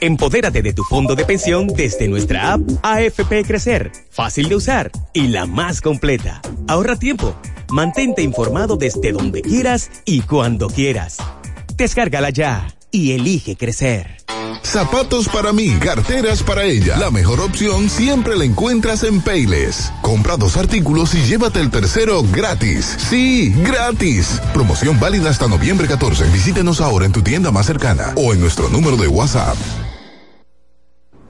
Empodérate de tu fondo de pensión desde nuestra app AFP Crecer, fácil de usar y la más completa. Ahorra tiempo, mantente informado desde donde quieras y cuando quieras. Descárgala ya y elige crecer. Zapatos para mí, carteras para ella. La mejor opción siempre la encuentras en Payless. Compra dos artículos y llévate el tercero gratis. Sí, gratis. Promoción válida hasta noviembre 14. Visítenos ahora en tu tienda más cercana o en nuestro número de WhatsApp.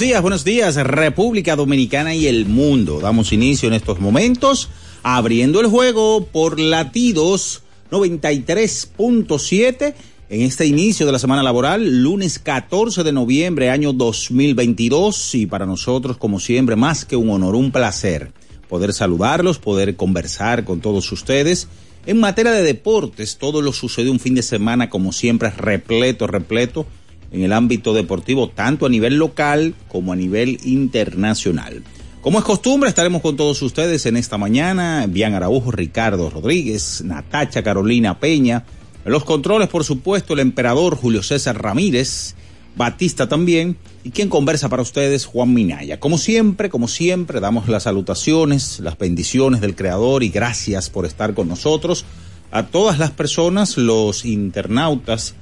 Días, buenos días, República Dominicana y el mundo. Damos inicio en estos momentos abriendo el juego por latidos 93.7 en este inicio de la semana laboral, lunes 14 de noviembre, año 2022, y para nosotros, como siempre, más que un honor, un placer poder saludarlos, poder conversar con todos ustedes. En materia de deportes, todo lo sucedió un fin de semana, como siempre, repleto, repleto, en el ámbito deportivo, tanto a nivel local como a nivel internacional. Como es costumbre, estaremos con todos ustedes en esta mañana. Bian Araujo, Ricardo Rodríguez, Natacha Carolina Peña, los controles, por supuesto, el emperador Julio César Ramírez, Batista también, y quien conversa para ustedes, Juan Minaya. Como siempre, como siempre, damos las salutaciones, las bendiciones del Creador y gracias por estar con nosotros. A todas las personas, los internautas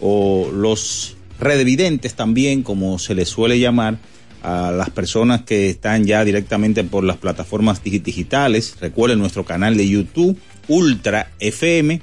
o los redevidentes también, como se les suele llamar, a las personas que están ya directamente por las plataformas digitales. Recuerden nuestro canal de YouTube, Ultra FM,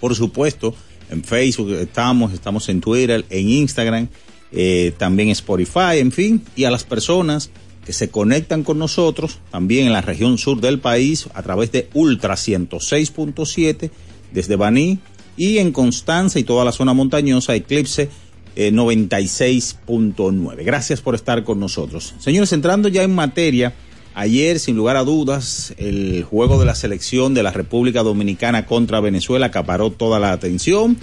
por supuesto, en Facebook estamos, estamos en Twitter, en Instagram, eh, también Spotify, en fin, y a las personas que se conectan con nosotros también en la región sur del país a través de Ultra 106.7 desde Baní y en Constanza y toda la zona montañosa Eclipse 96.9. Eh, Gracias por estar con nosotros. Señores, entrando ya en materia, Ayer, sin lugar a dudas, el juego de la selección de la República Dominicana contra Venezuela acaparó toda la atención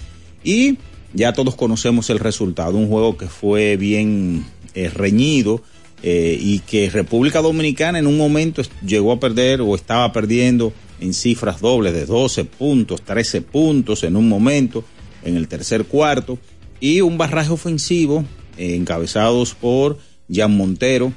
y ya todos conocemos el resultado. Un juego que fue bien eh, reñido eh, y que República Dominicana en un momento llegó a perder o estaba perdiendo en cifras dobles de 12 puntos, 13 puntos en un momento, en el tercer cuarto, y un barraje ofensivo eh, encabezados por Jan Montero,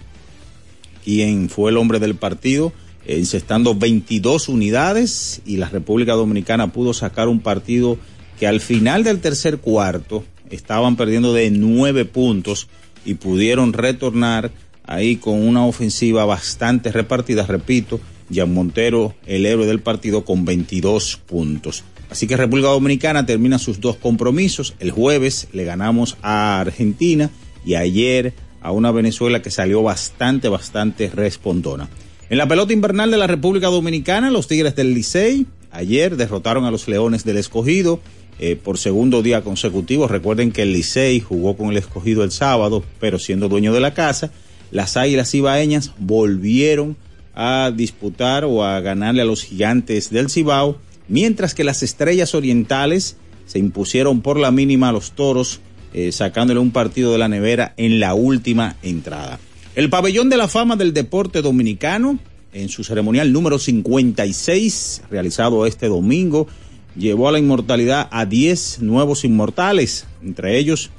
quien fue el hombre del partido, encestando 22 unidades y la República Dominicana pudo sacar un partido que al final del tercer cuarto estaban perdiendo de nueve puntos y pudieron retornar ahí con una ofensiva bastante repartida, repito, Jan Montero, el héroe del partido, con 22 puntos. Así que República Dominicana termina sus dos compromisos. El jueves le ganamos a Argentina y ayer a una Venezuela que salió bastante, bastante respondona. En la pelota invernal de la República Dominicana, los Tigres del Licey ayer derrotaron a los Leones del Escogido eh, por segundo día consecutivo. Recuerden que el Licey jugó con el Escogido el sábado, pero siendo dueño de la casa. Las Águilas Ibaeñas volvieron a disputar o a ganarle a los gigantes del Cibao, mientras que las Estrellas Orientales se impusieron por la mínima a los Toros eh, sacándole un partido de la nevera en la última entrada. El pabellón de la fama del deporte dominicano, en su ceremonial número 56, realizado este domingo, llevó a la inmortalidad a 10 nuevos inmortales, entre ellos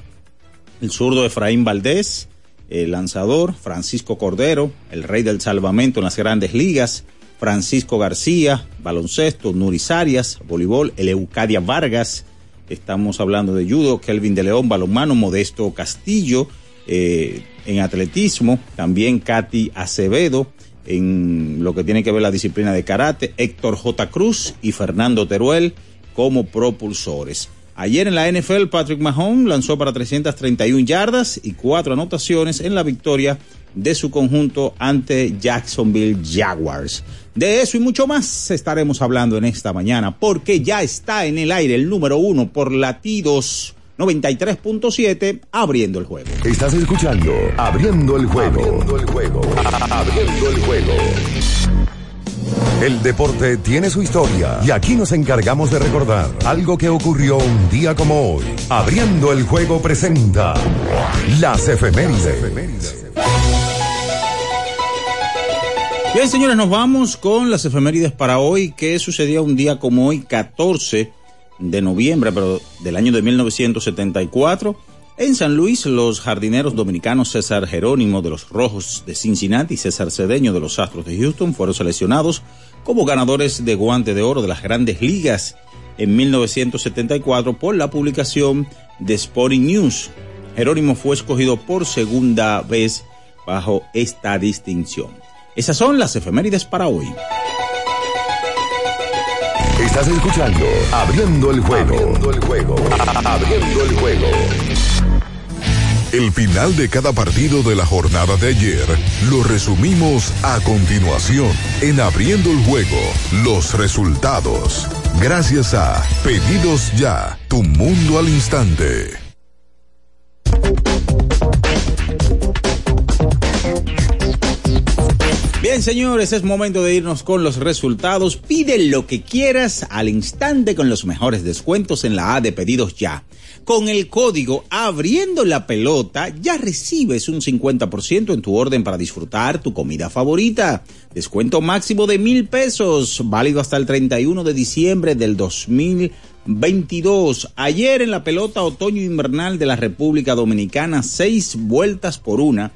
el zurdo Efraín Valdés, el lanzador Francisco Cordero, el rey del salvamento en las grandes ligas, Francisco García, baloncesto, Nuris Arias, voleibol, Eleucadia Vargas, Estamos hablando de judo, Kelvin de León, balonmano, Modesto Castillo, eh, en atletismo, también Katy Acevedo, en lo que tiene que ver la disciplina de karate, Héctor J. Cruz y Fernando Teruel como propulsores. Ayer en la NFL, Patrick Mahomes lanzó para 331 yardas y cuatro anotaciones en la victoria de su conjunto ante Jacksonville Jaguars. De eso y mucho más estaremos hablando en esta mañana, porque ya está en el aire el número uno por latidos 93.7, abriendo el juego. Estás escuchando Abriendo el juego. Abriendo el juego. Abriendo el juego. El deporte tiene su historia y aquí nos encargamos de recordar algo que ocurrió un día como hoy. Abriendo el juego presenta las efemérides. Bien, señores, nos vamos con las efemérides para hoy. ¿Qué sucedía un día como hoy, 14 de noviembre, pero del año de 1974? En San Luis, los jardineros dominicanos César Jerónimo de los Rojos de Cincinnati y César Cedeño de los Astros de Houston fueron seleccionados como ganadores de guante de oro de las grandes ligas en 1974 por la publicación de Sporting News. Jerónimo fue escogido por segunda vez bajo esta distinción. Esas son las efemérides para hoy. Estás escuchando Abriendo el juego. Abriendo el juego. Abriendo el juego. El final de cada partido de la jornada de ayer lo resumimos a continuación en Abriendo el Juego, los resultados. Gracias a Pedidos Ya, tu mundo al instante. Bien, señores, es momento de irnos con los resultados. Pide lo que quieras al instante con los mejores descuentos en la A de pedidos ya. Con el código abriendo la pelota ya recibes un 50% en tu orden para disfrutar tu comida favorita. Descuento máximo de mil pesos, válido hasta el 31 de diciembre del 2022. Ayer en la pelota otoño invernal de la República Dominicana, seis vueltas por una.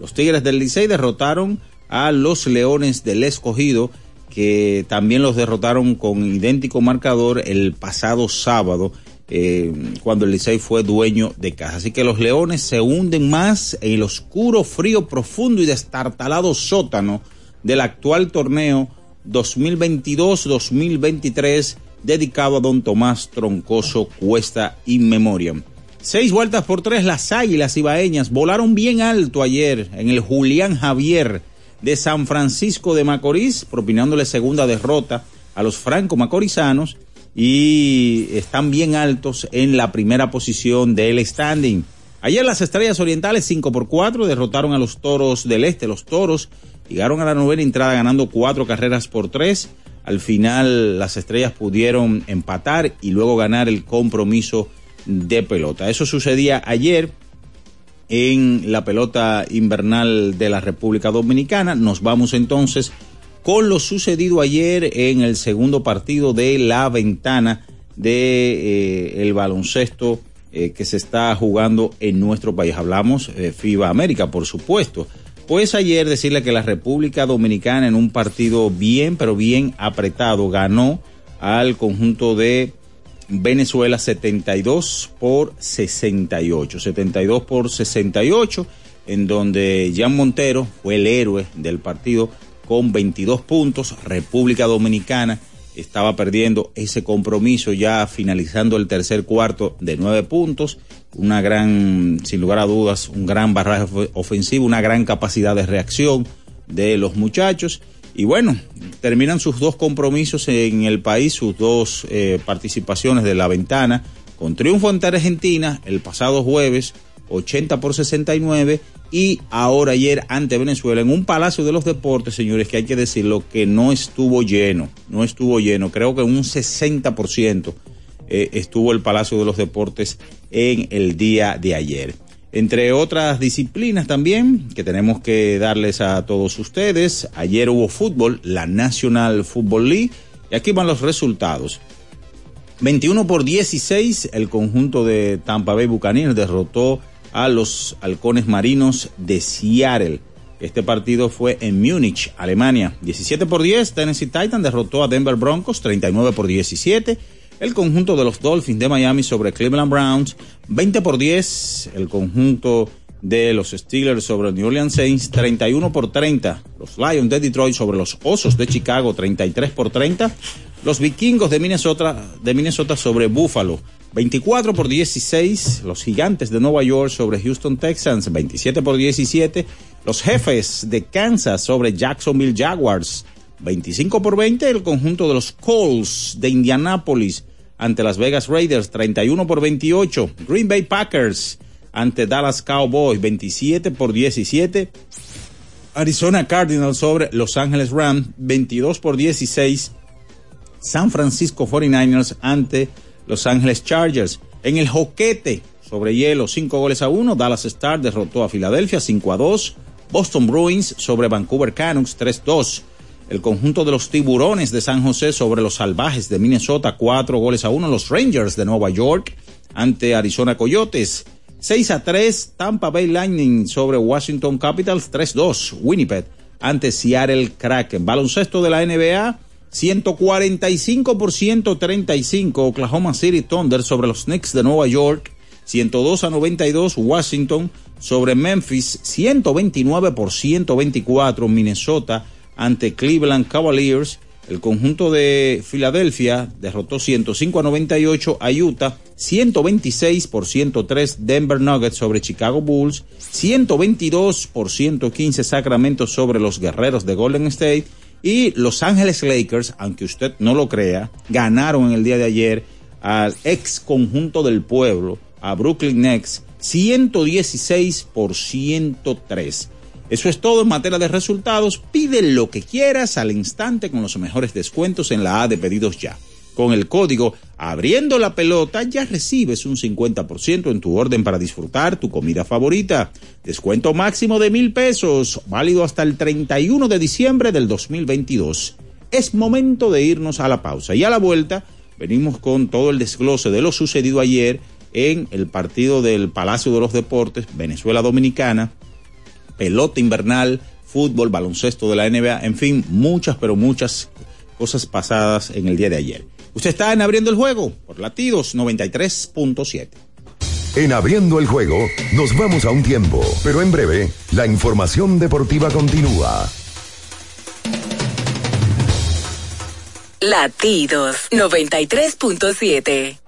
Los Tigres del Licey derrotaron a los Leones del Escogido, que también los derrotaron con idéntico marcador el pasado sábado, eh, cuando el Licey fue dueño de casa. Así que los Leones se hunden más en el oscuro, frío, profundo y destartalado sótano del actual torneo 2022-2023 dedicado a don Tomás Troncoso Cuesta in Memoriam. Seis vueltas por tres, las águilas ibaeñas volaron bien alto ayer en el Julián Javier de San Francisco de Macorís, propinándole segunda derrota a los franco-macorizanos y están bien altos en la primera posición del standing. Ayer las Estrellas Orientales 5 por 4 derrotaron a los Toros del Este. Los Toros llegaron a la novena entrada ganando cuatro carreras por tres. Al final las Estrellas pudieron empatar y luego ganar el compromiso de pelota. Eso sucedía ayer en la pelota invernal de la República Dominicana. Nos vamos entonces con lo sucedido ayer en el segundo partido de la ventana de eh, el baloncesto eh, que se está jugando en nuestro país. Hablamos de FIBA América, por supuesto. Pues ayer decirle que la República Dominicana en un partido bien, pero bien apretado, ganó al conjunto de Venezuela 72 por 68, 72 por 68, en donde Jan Montero fue el héroe del partido con 22 puntos. República Dominicana estaba perdiendo ese compromiso ya finalizando el tercer cuarto de 9 puntos. Una gran, sin lugar a dudas, un gran barraje ofensivo, una gran capacidad de reacción de los muchachos y bueno, terminan sus dos compromisos en el país, sus dos eh, participaciones de la ventana, con triunfo ante Argentina el pasado jueves, 80 por 69, y ahora ayer ante Venezuela en un Palacio de los Deportes, señores, que hay que decirlo, que no estuvo lleno, no estuvo lleno, creo que un 60% eh, estuvo el Palacio de los Deportes en el día de ayer entre otras disciplinas también que tenemos que darles a todos ustedes. Ayer hubo fútbol, la National Football League, y aquí van los resultados. 21 por 16, el conjunto de Tampa Bay Buccaneers derrotó a los halcones marinos de Seattle. Este partido fue en Múnich, Alemania. 17 por 10, Tennessee Titan derrotó a Denver Broncos, 39 por 17 el conjunto de los Dolphins de Miami sobre Cleveland Browns, 20 por 10 el conjunto de los Steelers sobre New Orleans Saints, 31 por 30 los Lions de Detroit sobre los Osos de Chicago, 33 por 30 los Vikingos de Minnesota, de Minnesota sobre Buffalo, 24 por 16 los Gigantes de Nueva York sobre Houston Texans, 27 por 17 los Jefes de Kansas sobre Jacksonville Jaguars, 25 por 20 el conjunto de los Colts de Indianapolis ante Las Vegas Raiders 31 por 28. Green Bay Packers ante Dallas Cowboys 27 por 17. Arizona Cardinals sobre Los Ángeles Rams 22 por 16. San Francisco 49ers ante Los Ángeles Chargers. En el joquete sobre hielo 5 goles a 1. Dallas Star derrotó a Filadelfia 5 a 2. Boston Bruins sobre Vancouver Canucks 3-2 el conjunto de los tiburones de San José sobre los salvajes de Minnesota, cuatro goles a uno, los Rangers de Nueva York ante Arizona Coyotes, 6 a 3, Tampa Bay Lightning sobre Washington Capitals, 3-2, Winnipeg ante Seattle Kraken, baloncesto de la NBA, 145 por 135, Oklahoma City Thunder sobre los Knicks de Nueva York, 102 a 92, Washington sobre Memphis, 129 por 124, Minnesota ante Cleveland Cavaliers El conjunto de Filadelfia derrotó 105 a 98 a Utah, 126 por 103 Denver Nuggets sobre Chicago Bulls, 122 por 115 Sacramento sobre los Guerreros de Golden State y Los Ángeles Lakers, aunque usted no lo crea, ganaron en el día de ayer al ex conjunto del pueblo, a Brooklyn Nets, 116 por 103. Eso es todo en materia de resultados. Pide lo que quieras al instante con los mejores descuentos en la A de pedidos ya. Con el código abriendo la pelota ya recibes un 50% en tu orden para disfrutar tu comida favorita. Descuento máximo de mil pesos, válido hasta el 31 de diciembre del 2022. Es momento de irnos a la pausa y a la vuelta venimos con todo el desglose de lo sucedido ayer en el partido del Palacio de los Deportes, Venezuela Dominicana, pelota invernal, fútbol, baloncesto de la NBA, en fin, muchas, pero muchas cosas pasadas en el día de ayer. Usted está en Abriendo el Juego por Latidos 93.7. En Abriendo el Juego nos vamos a un tiempo, pero en breve la información deportiva continúa. Latidos 93.7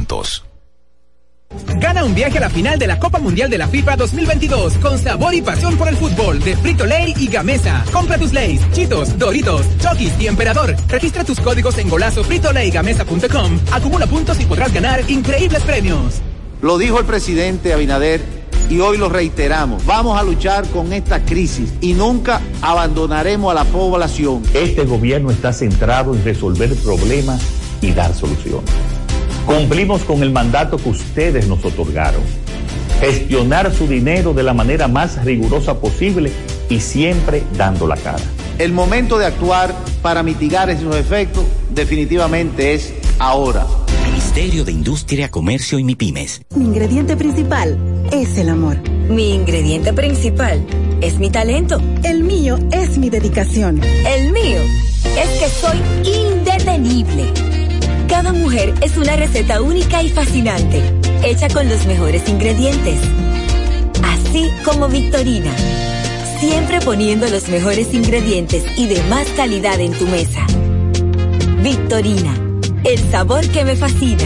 Gana un viaje a la final de la Copa Mundial de la FIFA 2022 con sabor y pasión por el fútbol de Frito Lay y Gamesa. Compra tus Lays, Chitos, Doritos, Chokis y Emperador. Registra tus códigos en golazo gamesa.com. Acumula puntos y podrás ganar increíbles premios. Lo dijo el presidente Abinader y hoy lo reiteramos. Vamos a luchar con esta crisis y nunca abandonaremos a la población. Este gobierno está centrado en resolver problemas y dar soluciones. Cumplimos con el mandato que ustedes nos otorgaron. Gestionar su dinero de la manera más rigurosa posible y siempre dando la cara. El momento de actuar para mitigar esos efectos definitivamente es ahora. Ministerio de Industria, Comercio y MIPIMES. Mi ingrediente principal es el amor. Mi ingrediente principal es mi talento. El mío es mi dedicación. El mío es que soy indetenible. Cada mujer es una receta única y fascinante, hecha con los mejores ingredientes. Así como Victorina. Siempre poniendo los mejores ingredientes y de más calidad en tu mesa. Victorina, el sabor que me fascina.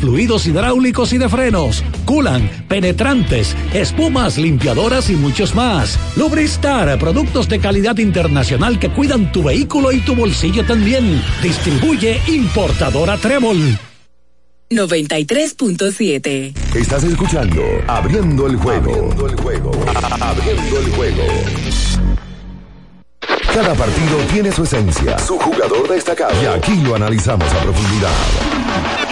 fluidos hidráulicos y de frenos, culan, penetrantes, espumas, limpiadoras y muchos más. Lubristar, productos de calidad internacional que cuidan tu vehículo y tu bolsillo también. Distribuye importadora Trébol. 93.7. Estás escuchando Abriendo el juego. Abriendo el juego. Abriendo el juego. Cada partido tiene su esencia, su jugador destacado. Y aquí lo analizamos a profundidad.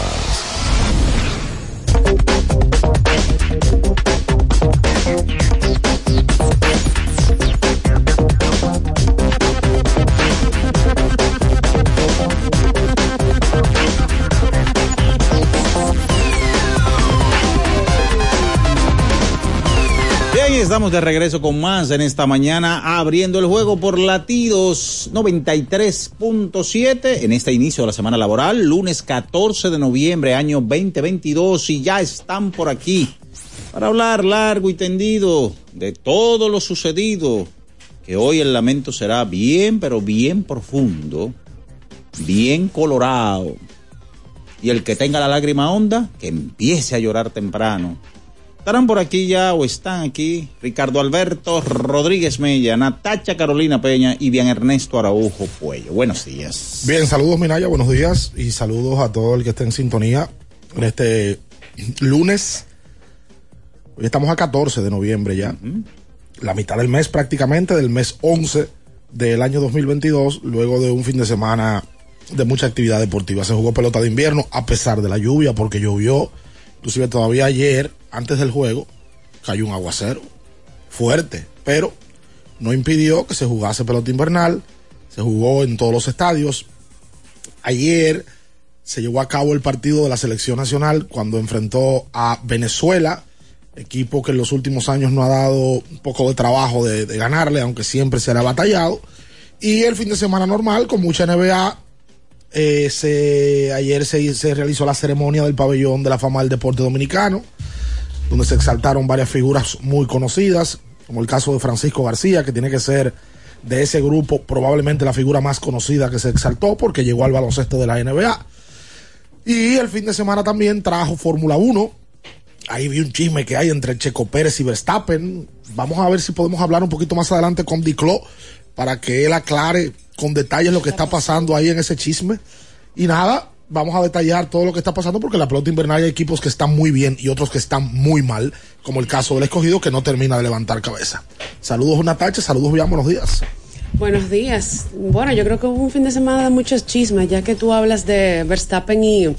Estamos de regreso con más en esta mañana, abriendo el juego por latidos 93.7 en este inicio de la semana laboral, lunes 14 de noviembre, año 2022, y ya están por aquí para hablar largo y tendido de todo lo sucedido, que hoy el lamento será bien, pero bien profundo, bien colorado. Y el que tenga la lágrima honda, que empiece a llorar temprano Estarán por aquí ya o están aquí Ricardo Alberto Rodríguez Mella, Natacha Carolina Peña y bien Ernesto Araujo Puello. Buenos días. Bien, saludos Minaya, buenos días y saludos a todo el que esté en sintonía en este lunes. Hoy estamos a 14 de noviembre ya. La mitad del mes prácticamente, del mes 11 del año 2022, luego de un fin de semana de mucha actividad deportiva. Se jugó pelota de invierno a pesar de la lluvia porque llovió. Inclusive todavía ayer antes del juego cayó un aguacero fuerte, pero no impidió que se jugase pelota invernal, se jugó en todos los estadios. Ayer se llevó a cabo el partido de la selección nacional cuando enfrentó a Venezuela, equipo que en los últimos años no ha dado un poco de trabajo de, ganarle, aunque siempre se ha batallado. Y el fin de semana normal, con mucha NBA, se, ayer se, se realizó la ceremonia del pabellón de la fama del deporte dominicano donde se exaltaron varias figuras muy conocidas, como el caso de Francisco García, que tiene que ser de ese grupo probablemente la figura más conocida que se exaltó porque llegó al baloncesto de la NBA. Y el fin de semana también trajo Fórmula 1. Ahí vi un chisme que hay entre Checo Pérez y Verstappen. Vamos a ver si podemos hablar un poquito más adelante con Diclo para que él aclare con detalles lo que está pasando ahí en ese chisme. Y nada, vamos a detallar todo lo que está pasando porque la pelota invernal hay equipos que están muy bien y otros que están muy mal, como el caso del escogido que no termina de levantar cabeza. Saludos Natacha, saludos bien, buenos días. Buenos días. Bueno, yo creo que hubo un fin de semana de muchos chismes, ya que tú hablas de Verstappen y, y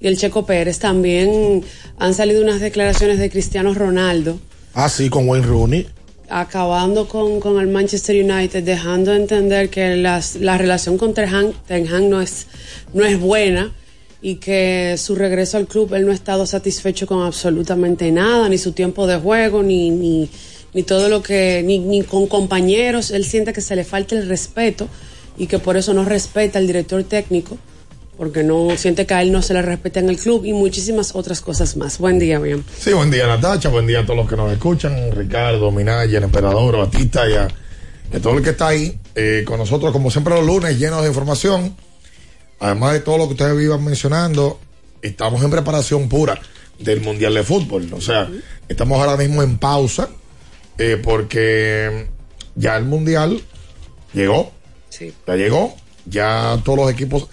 el Checo Pérez. También han salido unas declaraciones de Cristiano Ronaldo. Ah, sí, con Wayne Rooney acabando con, con, el Manchester United, dejando de entender que las, la relación con Ten Hag, no, es, no es buena y que su regreso al club él no ha estado satisfecho con absolutamente nada, ni su tiempo de juego, ni, ni, ni todo lo que, ni, ni con compañeros, él siente que se le falta el respeto y que por eso no respeta al director técnico porque no siente que a él no se le respeta en el club y muchísimas otras cosas más. Buen día, bien. Sí, buen día, Natacha, buen día a todos los que nos escuchan, Ricardo, Minaya, el emperador, Batista y a, todo el que está ahí eh, con nosotros, como siempre los lunes, llenos de información. Además de todo lo que ustedes vivan mencionando, estamos en preparación pura del Mundial de Fútbol. O sea, estamos ahora mismo en pausa eh, porque ya el Mundial llegó. Sí. Ya llegó. Ya todos los equipos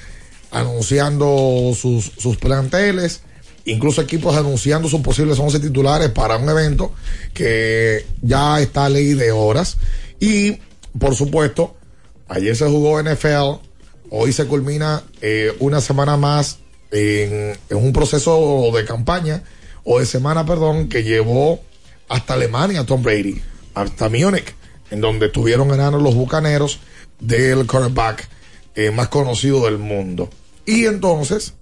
anunciando sus, sus planteles, incluso equipos anunciando sus posibles 11 titulares para un evento que ya está a ley de horas. Y, por supuesto, ayer se jugó NFL, hoy se culmina eh, una semana más en, un proceso de campaña, o de semana, perdón, que llevó hasta Alemania Tom Brady, hasta Múnich, en donde estuvieron ganando los bucaneros del quarterback eh, más conocido del mundo. Y entonces,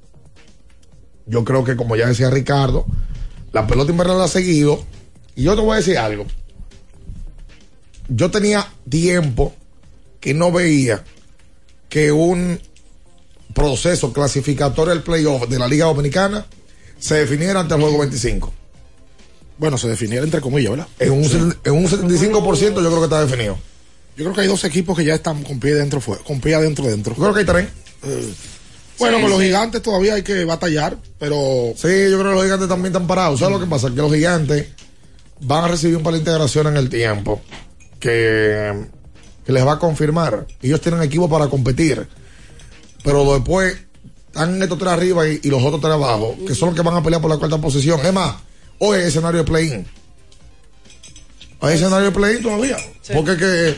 yo creo que como ya decía Ricardo, la pelota invernal ha seguido. Y yo te voy a decir algo. Yo tenía tiempo que no veía que un proceso clasificatorio del playoff de la Liga Dominicana se definiera ante el juego 25. Bueno, se definiera entre comillas, ¿verdad? En un, en un 75% yo creo que está definido. Yo creo que hay dos equipos que ya están con pie dentro, con pie adentro, dentro. Yo creo que hay tres. Eh, bueno, con los gigantes todavía hay que batallar, pero. Sí, yo creo que los gigantes también están parados. ¿Sabes lo que pasa? Que los gigantes van a recibir un par de integración en el tiempo. Que que les va a confirmar. Ellos tienen equipo para competir. Pero después están estos tres arriba y, y los otros tres abajo, que son los que van a pelear por la cuarta posición. Es más, hoy hay escenario de play-in. Hay escenario de play-in todavía. Porque es que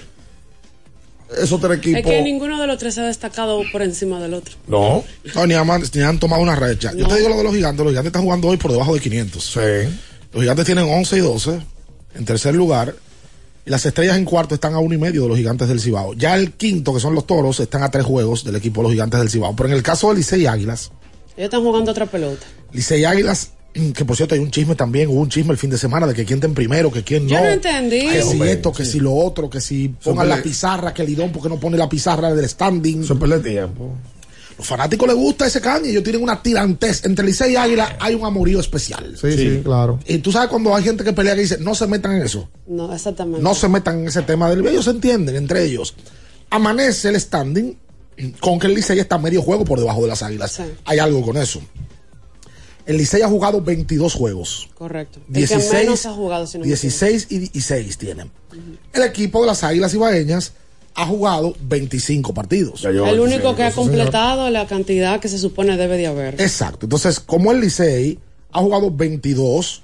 esos tres equipos. Es que ninguno de los tres se ha destacado por encima del otro. No. No, ni, han, ni han tomado una recha. Yo te digo lo de los gigantes. Los gigantes están jugando hoy por debajo de 500. Sí. Los gigantes tienen 11 y 12 en tercer lugar. Y las estrellas en cuarto están a uno y medio de los gigantes del Cibao. Ya el quinto, que son los toros, están a tres juegos del equipo de los gigantes del Cibao. Pero en el caso de Licey Águilas, Ellos están jugando otra pelota. Licey Águilas, que por cierto hay un chisme también, hubo un chisme el fin de semana de que quién está en primero, que quién no. Yo no entendí. Que si Hombre, esto, que si lo otro, que si pongan la pizarra, que Lidón, porque no pone la pizarra del standing. Eso pierde tiempo. Los fanáticos les gusta ese caño, ellos tienen una tirantez. Entre Licey y Águila hay un amorío especial. Sí, sí, claro. Y tú sabes cuando hay gente que pelea que dice, no se metan en eso. No, exactamente. No se metan en ese tema del ellos se entienden entre ellos. Amanece el standing con que el Licey está medio juego por debajo de las águilas. Hay algo con eso. El Licey ha jugado 22 juegos. Correcto. El 16, que menos ha jugado, si no me 16 y 16 tienen. El equipo de las águilas ibaeñas ha jugado 25 partidos. El único que ha completado la cantidad que se supone debe de haber. Exacto. Entonces, como el Licey ha jugado 22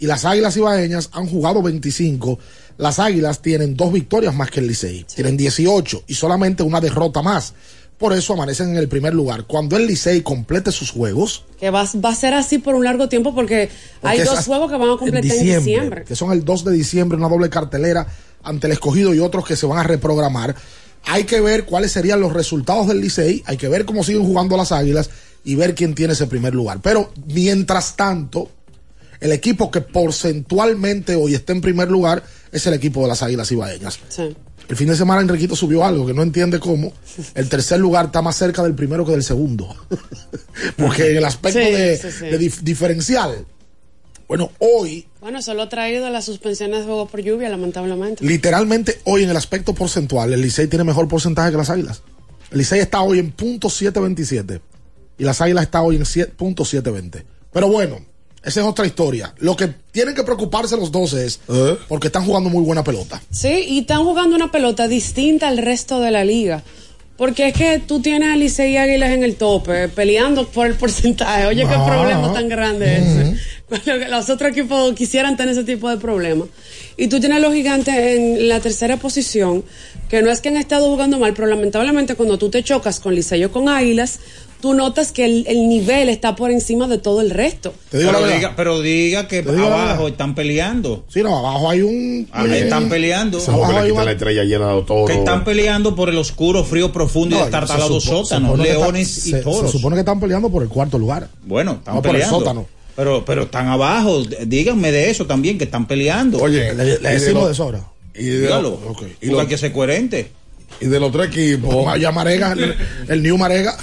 y las Águilas Ibaeñas han jugado 25, las Águilas tienen dos victorias más que el Licey. Tienen 18 y solamente una derrota más. Por eso amanecen en el primer lugar. Cuando el Licey complete sus juegos, Que va, va a ser así por un largo tiempo porque, hay porque dos juegos que van a completar en diciembre. que son el 2 de diciembre, una doble cartelera ante el escogido y otros que se van a reprogramar. Hay que ver cuáles serían los resultados del Licey, hay que ver cómo siguen jugando las Águilas y ver quién tiene ese primer lugar. Pero mientras tanto, el equipo que porcentualmente hoy está en primer lugar es el equipo de las Águilas Ibaeñas. Sí. El fin de semana Enriquito subió algo que no entiende cómo. El tercer lugar está más cerca del primero que del segundo. Porque en el aspecto Sí, de, sí, sí. de dif- diferencial. Bueno, hoy, Bueno, solo ha traído las suspensiones de juegos por lluvia, lamentablemente. literalmente hoy en el aspecto porcentual, el Licey tiene mejor porcentaje que las Águilas. El Licey está hoy en punto .727 y las Águilas está hoy en siete- punto .720. Pero bueno, esa es otra historia. Lo que tienen que preocuparse los dos es porque están jugando muy buena pelota. Sí, y están jugando una pelota distinta al resto de la liga. Porque es que tú tienes a Licey y Águilas en el tope, peleando por el porcentaje. Oye, qué Ah. problema tan grande ese. Cuando Los otros equipos quisieran tener ese tipo de problemas. Y tú tienes a los gigantes en la tercera posición, que no es que han estado jugando mal, pero lamentablemente cuando tú te chocas con Licey o con Águilas, tú notas que el, el nivel está por encima de todo el resto. pero, diga, pero diga que Te digo la abajo están peleando. Sí, no, abajo hay un. Ahí están peleando. Esa boca le quita la estrella llena de todo. Que están peleando por el oscuro, frío, profundo y No, destartalado se supo- sótano, que leones está- y se- toros. Se supone que están peleando por el cuarto lugar. Bueno, están No por el peleando. sótano. Pero, pero están abajo. Díganme de eso también, que están peleando. Oye, Le, le decimos de sobra. Y de, Dígalo. lo- Y y lo- hay que ser coherente. y de los tres equipos. Vaya Marega, el, el New Marega.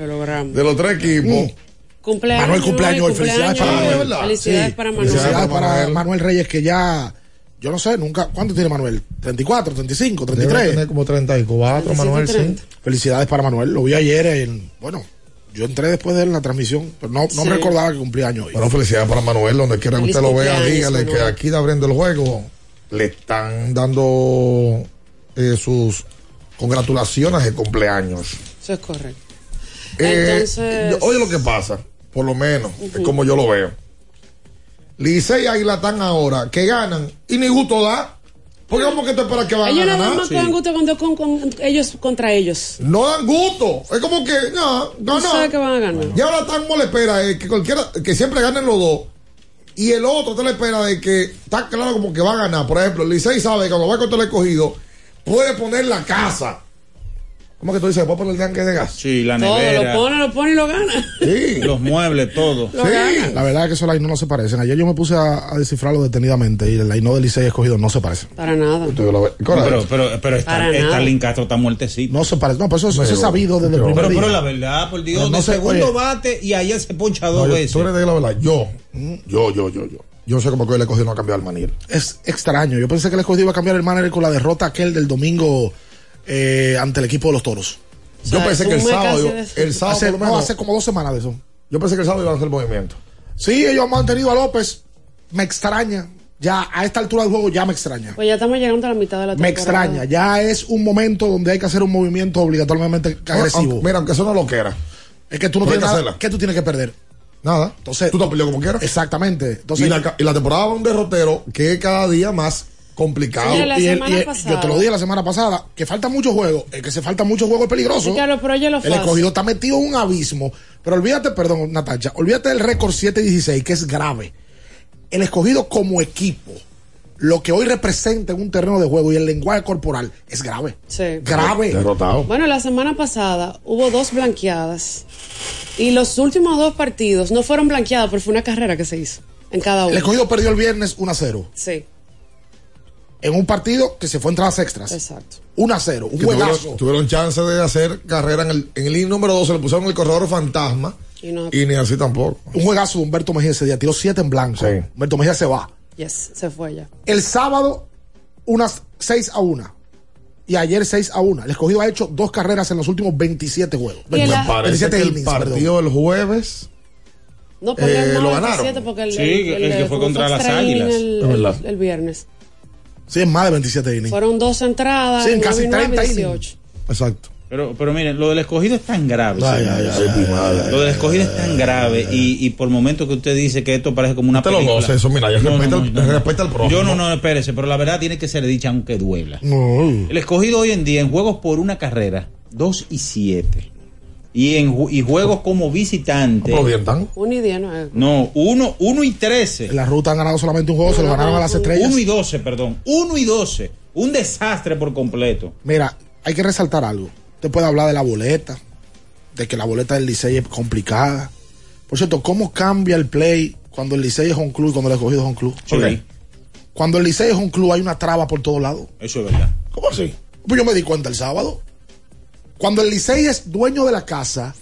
Lo logramos. De los tres equipos. Cumpleaños. Manuel cumpleaños hoy. Felicidades para cumpleaños. Manuel. Felicidades Sí, para Manuel. Felicidades para Manuel Reyes, que ya. Yo no sé, nunca. ¿Cuánto tiene Manuel? ¿34, 35, Debe 33? tener como 34, Manuel, sí. Felicidades para Manuel. Lo vi ayer en. Bueno, yo entré después de él en la transmisión, pero no, no Sí. me recordaba que cumplía años hoy. Bueno, felicidades para Manuel, donde quiera que usted lo vea, cumpleaños, dígale que aquí de abriendo el juego le están dando eh, sus congratulaciones de cumpleaños. Eso es correcto. Eh, Entonces- oye lo que pasa, por lo menos, es Ujú. como yo lo veo. Licey y Águila están ahora, que ganan, y ni gusto da. Porque como que te esperas que van Ellos a ganar. más cogen gusto cuando con, con ellos contra ellos. No dan gusto. Es como que, no, No ganó. sabe que van a ganar. Y ahora tan le espera es que cualquiera, que siempre ganen los dos. Y el otro te le espera de que está claro como que va a ganar. Por ejemplo, el Licey sabe que cuando va contra el escogido, puede poner la casa. ¿Cómo que tú dices? ¿Puede poner el tanque de gas? Sí, la Todo, nevera. lo pone, lo pone y lo gana. Sí. Los muebles, todo. Lo gana. La verdad es que esos line no se parecen. Ayer yo me puse a, a descifrarlo detenidamente y el line del Licey escogido no se parecen. Para nada. No, pero, pero, pero está. Starling Castro está muertecito. No se parecen. No, pues eso, eso Pero- es sabido desde el pero- primer Pero, día. pero la verdad, por Dios, no de sé, segundo oye. bate y ayer se poncha No, dos veces. tú eres de la verdad. Yo, yo, yo, yo, yo. Yo sé cómo que el escogido no ha cambiado el manil. Es extraño. Yo pensé que el escogido iba a cambiar el manager con la derrota aquel del domingo eh, ante el equipo de los toros. Yo sea, pensé que el sábado, el sábado hace, por lo no, menos, hace como dos semanas de eso. yo pensé que el sábado iban a hacer movimiento. Sí, ellos han mantenido a López. Me extraña. ya a esta altura del juego ya me extraña. Pues ya estamos llegando a la mitad de la Me temporada. extraña, ya es un momento donde hay que hacer un movimiento obligatoriamente agresivo. Aunque- mira, aunque eso no lo quiera. Es que tú no tienes que nada. ¿Qué tú tienes que perder? Nada. Entonces, tú te has peleado como quieras. Exactamente. Entonces, y, la, y la temporada va a un derrotero que cada día más complicado. Y el- y el- yo te lo dije la semana pasada, que falta mucho juego. El que se falta mucho juego es peligroso. Ricardo, pero oye lo El fácil. escogido está metido en un abismo. Pero olvídate, perdón, Natacha, olvídate del récord 7-16, que es grave. El escogido como equipo, lo que hoy representa en un terreno de juego y el lenguaje corporal, es grave. Sí. Grave. Derrotado. Bueno, la semana pasada hubo dos blanqueadas. Y los últimos dos partidos no fueron blanqueados, pero fue una carrera que se hizo en cada El uno. escogido perdió el viernes 1-0. Sí, En un partido que se fue a entradas extras. exacto. 1-0. Un Que juegazo. tuvieron, tuvieron chance de hacer carrera en el, en el inning número 12, le pusieron el corredor fantasma Y no, y ni así tampoco. Un juegazo de Humberto Mejía ese día. Tiró 7 en blanco. Sí. Humberto Mejía se va. yes, se fue ya. El sábado, unas 6 a 1. Y ayer 6 a 1. El escogido ha hecho dos carreras en los últimos 27 juegos. En Me parece 27 que el innings, partido del jueves No, pero Eh, no, lo el ganaron. 27 porque el, Sí, el que fue contra las Águilas. El, Es verdad. el- el viernes. Sí, es más de 27 innings. Fueron dos entradas. Sí, en casi y nueve, 30 18. Exacto. Pero, pero miren, lo del escogido es tan grave. Ay, señores. ay, ay, ay, Lo del escogido es tan grave y, y por el momento que usted dice que esto parece como una Te lo película. goce, eso, mira, ya respeta al- respeta al prójimo. Yo no, no, espérese, pero la verdad tiene que ser dicha aunque duela. No. El escogido hoy en día en juegos por una carrera, 2 y 7. Y en y juegos como visitante, Pero bien tan. Un y diez, no es. no, 1 uno y 13. En la ruta han ganado solamente un juego, se lo ganaron a las estrellas. 1 y 12, perdón. 1 y 12. Un desastre por completo. Mira, hay que resaltar algo. Usted puede hablar de la boleta, de que la boleta del Licey es complicada. Por cierto, ¿cómo cambia el play cuando el Licey es un club y cuando el escogido es un club? Sí. Cuando el Licey es un club hay una traba por todos lados. Eso es verdad. ¿Cómo así? Pues yo me di cuenta el sábado. Cuando el Licey es dueño de la casa,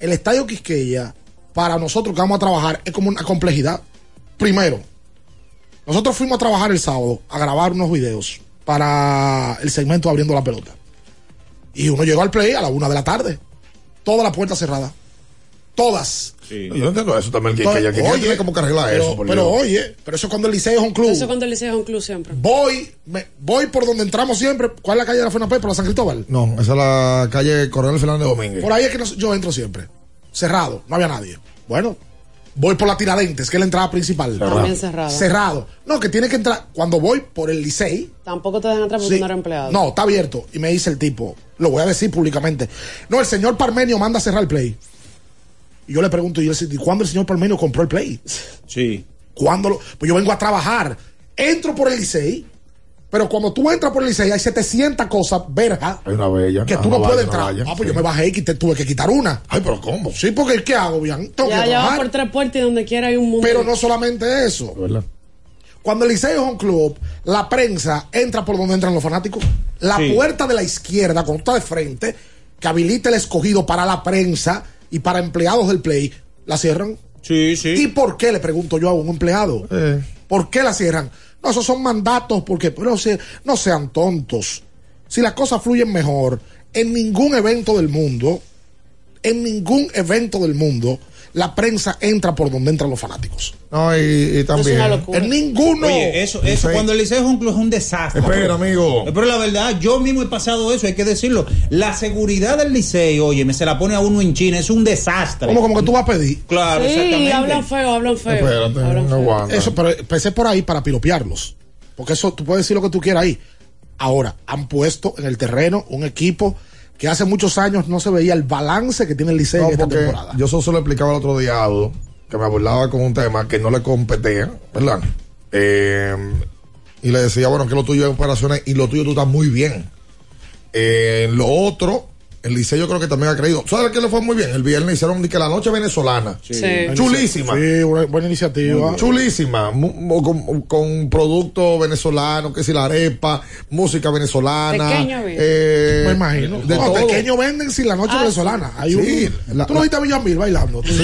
el Estadio Quisqueya, para nosotros que vamos a trabajar, es como una complejidad. Primero, nosotros fuimos a trabajar el sábado a grabar unos videos para el segmento Abriendo la Pelota. Y uno llegó al play a la una de la tarde. Toda la puerta cerrada. Todas. Sí. Yo no entiendo eso también, que, que, Entonces, que, que oye, tiene como que arreglar pero, eso. por pero Dios. oye, pero eso es cuando el Licey es un club. Eso cuando el liceo es un club siempre. Voy, me- voy por donde entramos siempre. ¿Cuál es la calle de la FENAPE? Por la San Cristóbal. No, esa es la calle Coronel Fernández Domínguez. Por ahí es que yo entro siempre. Cerrado, no había nadie. Bueno, voy por la Tiradentes, que es la entrada principal. También cerrado. Cerrado. No, que tiene que entrar. Cuando voy por el Licey. Tampoco te dejan entrar porque sí, no eres empleado. no, está abierto. Y me dice el tipo, lo voy a decir públicamente. No, el señor Parmenio manda a cerrar el play. Y yo le pregunto, ¿y, el- y cuándo el señor Parmenio compró el play? Sí. ¿Cuándo lo- Pues yo vengo a trabajar. Entro por el Licey. Pero cuando tú entras por el Licey hay 700 cosas verjas Hay una bella. que tú no puedes entrar. valla, Ah, pues sí. yo me bajé y tuve que quitar una. Ay, pero ¿cómo? Sí, porque ¿qué hago, bien? Tengo Ya, que ya por tres puertas y donde quiera hay un mundo. Pero no solamente eso. ¿Verdad? Cuando el Liceo es un club, la prensa entra por donde entran los fanáticos. La Sí. puerta de la izquierda, cuando está de frente, que habilita el escogido para la prensa y para empleados del play, la cierran. Sí, sí. ¿Y por qué? Le pregunto yo a un empleado. Eh. ¿Por qué la cierran? No, esos son mandatos, porque pero se- no sean tontos. Si las cosas fluyen mejor, en ningún evento del mundo, en ningún evento del mundo, la prensa entra por donde entran los fanáticos. No, y, y también. una locura. En ninguno. Oye, eso, eso Sí. cuando el liceo es un club es un desastre. Espera, amigo. Pero la verdad, yo mismo he pasado eso, hay que decirlo. La seguridad del liceo, oye, me se la pone a uno en China, es un desastre. Como, como que tú vas a pedir. Claro, Sí, exactamente. hablan feo, hablan feo. Espérate, Hablan no feo. aguanta. Eso, pero empecé por ahí para piropearlos. Porque eso, tú puedes decir lo que tú quieras ahí. Ahora, han puesto en el terreno un equipo que hace muchos años no se veía el balance que tiene el Liceo No, en esta temporada. yo solo se lo explicaba el otro día a Aldo, que me burlaba con un tema que no le competía, ¿verdad? Eh, y le decía, bueno, que lo tuyo es operaciones y lo tuyo tú estás muy bien. Eh, lo otro, el Liceo yo creo que también ha creído. ¿Sabes qué le fue muy bien? El viernes hicieron que la noche venezolana. Sí. Chulísima. Sí, buena, buena iniciativa. Chulísima, con, con producto venezolano, que si la arepa, música venezolana. Pequeño, eh, Me imagino. De no, todo. pequeños venden sin la noche Ah, venezolana. Hay Sí, un, la- tú no viste a Villamil bailando. Sí,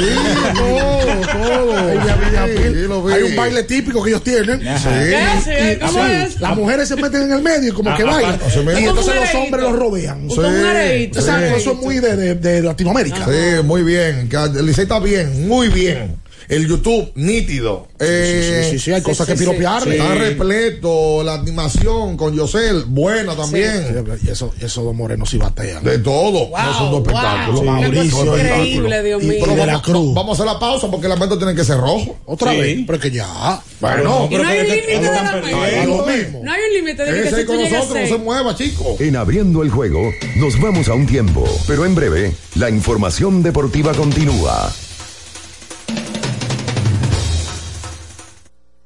todo, todo. Hay, Villamil. Sí, lo un baile típico que ellos tienen. Ajá. ¿Qué hace? Y- ¿Cómo sí, es? Las mujeres se meten en el medio y como que Ah, bailan. ah, meten. y entonces los hombres los rodean. Sí. Eso es muy de, de- de Latinoamérica. Sí, muy bien. El Licey está bien, muy bien. El YouTube nítido. Eh, sí, sí, sí, hay cosas que piropearle. Está repleto, la animación con Yosel, buena también. Y eso, esos dos morenos sí batean. De todo. no son dos espectáculos. Mauricio, Increíble, Dios mío. Pero de la vamos, Cruz. vamos a hacer la pausa porque el lamento tiene que ser rojo. Otra Sí. vez, pero que ya. Bueno, Y no hay un límite de la mismo. No hay un límite de que tú con nosotros, no se mueva, chico. En abriendo el juego, nos vamos a un tiempo, pero en breve, la información deportiva continúa.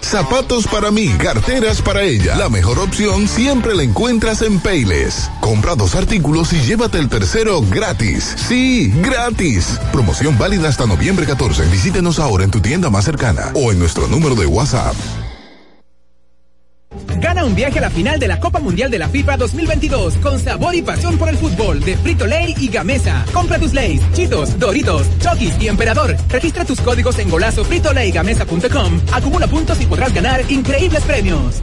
Zapatos para mí, carteras para ella. La mejor opción siempre la encuentras en Payless. Compra dos artículos y llévate el tercero gratis. Sí, gratis. Promoción válida hasta noviembre 14. Visítenos ahora en tu tienda más cercana o en nuestro número de WhatsApp. Gana un viaje a la final de la Copa Mundial de la FIFA 2022 con sabor y pasión por el fútbol de Frito Lay y Gamesa. Compra tus Lays, Chitos, Doritos, Chokis y Emperador. Registra tus códigos en golazo fritolaygamesa.com. Acumula puntos y podrás ganar increíbles premios.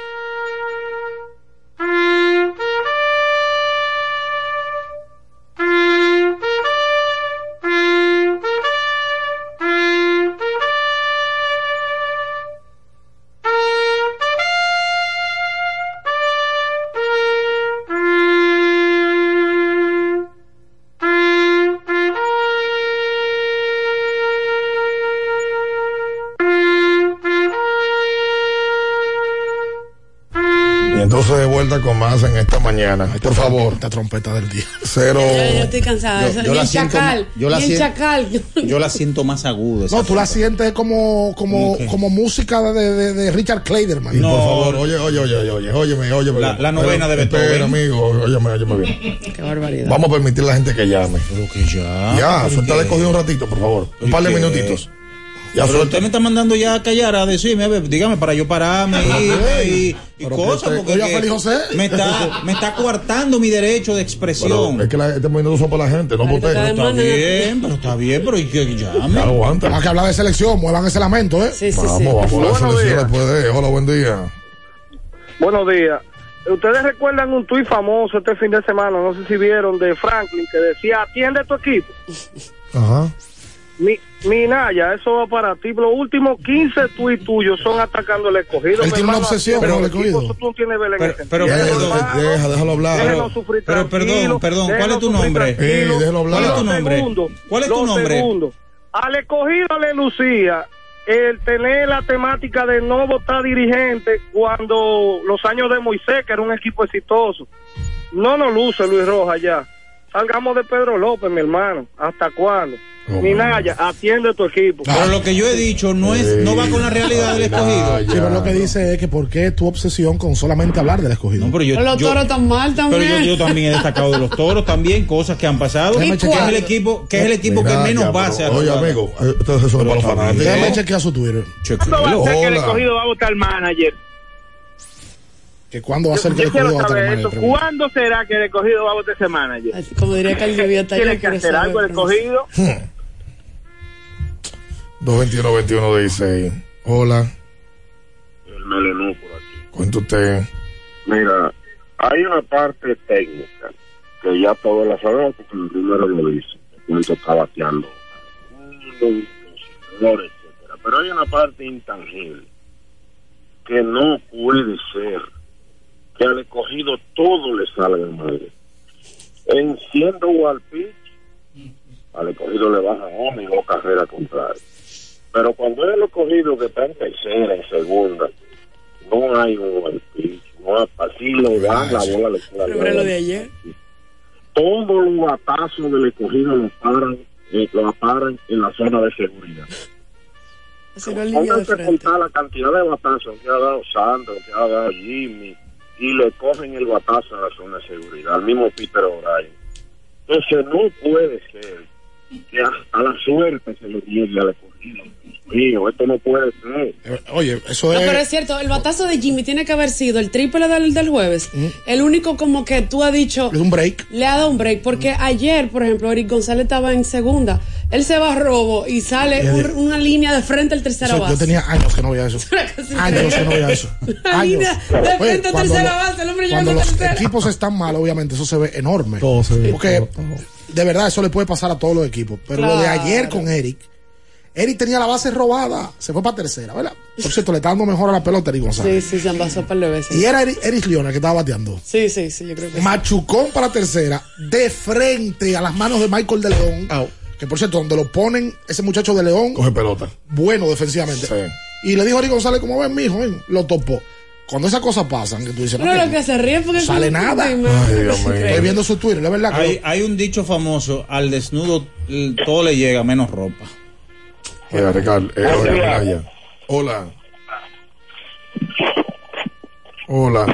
Con más en esta mañana. Por favor. Esta trompeta del día. Cero. Yo, yo estoy cansada. Yo- yo la el siento chacal. yo la siento- chacal. Yo la siento más aguda. No, tú la frase. sientes como, como, como música de, de, de Richard Clayderman. Y por favor, oye, oye, oye, oye, oye, óyeme, óyeme. La- la novena de Beethoven. amigo, óyeme, óyeme bien. Qué barbaridad. Vamos a permitir a la gente que llame. Pero que ya. Ya, ¿por suéltale qué? cogido un ratito, por favor. Un par de qué? minutitos. Ya Pero usted me está mandando ya a callar, a decirme, a ver, dígame, para yo pararme y, y, y cosas, porque que José. me está, me está coartando mi derecho de expresión. Pero es que la, este minutos son para la gente, no para usted. Pero está bien, pero está bien, pero ¿y que llame? Ya aguanta. Hay que hablar de selección, muevan ese lamento, ¿eh? Sí, sí, Vamos, sí. vamos a la selección después de. Hola, buen día. Buenos días. Ustedes recuerdan un tuit famoso este fin de semana, no sé si vieron, de Franklin, que decía, atiende tu equipo. Ajá. Mi, Minaya, eso va para ti. Los últimos 15 tuits tuyos son atacando el escogido. Él tiene una obsesión con el escogido. Tú no tienes Pero- pero- Hermano, Deja, déjalo hablar. déjenlo sufrir Pero perdón, perdón, ¿cuál es tu nombre? Eh, déjalo hablar. ¿Cuál es tu nombre? segundo, ¿Cuál es tu nombre? segundo, al escogido le lucía el tener la temática de no votar dirigente cuando los años de Moisés, que era un equipo exitoso. No nos luce Luis Rojas ya. Salgamos de Pedro López, mi hermano. ¿Hasta cuándo? Oh, Minaya, atiende tu equipo. Pero lo que yo he dicho no es, no va con la realidad del escogido. Sí, pero lo que dice es que por qué tu obsesión con solamente hablar del escogido. No, pero yo, Pero los yo- toros tan mal pero también. yo, yo también he destacado de los toros también, cosas que han pasado. ¿Y Que es el equipo, que es el equipo que menos ya, base pero, Oye, amigo, eh, esto es eso para los fanáticos. Déjame chequear su Twitter. ¿Cuándo va a ser que el escogido va a votar manager? Que cuándo va a ser que Yo el quiero escogido va a mal, pregunta. ¿Cuándo será que el escogido va a votar ese manager? Así Como diría Carlos Viviata, Tiene que hacer algo el escogido. 221 de 16. Hola, el melenú por aquí. cuenta usted. Mira, hay una parte técnica que ya todos la sabemos porque el número lo dice. Cuánto está bateando. Etcétera. Pero hay una parte intangible que no puede ser que al escogido todo le salga mal. En siendo wild pitch, al escogido le baja una y dos carreras contrarias. Pero cuando es el escogido que está en tercera, en segunda, no hay un wild pitch, no hay, así lo dan, la bola le Pero lo de ayer. todos los batazos del escogido los paran, eh, los paran en la zona de seguridad. Pónganse a contar la cantidad de batazos que ha dado Sandro, que ha dado Jimmy, y le cogen el batazo a la zona de seguridad, al mismo Peter O'Brien. Entonces no puede ser que a, la suerte se le llegue al escogido. Mío, esto no puede ser. Eh, Oye, eso No, pero es es. cierto, el batazo de Jimmy tiene que haber sido el triple del, del jueves. El único como que tú has dicho, Es un break. le ha dado un break, porque ayer, por ejemplo, Eric González estaba en segunda. Él se va a robo y sale Y el- un- una línea de frente al tercera base. yo tenía años que no veía eso. Años que no veía eso. Años. línea de frente a cuando tercera lo- base, el hombre Cuando a los tercera. equipos están mal, obviamente, eso se ve enorme. Todo se ve, Porque, todo, todo. de verdad, eso le puede pasar a todos los equipos. Pero lo de ayer con Eric, Eric tenía la base robada, se fue para tercera, ¿verdad? Por cierto, le está dando mejor a la pelota Eric Sí, González. sí, se envasó un par de veces. Y era Eric, Eric Leona que estaba bateando. Sí, sí, sí, yo creo que sí. Machucón para tercera, de frente a las manos de Michael de León. Que por cierto, donde lo ponen, ese muchacho de León, Coge pelota. bueno defensivamente. Y le dijo a Eric González, como ven, mijo, ven, lo topó. Cuando esas cosas pasan, que tú dices, No, no, lo que que se ríe porque sale como- nada. Ay, Dios mío. Estoy viendo su Twitter, la verdad que Hay, hay un dicho famoso, al desnudo todo le llega, menos ropa. Mira, Ricardo. Eh, Minaya. Hola. Hola.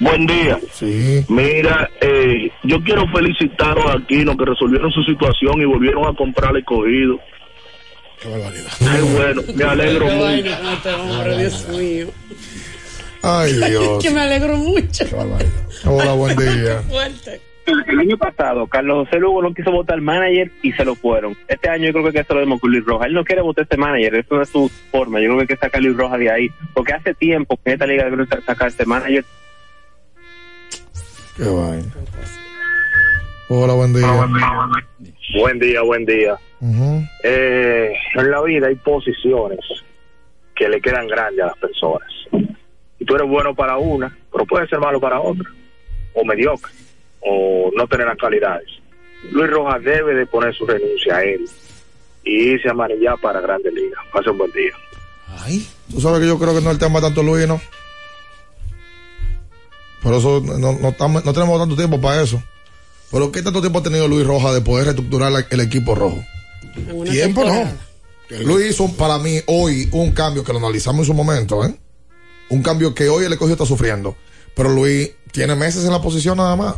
Buen día. Sí. Mira, eh, yo quiero felicitar a Aquino que resolvieron su situación y volvieron a comprar el cogido. Qué barbaridad. Qué bueno, me alegro Qué mucho. Dios mío. Ay, Dios. que me alegro mucho. Hola, buen día. Fuerte. El año pasado, Carlos José Lugo no quiso votar manager y se lo fueron. Este año yo creo que esto lo vemos con Luis Rojas. Él no quiere votar este manager, eso no es su forma. Yo creo que hay que sacar a Luis Rojas de ahí. Porque hace tiempo que en esta liga debe sacar este manager. Qué vaina. Hola, buen día. Buen día, buen día. Ujú. Eh, en la vida hay posiciones que le quedan grandes a las personas. Y tú eres bueno para una, pero puedes ser malo para otra. O mediocre. O no tener las calidades. Luis Rojas debe de poner su renuncia a él. Y irse a manillar para Grandes Ligas. Pase un buen día. Tú sabes que yo creo que no es el tema tanto Luis, ¿no? Por eso no, no, estamos- no tenemos tanto tiempo para eso. Pero ¿qué tanto tiempo ha tenido Luis Rojas de poder reestructurar la- el equipo rojo? Tiempo no. Luis hizo para mí hoy un cambio que lo analizamos en su momento, ¿eh? Un cambio que hoy el escogido está sufriendo. Pero Luis tiene meses en la posición nada más.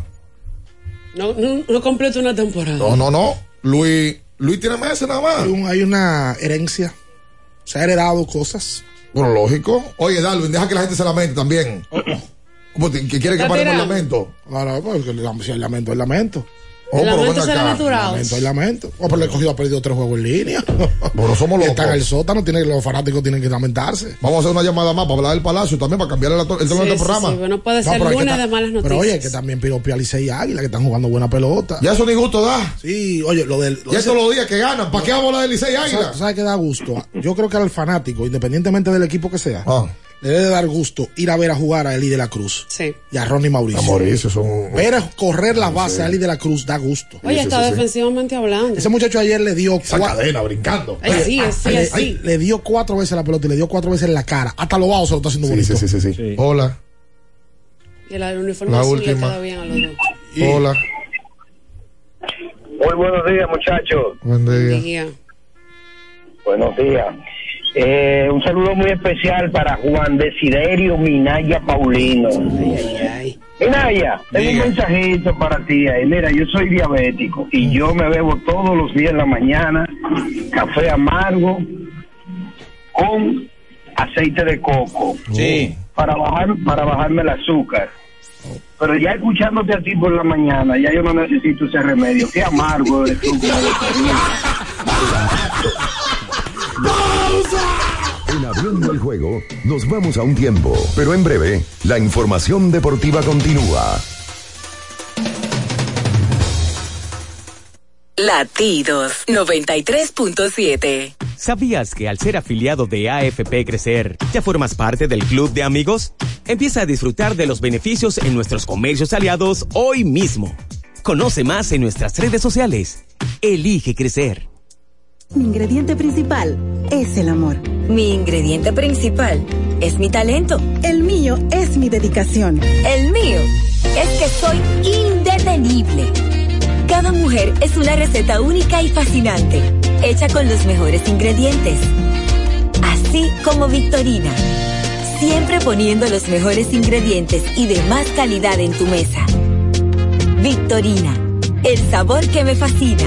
No, no, no completo una temporada. No, no, no. Luis, Luis tiene meses nada más. Hay, un- hay una herencia. Se ha heredado cosas. Bueno, lógico. Oye, Darwin, deja que la gente se lamente también. ¿Cómo te- que quiere que paremos el lamento? No, porque el, lam- si el lamento es lamento. Oh, El pero lamento será acá. natural. Lamento es lamento. Oh, pero el cogido ha perdido tres juegos en línea. Pero somos Y locos. Está en el sótano, tiene, los fanáticos tienen que lamentarse. Vamos a hacer una llamada más para hablar del Palacio también, para cambiar el, el tema Sí, del sí, programa. sí, bueno, puede ser pero lunes de malas Pero noticias. oye, que también Piropi Alice y Águila, que están jugando buena pelota. Ya eso ni gusto da. Sí, oye, lo del. Y eso los días que ganan. ¿Para qué vamos a hablar del Licey y Águila? ¿Sabes sabe qué da gusto? Yo creo que al fanático, independientemente del equipo que sea, Ah. Le debe dar gusto ir a ver a jugar a Eli de la Cruz Sí. y a Ronnie Mauricio. A Mauricio son. Ver a correr la base a Eli de la Cruz da gusto. Oye, está defensivamente hablando. Ese muchacho ayer le dio Esa cua- cadena brincando. Ay, sí, sí, sí. le dio cuatro veces la pelota y le dio cuatro veces en la cara. Hasta lo bajo se lo está haciendo Sí, bonito. sí, sí, sí, sí. Hola. Y el uniforme La azul última. queda bien a los dos. Hola. Muy buenos días, muchachos. Buen día. Día. Buenos días. Eh, un saludo muy especial para Juan Desiderio Minaya Paulino. Minaya, tengo un mensajito para ti ahí. Mira, yo soy diabético y yo me bebo todos los días en la mañana café amargo con aceite de coco. Sí. Para bajar, para bajarme el azúcar. Pero ya escuchándote a ti por la mañana, ya yo no necesito ese remedio. Qué amargo eres tú. abriendo el juego, nos vamos a un tiempo, pero en breve, la información deportiva continúa. Latidos 93.7. ¿Sabías que al ser afiliado de AFP Crecer, ya formas parte del club de amigos? Empieza a disfrutar de los beneficios en nuestros comercios aliados hoy mismo. Conoce más en nuestras redes sociales. Elige crecer. Mi ingrediente principal es el amor. Mi ingrediente principal es mi talento. El mío es mi dedicación. El mío es que soy indetenible. Cada mujer es una receta única y fascinante, hecha con los mejores ingredientes. Así como Victorina, siempre poniendo los mejores ingredientes y de más calidad en tu mesa. Victorina, el sabor que me fascina.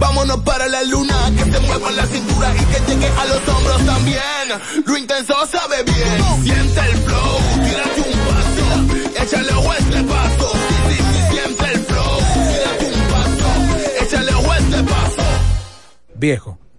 Vámonos para la luna, que se mueva la cintura y que llegue a los hombros también. Lo intenso sabe bien. Siente el flow. Tírate un paso. Échale a este paso. Siente el flow. Tírate un paso. Échale a este paso. Viejo,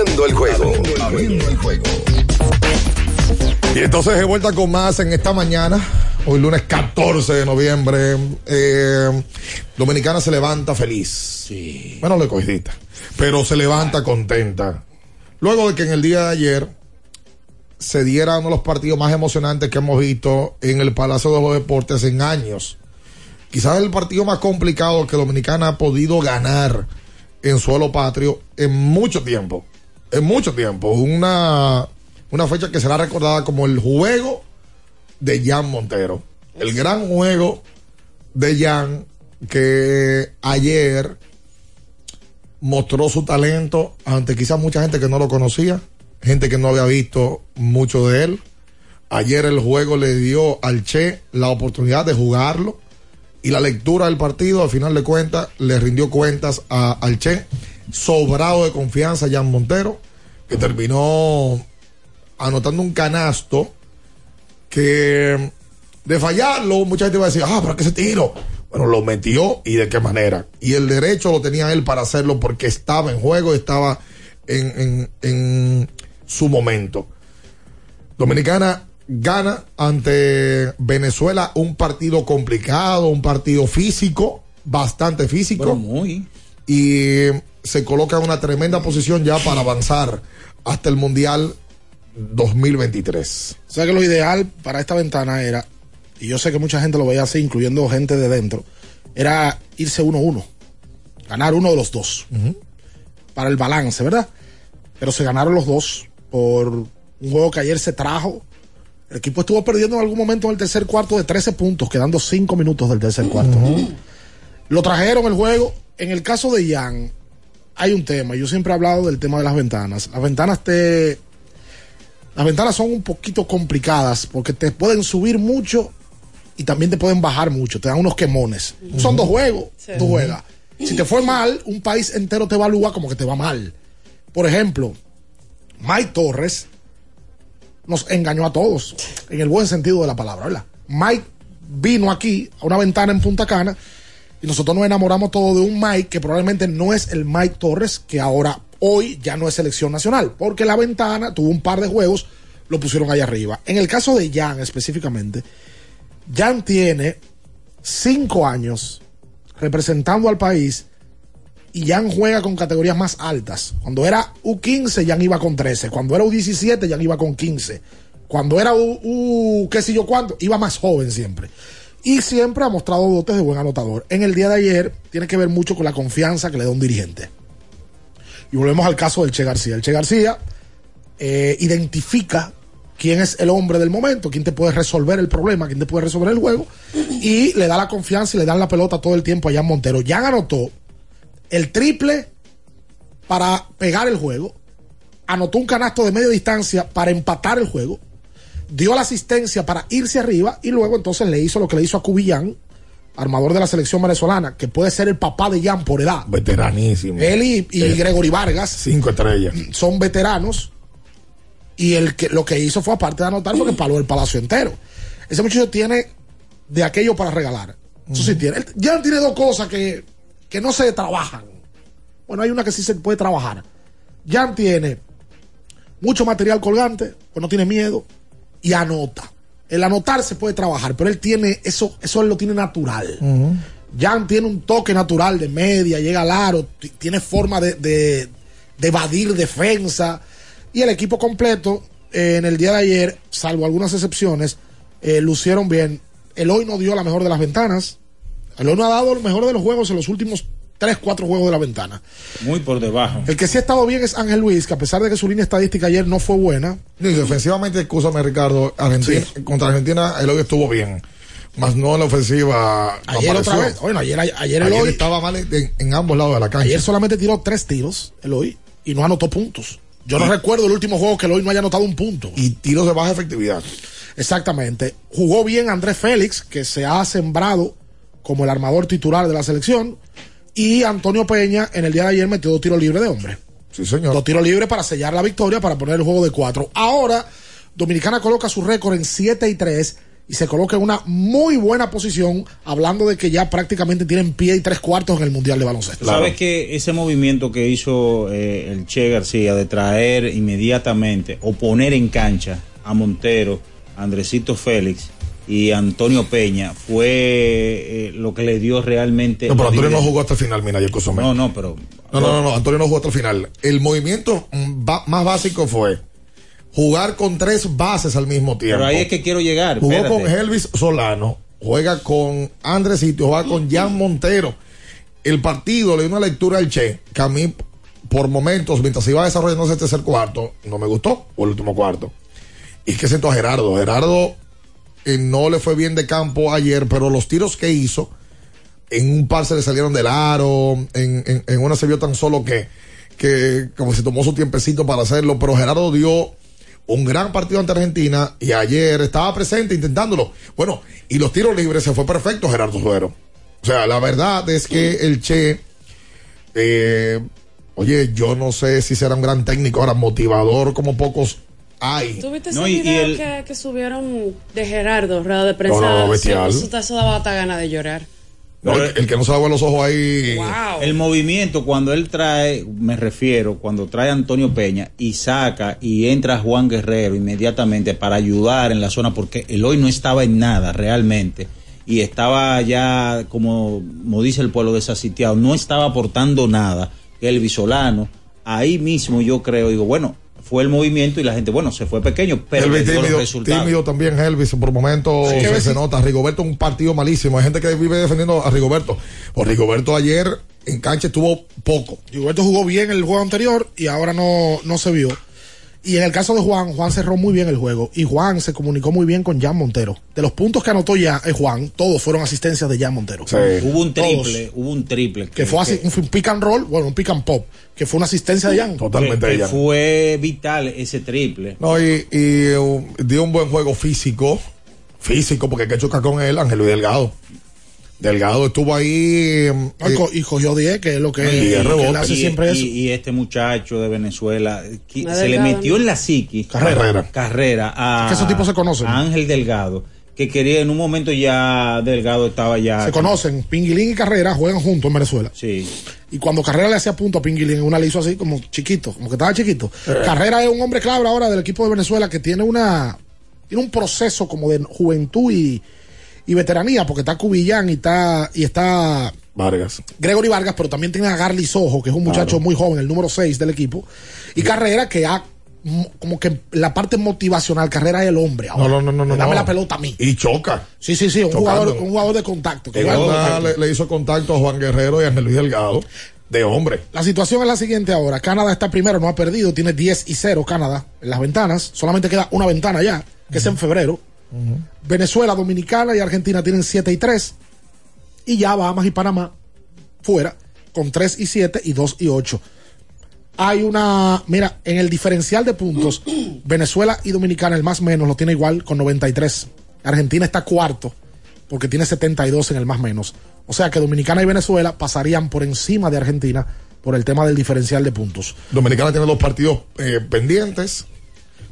Abriendo el juego. Abriendo el juego. Y entonces de vuelta con más en esta mañana, hoy lunes 14 de noviembre. eh, Dominicana se levanta feliz. Bueno, le cogiste. Pero se levanta contenta. Luego de que en el día de ayer se diera uno de los partidos más emocionantes que hemos visto en el Palacio de los Deportes en años. Quizás el partido más complicado que Dominicana ha podido ganar en suelo patrio en mucho tiempo. En mucho tiempo. Una, una fecha que será recordada como el juego de Jan Montero. El gran juego de Jan que ayer mostró su talento ante quizás mucha gente que no lo conocía, gente que no había visto mucho de él. Ayer el juego le dio al Che la oportunidad de jugarlo y la lectura del partido, al final de cuentas, le rindió cuentas a- al Che, sobrado de confianza Jan Montero, que terminó anotando un canasto que de fallarlo, mucha gente va a decir, ah, pero que ese tiro. Bueno, lo metió y de qué manera. Y el derecho lo tenía él para hacerlo porque estaba en juego, estaba en, en- en su momento. Dominicana gana ante Venezuela un partido complicado, un partido físico, bastante físico. Pero muy. Y se coloca en una tremenda posición ya para avanzar hasta el Mundial 2023. O sea que lo ideal para esta ventana era, y yo sé que mucha gente lo veía así, incluyendo gente de dentro, era irse 1-1. Ganar uno de los dos. Para el balance, ¿verdad? Pero se ganaron los dos por un juego que ayer se trajo. El equipo estuvo perdiendo en algún momento en el tercer cuarto de 13 puntos, quedando 5 minutos del tercer cuarto. Lo trajeron el juego. En el caso de Jan, hay un tema. Yo siempre he hablado del tema de las ventanas. Las ventanas te, las ventanas son un poquito complicadas porque te pueden subir mucho y también te pueden bajar mucho. Te dan unos quemones. Son dos juegos. Tú juegas. Si te fue mal, un país entero te evalúa como que te va mal. Por ejemplo, Mike Torres nos engañó a todos, en el buen sentido de la palabra, ¿verdad? Mike vino aquí a una ventana en Punta Cana y nosotros nos enamoramos todos de un Mike que probablemente no es el Mike Torres que ahora, hoy, ya no es selección nacional, porque la ventana tuvo un par de juegos, lo pusieron ahí arriba. En el caso de Jan específicamente, Jan tiene cinco años representando al país y Jan juega con categorías más altas. Cuando era U15, Jan iba con 13. Cuando era U17, Jan iba con 15. Cuando era U, U qué sé yo cuánto, iba más joven siempre. Y siempre ha mostrado dotes de buen anotador. En el día de ayer tiene que ver mucho con la confianza que le da un dirigente. Y volvemos al caso del Che García. El Che García eh, identifica quién es el hombre del momento, quién te puede resolver el problema, quién te puede resolver el juego, y le da la confianza y le dan la pelota todo el tiempo a Jan Montero. Jan anotó el triple para pegar el juego, anotó un canasto de media distancia para empatar el juego, dio la asistencia para irse arriba y luego entonces le hizo lo que le hizo a Cubillán, armador de la selección venezolana, que puede ser el papá de Jan por edad. Veteranísimo. Él y, y Eh, Gregory Vargas Cinco estrellas. son veteranos y el que, lo que hizo fue aparte de anotar porque paló el palacio entero. Ese muchacho tiene de aquello para regalar. Eso sí tiene. Jan tiene dos cosas que que no se trabajan. Bueno, hay una que sí se puede trabajar. Jan tiene mucho material colgante, pues no tiene miedo y anota. El anotar se puede trabajar, pero él tiene eso, eso él lo tiene natural. Jan tiene un toque natural de media, llega al aro, tiene forma de, de- de evadir defensa. Y el equipo completo, eh, en el día de ayer, salvo algunas excepciones, eh, lucieron bien. El hoy no dio la mejor de las ventanas. El hoy no ha dado el mejor de los juegos en los últimos 3, 4 juegos de la ventana. Muy por debajo. El que sí ha estado bien es Ángel Luis, que a pesar de que su línea estadística ayer no fue buena, Y defensivamente, escúchame Ricardo, Argentina, contra Argentina el hoy estuvo bien, más no en la ofensiva. Ayer otra apareció. vez. Bueno, ayer, ayer, el hoy- estaba mal en, en ambos lados de la cancha. ayer solamente tiró tres tiros, el hoy, y no anotó puntos. Yo no recuerdo el último juego que el hoy no haya anotado un punto. Y tiros de baja efectividad. Exactamente. Jugó bien Andrés Félix, que se ha sembrado como el armador titular de la selección. Y Antonio Peña en el día de ayer metió dos tiros libres de hombre. Sí, señor. Dos tiros libres para sellar la victoria, para poner el juego de cuatro. Ahora, Dominicana coloca su récord en 7 y 3 y se coloca en una muy buena posición, hablando de que ya prácticamente tienen pie y tres cuartos en el Mundial de Baloncesto. Sabes que ese movimiento que hizo eh, el Che García de traer inmediatamente o poner en cancha a Montero, a Andresito Félix y Antonio Peña fue eh, lo que le dio realmente. No, pero Antonio no jugó hasta el final, mira, yo Cosome. No, no, pero. No, no, no, no, Antonio no jugó hasta el final. El movimiento mm, más básico fue jugar con tres bases al mismo tiempo. Pero ahí es que quiero llegar. Jugó espérate. con Elvis Solano, juega con Andresito, juega con Jan Montero. El partido le dio una lectura al Che, que a mí, por momentos, mientras iba desarrollando ese tercer cuarto, no me gustó, o el último cuarto. Y que siento a Gerardo. Gerardo eh, no le fue bien de campo ayer, pero los tiros que hizo, en un par se le salieron del aro, en, en, en una se vio tan solo que, que como se tomó su tiempecito para hacerlo, pero Gerardo dio un gran partido ante Argentina y ayer estaba presente intentándolo. Bueno, y los tiros libres se fue perfecto Gerardo Suero. O sea, la verdad es que el Che, eh, oye, yo no sé si será un gran técnico ahora, motivador como pocos ¿Tuviste ese No, y video el- que, que subieron de Gerardo, rueda de prensa? No, no, bestial. Eso, eso daba hasta gana de llorar. No, el, el que no se agua los ojos ahí. El movimiento, cuando él trae, me refiero, cuando trae a Antonio Peña y saca y entra Juan Guerrero inmediatamente para ayudar en la zona, porque el hoy no estaba en nada realmente y estaba ya, como, como dice el pueblo desasitiado, no estaba aportando nada. El Visolano, ahí mismo yo creo, digo, bueno, fue el movimiento y la gente, bueno, se fue pequeño, pero le Elvis dio los tímido, resultados. tímido también Elvis por momentos Sí, se, nota. Rigoberto un partido malísimo. Hay gente que vive defendiendo a Rigoberto. Pues Rigoberto ayer en cancha estuvo poco. Gilberto jugó bien el juego anterior y ahora no, no se vio. Y en el caso de Juan, Juan cerró muy bien el juego. Y Juan se comunicó muy bien con Jan Montero. De los puntos que anotó ya eh, Juan, todos fueron asistencias de Jan Montero. Hubo un Todos. triple, hubo un triple. Que fue así, un pick and roll, bueno, un pick and pop, que fue una asistencia de Jan. que- que fue vital ese triple. no y, y, uh, dio un buen juego físico físico porque que choca con él Ángel Luis Delgado Delgado estuvo ahí No, y co- y cogió 10, que es lo que, Y él hace y, siempre y- eso. y este muchacho de Venezuela que se le metió en la psiqui Carrera. carrera a, Es que esos tipos se conocen. a Ángel Delgado que quería en un momento ya Delgado estaba ya Se conocen, Pinguilín y Carrera juegan juntos en Venezuela. sí Y cuando Carrera le hacía punto a Pinguilín, una le hizo así como chiquito, como que estaba chiquito. Carrera es un hombre clave ahora del equipo de Venezuela que tiene una tiene un proceso como de juventud y, y veteranía, porque está Cubillán y está y está Vargas Gregory Vargas, pero también tiene a Garly Sojo, que es un muchacho muy joven, el número 6 del equipo. Y Carrera que ha mo- como que la parte motivacional, Carrera es el hombre ahora. no no no no Dame no. la pelota a mí. y choca Sí, sí, sí, un jugador, un jugador de contacto. que de le, le hizo contacto a Juan Guerrero y a Luis Delgado de hombre La situación es la siguiente ahora. Canadá está primero, no ha perdido, tiene 10 y 0 Canadá en las ventanas. Solamente queda una ventana ya, que es en febrero. Venezuela, Dominicana y Argentina tienen 7 y 3. Y ya Bahamas y Panamá fuera con 3 y 7 y 2 y 8. Hay una, mira, en el diferencial de puntos, Venezuela y Dominicana, el más menos, lo tiene igual con 93. Argentina está cuarto porque tiene 72 en el más menos. O sea que Dominicana y Venezuela pasarían por encima de Argentina por el tema del diferencial de puntos. Dominicana tiene dos partidos eh, pendientes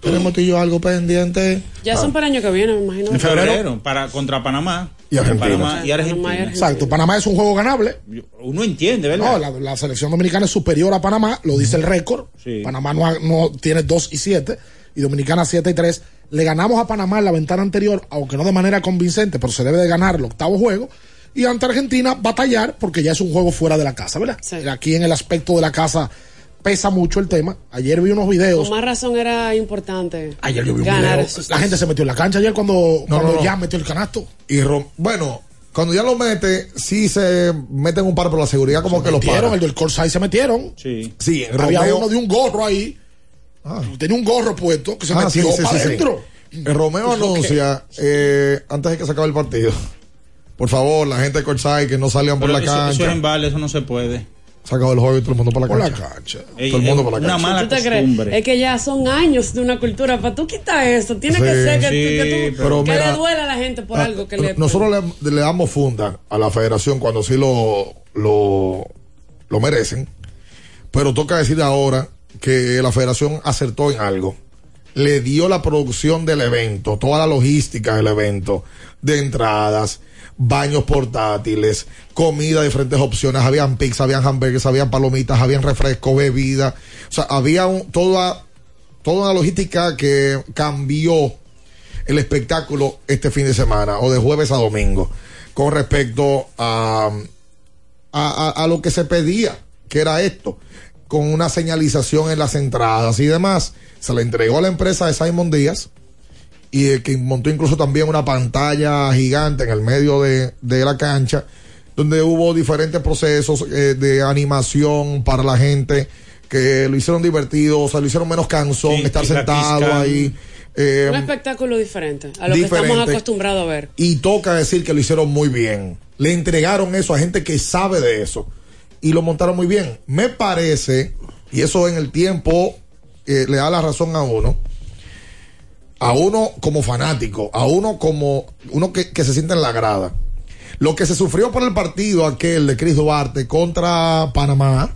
tenemos tú y yo algo pendiente. Ya son para el año que viene, me imagino. En febrero, para, contra Panamá. Y Argentina. Panamá y Argentina. Exacto, Panamá es un juego ganable. Uno entiende, ¿verdad? No, la, la selección dominicana es superior a Panamá, lo dice el récord. Sí. Panamá no tiene 2 y 7 y Dominicana 7 y 3. Le ganamos a Panamá en la ventana anterior, aunque no de manera convincente, pero se debe de ganar el octavo juego. Y ante Argentina batallar porque ya es un juego fuera de la casa, ¿verdad? Aquí en el aspecto de la casa pesa mucho el tema. Ayer vi unos videos. Con más razón era importante Ayer yo vi un ganar video. esos La gente se metió en la cancha ayer cuando, No, cuando no, no. ya metió el canasto. Y rom- bueno, cuando ya lo mete, sí se meten un par por la seguridad, como que los metieron, paran. el del Corsay se metieron. Sí. Sí, Había Romeo- uno de un gorro ahí. Tenía un gorro puesto que se Ah, metió sí, sí, para sí, sí. adentro. El Romeo ¿Eso anuncia, eh, antes de que se acabe el partido, por favor, la gente de Corsay que no salgan por Pero la eso, eso es cancha. en vale, eso no se puede. Se acabó el juego y todo el mundo por la Por la cancha. cancha. Ey, todo el mundo por la una cancha. mala ¿Tú te crees? costumbre. Es que ya son años de una cultura. Para tú quitar eso, tiene Sí, que ser que, sí, tú- que, tú- pero que mira, le duela a la gente por Ah, algo que le. Nosotros le, le damos funda a la federación cuando sí lo, lo, lo merecen. Pero toca decir ahora que la federación acertó en algo. Le dio la producción del evento, toda la logística del evento, de entradas, baños portátiles, comida diferentes opciones. Habían pizza, habían hamburguesas, habían palomitas, habían refresco, bebida. O sea, había toda, toda una logística que cambió el espectáculo este fin de semana o de jueves a domingo con respecto a, a, a- a lo que se pedía, que era esto, con una señalización en las entradas y demás. Se le entregó a la empresa de Simon Díaz y eh, que montó incluso también una pantalla gigante en el medio de, de la cancha donde hubo diferentes procesos eh, de animación para la gente que lo hicieron divertido, o sea, lo hicieron menos cansón, Sí, estar sentado ahí. eh, un espectáculo diferente a lo que estamos acostumbrados a ver. y toca decir que lo hicieron muy bien. Le entregaron eso a gente que sabe de eso. Y lo montaron muy bien. Me parece, y eso en el tiempo eh, le da la razón a uno, a uno como fanático, a uno como uno que, que se siente en la grada. Lo que se sufrió por el partido aquel de Cris Duarte contra Panamá,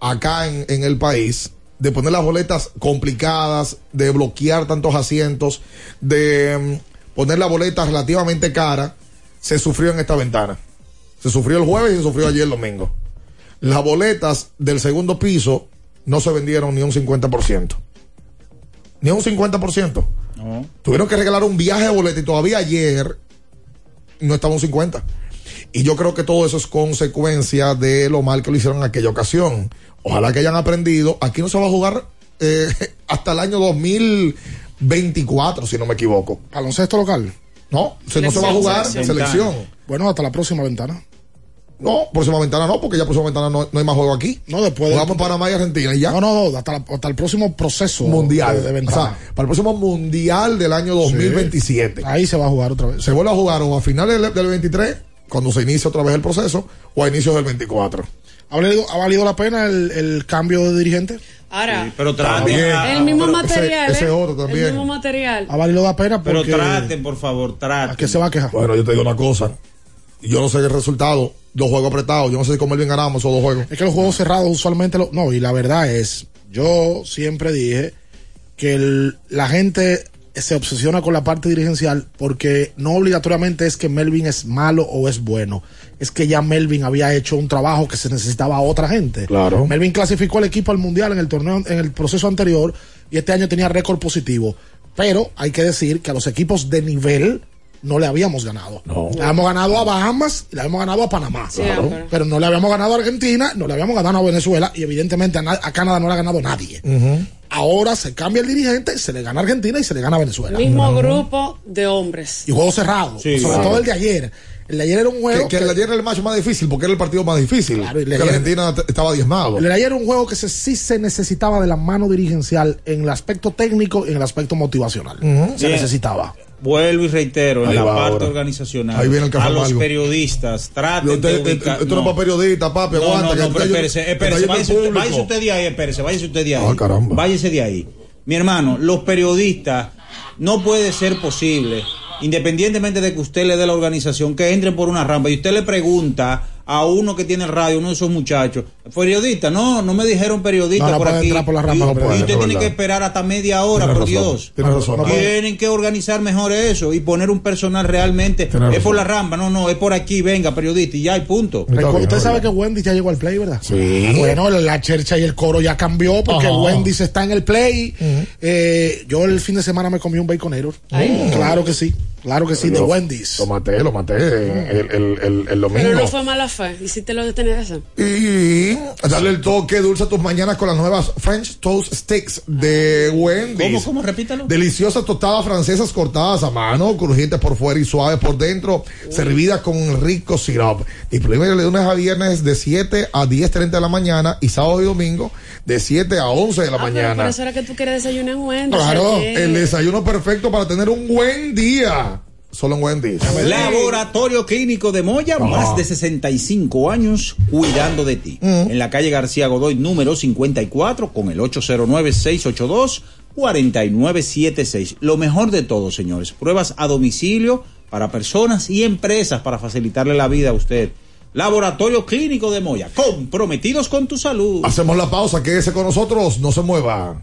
acá en, en el país, de poner las boletas complicadas, de bloquear tantos asientos, de mm, poner la boleta relativamente cara, se sufrió en esta ventana. Se sufrió el jueves y se sufrió ayer el domingo. Las boletas del segundo piso no se vendieron ni un 50%. Ni un 50%. No. Tuvieron que regalar un viaje de boleta y todavía ayer no estaba un 50. Y yo creo que todo eso es consecuencia de lo mal que lo hicieron en aquella ocasión. Ojalá que hayan aprendido. Aquí no se va a jugar eh, hasta el año 2024, si no me equivoco. Baloncesto local. No, se- no se va a jugar Selección. selección. Bueno, hasta la próxima ventana. No, próxima ventana no, porque ya próxima ventana no, no hay más juego aquí. No, después de- Jugamos en Panamá y Argentina y ya. No, no, no, hasta, la- hasta el próximo proceso mundial. de, de o ventana. sea, para el próximo mundial del año 2027. Ahí se va a jugar otra vez. Se vuelve a jugar o a finales del, del 23, cuando se inicia otra vez el proceso, o a inicios del 24. ¿Ha valido, ha valido la pena el, el cambio de dirigente? Ahora, Pero traten. El mismo pero material. ese- ese ¿eh? otro también. El mismo material. ¿Ha valido la pena? Pero Porque traten, por favor, traten. ¿A qué se va a quejar? Bueno, yo te digo una cosa. Yo no sé el resultado. Dos juegos apretados. Yo no sé cómo bien ganamos esos dos juegos. Es que los juegos cerrados usualmente lo, no, y la verdad es, yo siempre dije que el- la gente se obsesiona con la parte dirigencial porque no obligatoriamente es que Melvin es malo o es bueno, es que ya Melvin había hecho un trabajo que se necesitaba a otra gente. Claro. Melvin clasificó al equipo al mundial en el torneo, en el proceso anterior y este año tenía récord positivo. Pero hay que decir que a los equipos de nivel no le habíamos ganado. Le habíamos ganado a Bahamas y le habíamos ganado a Panamá. Sí, Claro. Pero no le habíamos ganado a Argentina, no le habíamos ganado a Venezuela y evidentemente a, na- a Canadá no le ha ganado nadie. Ahora se cambia el dirigente, se le gana a Argentina y se le gana a Venezuela. Mismo grupo de hombres. Y juego cerrado. Sí, sobre claro. todo el de ayer. El de ayer era un Que, juego que el de ayer era el macho más difícil, porque era el partido más difícil. Claro, y ayer- Argentina estaba diezmado. El de ayer era un juego que se- sí se necesitaba de la mano dirigencial en el aspecto técnico y en el aspecto motivacional. Se necesitaba. Vuelvo y reitero, en la parte ahora. organizacional, a los periodistas, traten Usted- de ubicar... usted no es para periodista, papi, No, aguanta, no, que no, está pero espérese, espérese, váyase usted, váyase usted de ahí, espérese, váyase usted de ahí. Ah, caramba. Váyase de ahí. Mi hermano, los periodistas, no puede ser posible, independientemente de que usted le dé la organización, que entren por una rampa y usted le pregunta a uno que tiene el radio, uno de esos muchachos. Periodista, no, no me dijeron periodista No, no por aquí. entrar por la rama, y, no puede, y usted tiene verdad. que esperar hasta media hora, por razón, Dios. tienes razón. No puede. Tienen que organizar mejor eso y poner un personal realmente. Es por la ramba, no, no, es por aquí, venga, periodista, y ya, y punto. Usted sabe que Wendy ya llegó al play, ¿verdad? Sí. Bueno, la chercha y el coro ya cambió porque Ajá. Wendy se está en el play. Eh, yo el fin de semana me comí un baconero. Claro que sí, claro que sí, de Lo- Wendy's. Lo maté, lo maté el, el, el, el domingo. Pero no fue mala fe. Hiciste lo que tenías que hacer. Y darle el toque dulce a tus mañanas con las nuevas French Toast Sticks de Wendy's. ¿Cómo, cómo? Repítalo. Deliciosas tostadas francesas cortadas a mano, crujientes por fuera y suaves por dentro, servidas con un rico syrup. Disponible de lunes a viernes de 7 a 10.30 de la mañana y sábado y domingo de 7 a 11 de la Ah, pero mañana. por eso era que tú quieres desayunar en Wendy's. Claro, el desayuno perfecto para tener un buen día. Solo en Wendy's. Laboratorio Clínico de Moya, más de 65 años cuidando de ti. En la calle García Godoy, número 54, con el 809-682-4976. Lo mejor de todo, señores, pruebas a domicilio para personas y empresas para facilitarle la vida a usted. Laboratorio Clínico de Moya, comprometidos con tu salud. Hacemos la pausa, quédese con nosotros, no se mueva.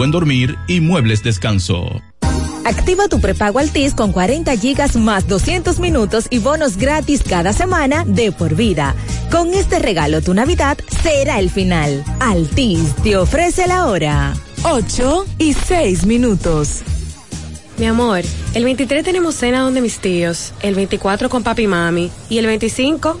buen dormir y muebles descanso. Activa tu prepago Altis con 40 gigas más 200 minutos y bonos gratis cada semana de por vida. Con este regalo tu Navidad será el final. Altis te ofrece la hora. 8 y 6 minutos. Mi amor, el 23 tenemos cena donde mis tíos, el 24 con papi y mami y el 25,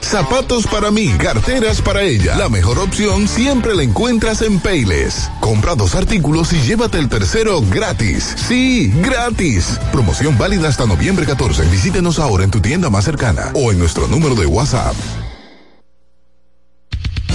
Zapatos para mí, carteras para ella. La mejor opción siempre la encuentras en Payless. Compra dos artículos y llévate el tercero gratis. Sí, gratis. Promoción válida hasta noviembre 14. Visítenos ahora en tu tienda más cercana o en nuestro número de WhatsApp.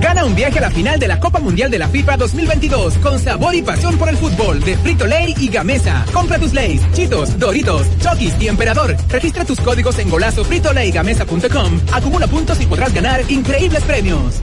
Gana un viaje a la final de la Copa Mundial de la FIFA 2022 con sabor y pasión por el fútbol de Frito Lay y Gamesa. Compra tus Lays, Chitos, Doritos, Chokis y Emperador. Registra tus códigos en golazo fritolaygamesa.com. Acumula puntos y podrás ganar increíbles premios.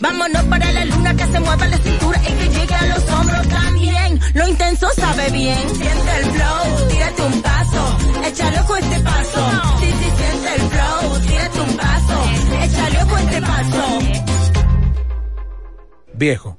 Vámonos para la luna que se mueva la cintura y que llegue a los hombros también. Lo intenso sabe bien. Siente el flow, tírate un paso, échalo con este paso. Si, si siente el flow, tírate un paso, échalo con este paso. Viejo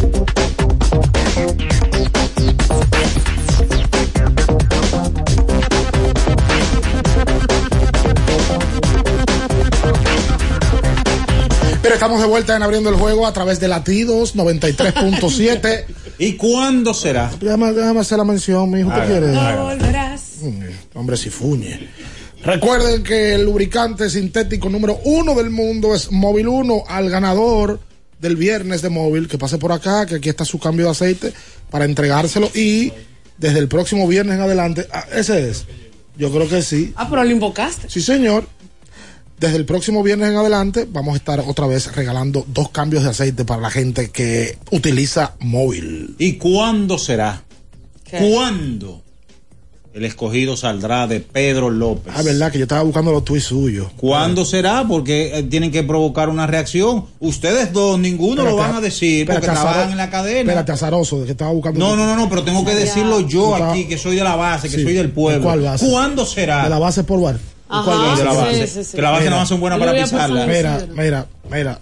Pero estamos de vuelta en abriendo el juego a través de latidos 93.7. ¿Y cuándo será? Déjame, déjame hacer la mención, mi hijo. ¿Qué quieres? haga. volverás. Mm, Hombre, si fuñe. Recuerden que el lubricante sintético número uno del mundo es Móvil 1 al ganador del viernes de móvil que pase por acá, que aquí está su cambio de aceite para entregárselo y desde el próximo viernes en adelante, ah, ese es. Yo creo que sí. Ah, pero lo invocaste. Sí, señor. Desde el próximo viernes en adelante vamos a estar otra vez regalando dos cambios de aceite para la gente que utiliza móvil. ¿Y cuándo será? ¿Cuándo el escogido saldrá de Pedro López? Ah, verdad que yo estaba buscando los tuits suyos. ¿Cuándo será? Porque eh, tienen que provocar una reacción. Ustedes dos, ninguno lo van a decir porque trabajan en la cadena. Espérate, azaroso, de que estaba buscando. No, no, no, no, pero tengo que decirlo yo aquí, que soy de la base, que Sí. soy del pueblo. ¿De cuál base? ¿Cuándo será? De la base por bar. Ajá, ¿Cuál de la base? Sí, sí, sí. Que la base Mira. no son buenas para pisarla. Mira, mira, mira.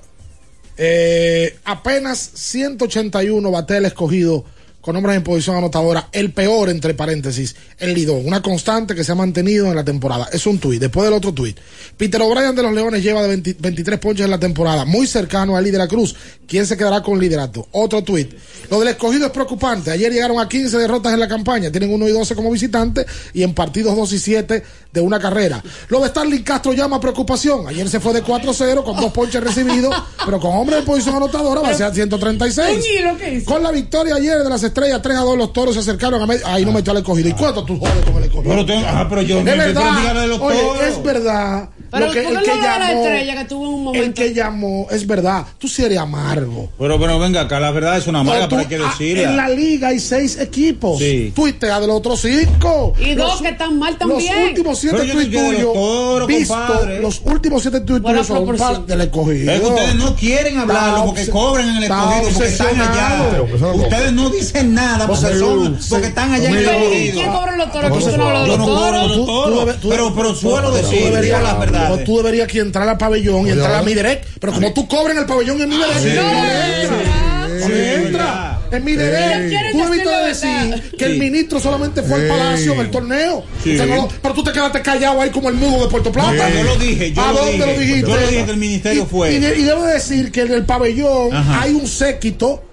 Eh, apenas 181 bate el escogido con hombres en posición anotadora. El peor, entre paréntesis, el Lidón. Una constante que se ha mantenido en la temporada. Es un tuit. Después del otro tuit. Peter O'Brien de los Leones lleva de 20 23 ponches en la temporada. Muy cercano a Eli de la Cruz. ¿Quién se quedará con el liderato? Otro tuit. Lo del escogido es preocupante. Ayer llegaron a 15 derrotas en la campaña. Tienen 1 y 12 como visitantes y en partidos 2 y 7 de una carrera. Lo de Starling Castro llama preocupación. Ayer se fue de 4-0 con dos ponches recibidos, pero con hombres en posición anotadora va a ser 136. Oye, ¿lo que hizo? Con la victoria ayer de las estrellas 3 a 2, los toros se acercaron a medio. Ahí no metió al escogido. ¿Y cuánto tú jodes con el escogido? Pero tengo- ajá, pero yo me- pero verdad. de Oye, toros. es verdad. Pero lo que, ¿por el que no habla de la llamó, estrella que tuvo en un el momento? que llamó, es verdad. Tú sí eres amargo. Pero, pero venga acá, la verdad es una mala, No, tú- pero hay que ah, decirla. En la liga hay seis equipos. Sí. Tuitea de los otros cinco. Y dos Los- que están mal también. Los últimos siete Pero tuits tuyos. visto, compadre. los últimos siete tuits tuyos son para del escogido. Es que ustedes no quieren hablarlo porque cobran en el escogido, porque están allá. obsesionado. Ustedes no dicen nada porque, son, porque están allá en el Pero, ¿y escogido. quién cobra los toros? Pues ¿Por qué no habla de Yo no cobro los toros, tú- pero, pero suelo tú decir digo las o tú deberías que entrar al pabellón y entrar a mi direct, pero como tú cobras en el pabellón en mi direct, Sí. no le entra. No le entra. En mi quieren tú debiste decir la decir que el ministro solamente fue al palacio en el torneo. Sí. No pero tú te quedaste callado ahí como el mudo de Puerto Plata. Yo lo dije, yo ¿A lo dónde dije. lo dijiste? Yo lo dije que el ministerio Y- fue. Y, de- y debo decir que en el pabellón Ajá. hay un séquito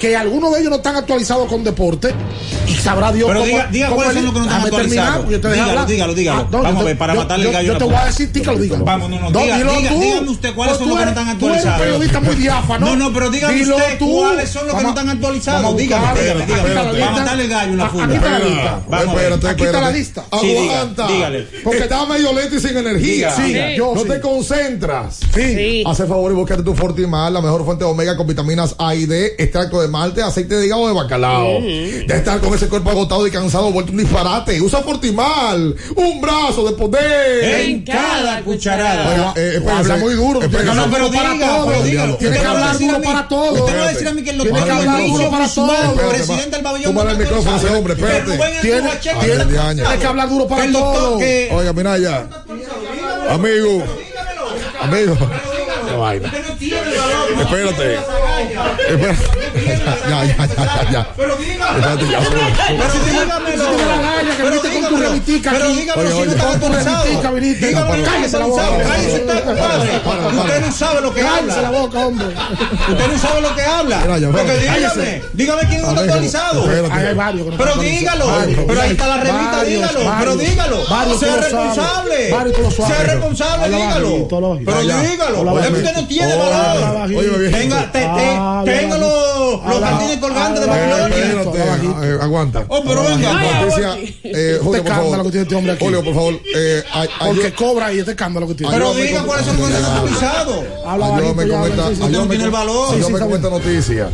que algunos de ellos no están actualizados con deporte y sabrá Dios Pero cómo- diga- diga cómo cuáles el- son los que no están actualizados. Dígalo, dígalo, dígalo. Ah, no, Vamos a ver, para yo- matarle el yo- gallo Yo a te voy a decir, ti que lo diga. Vamos, no, no, diga- dilo diga- tú. dígame usted cuáles Pues son los que no están Tú eres un actualizados. periodista muy diáfano. No, no, pero dígame usted tú. cuáles son los que no Vamos- están actualizados. vamos a Dígame, dígame, Aquí dígame. está la Para lista. matarle el gallo en la Ah, funda. Aquí está la lista. Vamos a espérate, Aquí está la lista. Sí, diga, Aguanta. dígale. Porque está medio lento y sin energía. Diga, diga. Yo no sí. te concentras. Sí. Hace favor y búscate tu Fortimal, la mejor fuente de omega con vitaminas A y D, extracto de malte, aceite de hígado de bacalao. De estar con ese cuerpo agotado y cansado, vuelto un disparate. Usa Fortimal, un brazo de poder. En cada cucharada. Oiga, eh. Habla muy duro. Espérese. Tiene que No, hablar pero duro para diga, todo. pero. Tiene que hablar duro para todo. Usted no va a decir a mí que el Tiene que doctor hablar Dionisio duro para Guzmán, todo. Espérate, presidente del pabellón. el micrófono ese hombre, espérate. Tiene, que hablar duro para todo. Oiga, mira ya. Amigo. Amigo. Vaina. Espérate. Espérate. Ya, ya, ya, ya. Pero dígame. Pero dígamelo. Si está Cállese la boca. Cállese usted, compadre. Usted no sabe lo que Cállese la habla. boca, hombre. Usted no sabe lo que habla. Porque dígame. Dígame quién no A está ver, autorizado. espérate. Ahí hay varios que no Pero dígalo. Pero ahí está la revista, dígalo. Pero dígalo. Sea responsable. Sea responsable, Habla dígalo. Pero dígalo. Habla Es usted no tiene Habla valor. bajito. Los los jardines colgantes de habla Babilonia. bajito. Espérate, eh, aguanta. Oh, pero venga. Noticia, eh, Julio, por escándalo favor. que tiene este hombre aquí. Julio, por favor. Eh, Porque cobra y este escándalo que tiene. Pero Ayúdame diga con- cuáles son los autorizados. Habla Ayúdame con esta, ayúdame el valor. ayúdame con esta noticia.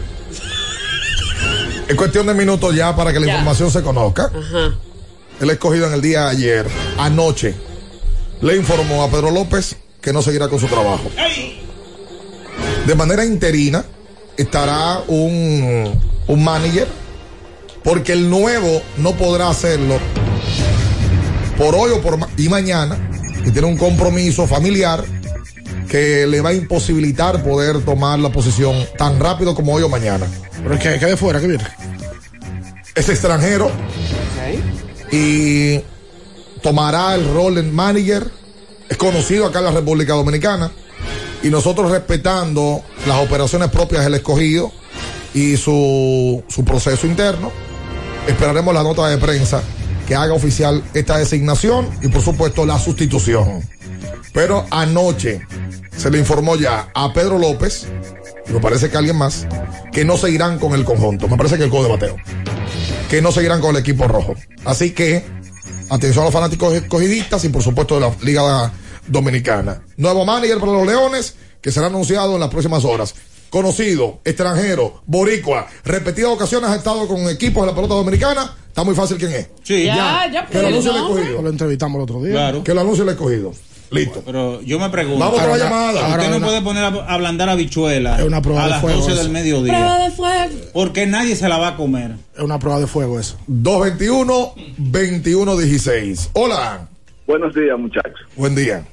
Es cuestión de minutos ya para que la Ya. información se conozca. Ajá. El escogido en el día de ayer, anoche, le informó a Pedro López que no seguirá con su trabajo. De manera interina estará un, un manager, porque el nuevo no podrá hacerlo por hoy o por ma- y mañana, que tiene un compromiso familiar que le va a imposibilitar poder tomar la posición tan rápido como hoy o mañana. Pero es que quede fuera, que viene. Es extranjero y tomará el rol de manager. Es conocido acá en la República Dominicana. Y nosotros respetando las operaciones propias del escogido y su, su proceso interno, esperaremos la nota de prensa que haga oficial esta designación y por supuesto la sustitución. Pero anoche se le informó ya a Pedro López, me parece que alguien más, que no seguirán con el conjunto. Me parece que el codo de bateo que no seguirán con el equipo rojo. Así que, atención a los fanáticos escogidistas y por supuesto de la Liga Dominicana. Nuevo manager para los Leones, que será anunciado en las próximas horas. Conocido, extranjero, boricua, repetidas ocasiones ha estado con equipos de la pelota dominicana. Está muy fácil quién es. Sí. Ya, ya, Que lo anuncie el ¿no? escogido. Lo entrevistamos el otro día. Claro. Que lo anuncie el escogido. Listo. Pero yo me pregunto. Vamos a otra Ahora, llamada. ahora, Usted no una- puede poner a a ablandar habichuela Es una prueba a de las fuego 12 eso. del mediodía. Prueba de fuego. Porque nadie se la va a comer. Es una prueba de fuego eso. 221-2116. Hola. Buenos días, muchachos. Buen día.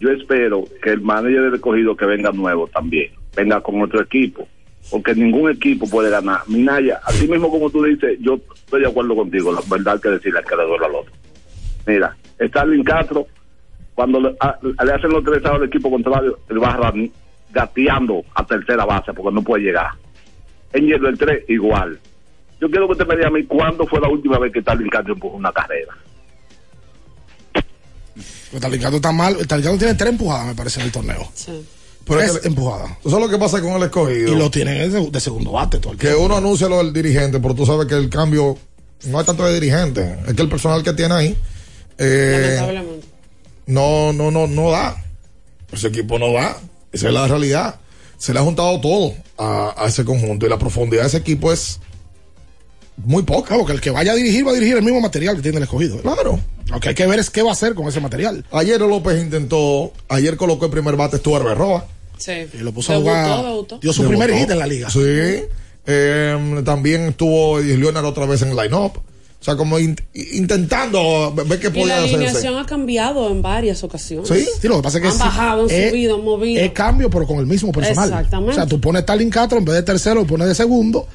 Yo espero que el manager del escogido que venga nuevo también, venga con otro equipo, porque ningún equipo puede ganar. Minaya, así mismo como tú dices, yo estoy de acuerdo contigo, la verdad que decirle que le duele al otro. Mira, Starling Castro, cuando le, hacen los tres al equipo contrario, él va gateando a tercera base porque no puede llegar. En hielo el 3, igual. Yo quiero que usted me diga a mí cuándo fue la última vez que Starling Castro empujó una carrera. El Talicando está mal. El Talicando tiene tres empujadas, me parece, en el torneo. Pero Tres es empujadas. ¿Tú sabes lo que pasa con el escogido? Y lo tienen de, segundo bate todo el Que uno anuncia lo del dirigente, pero tú sabes que el cambio no es tanto de dirigente, es que el personal que tiene ahí eh, Lamentablemente. no, no, no, no da. Ese equipo no da. Esa es la realidad. Se le ha juntado todo a, a ese conjunto y la profundidad de ese equipo es muy poca. Claro, que el que vaya a dirigir va a dirigir el mismo material que tiene el escogido. Claro. Lo que hay que ver es qué va a hacer con ese material. Ayer López intentó, ayer colocó el primer bate Stuart Berroa. Sí. Y lo puso a jugar. Dio su Debutó. primer hit en la liga. Sí. Eh, también estuvo Leonard otra vez en el line-up. O sea, como in- intentando ver qué la podía hacerse. alineación ha cambiado en varias ocasiones. Sí, sí, lo que pasa es que Han sí, bajado, han es- subido, han movido. Es cambio, pero con el mismo personal. Exactamente. O sea, tú pones Stalin Castro en vez de tercero, lo pones de segundo.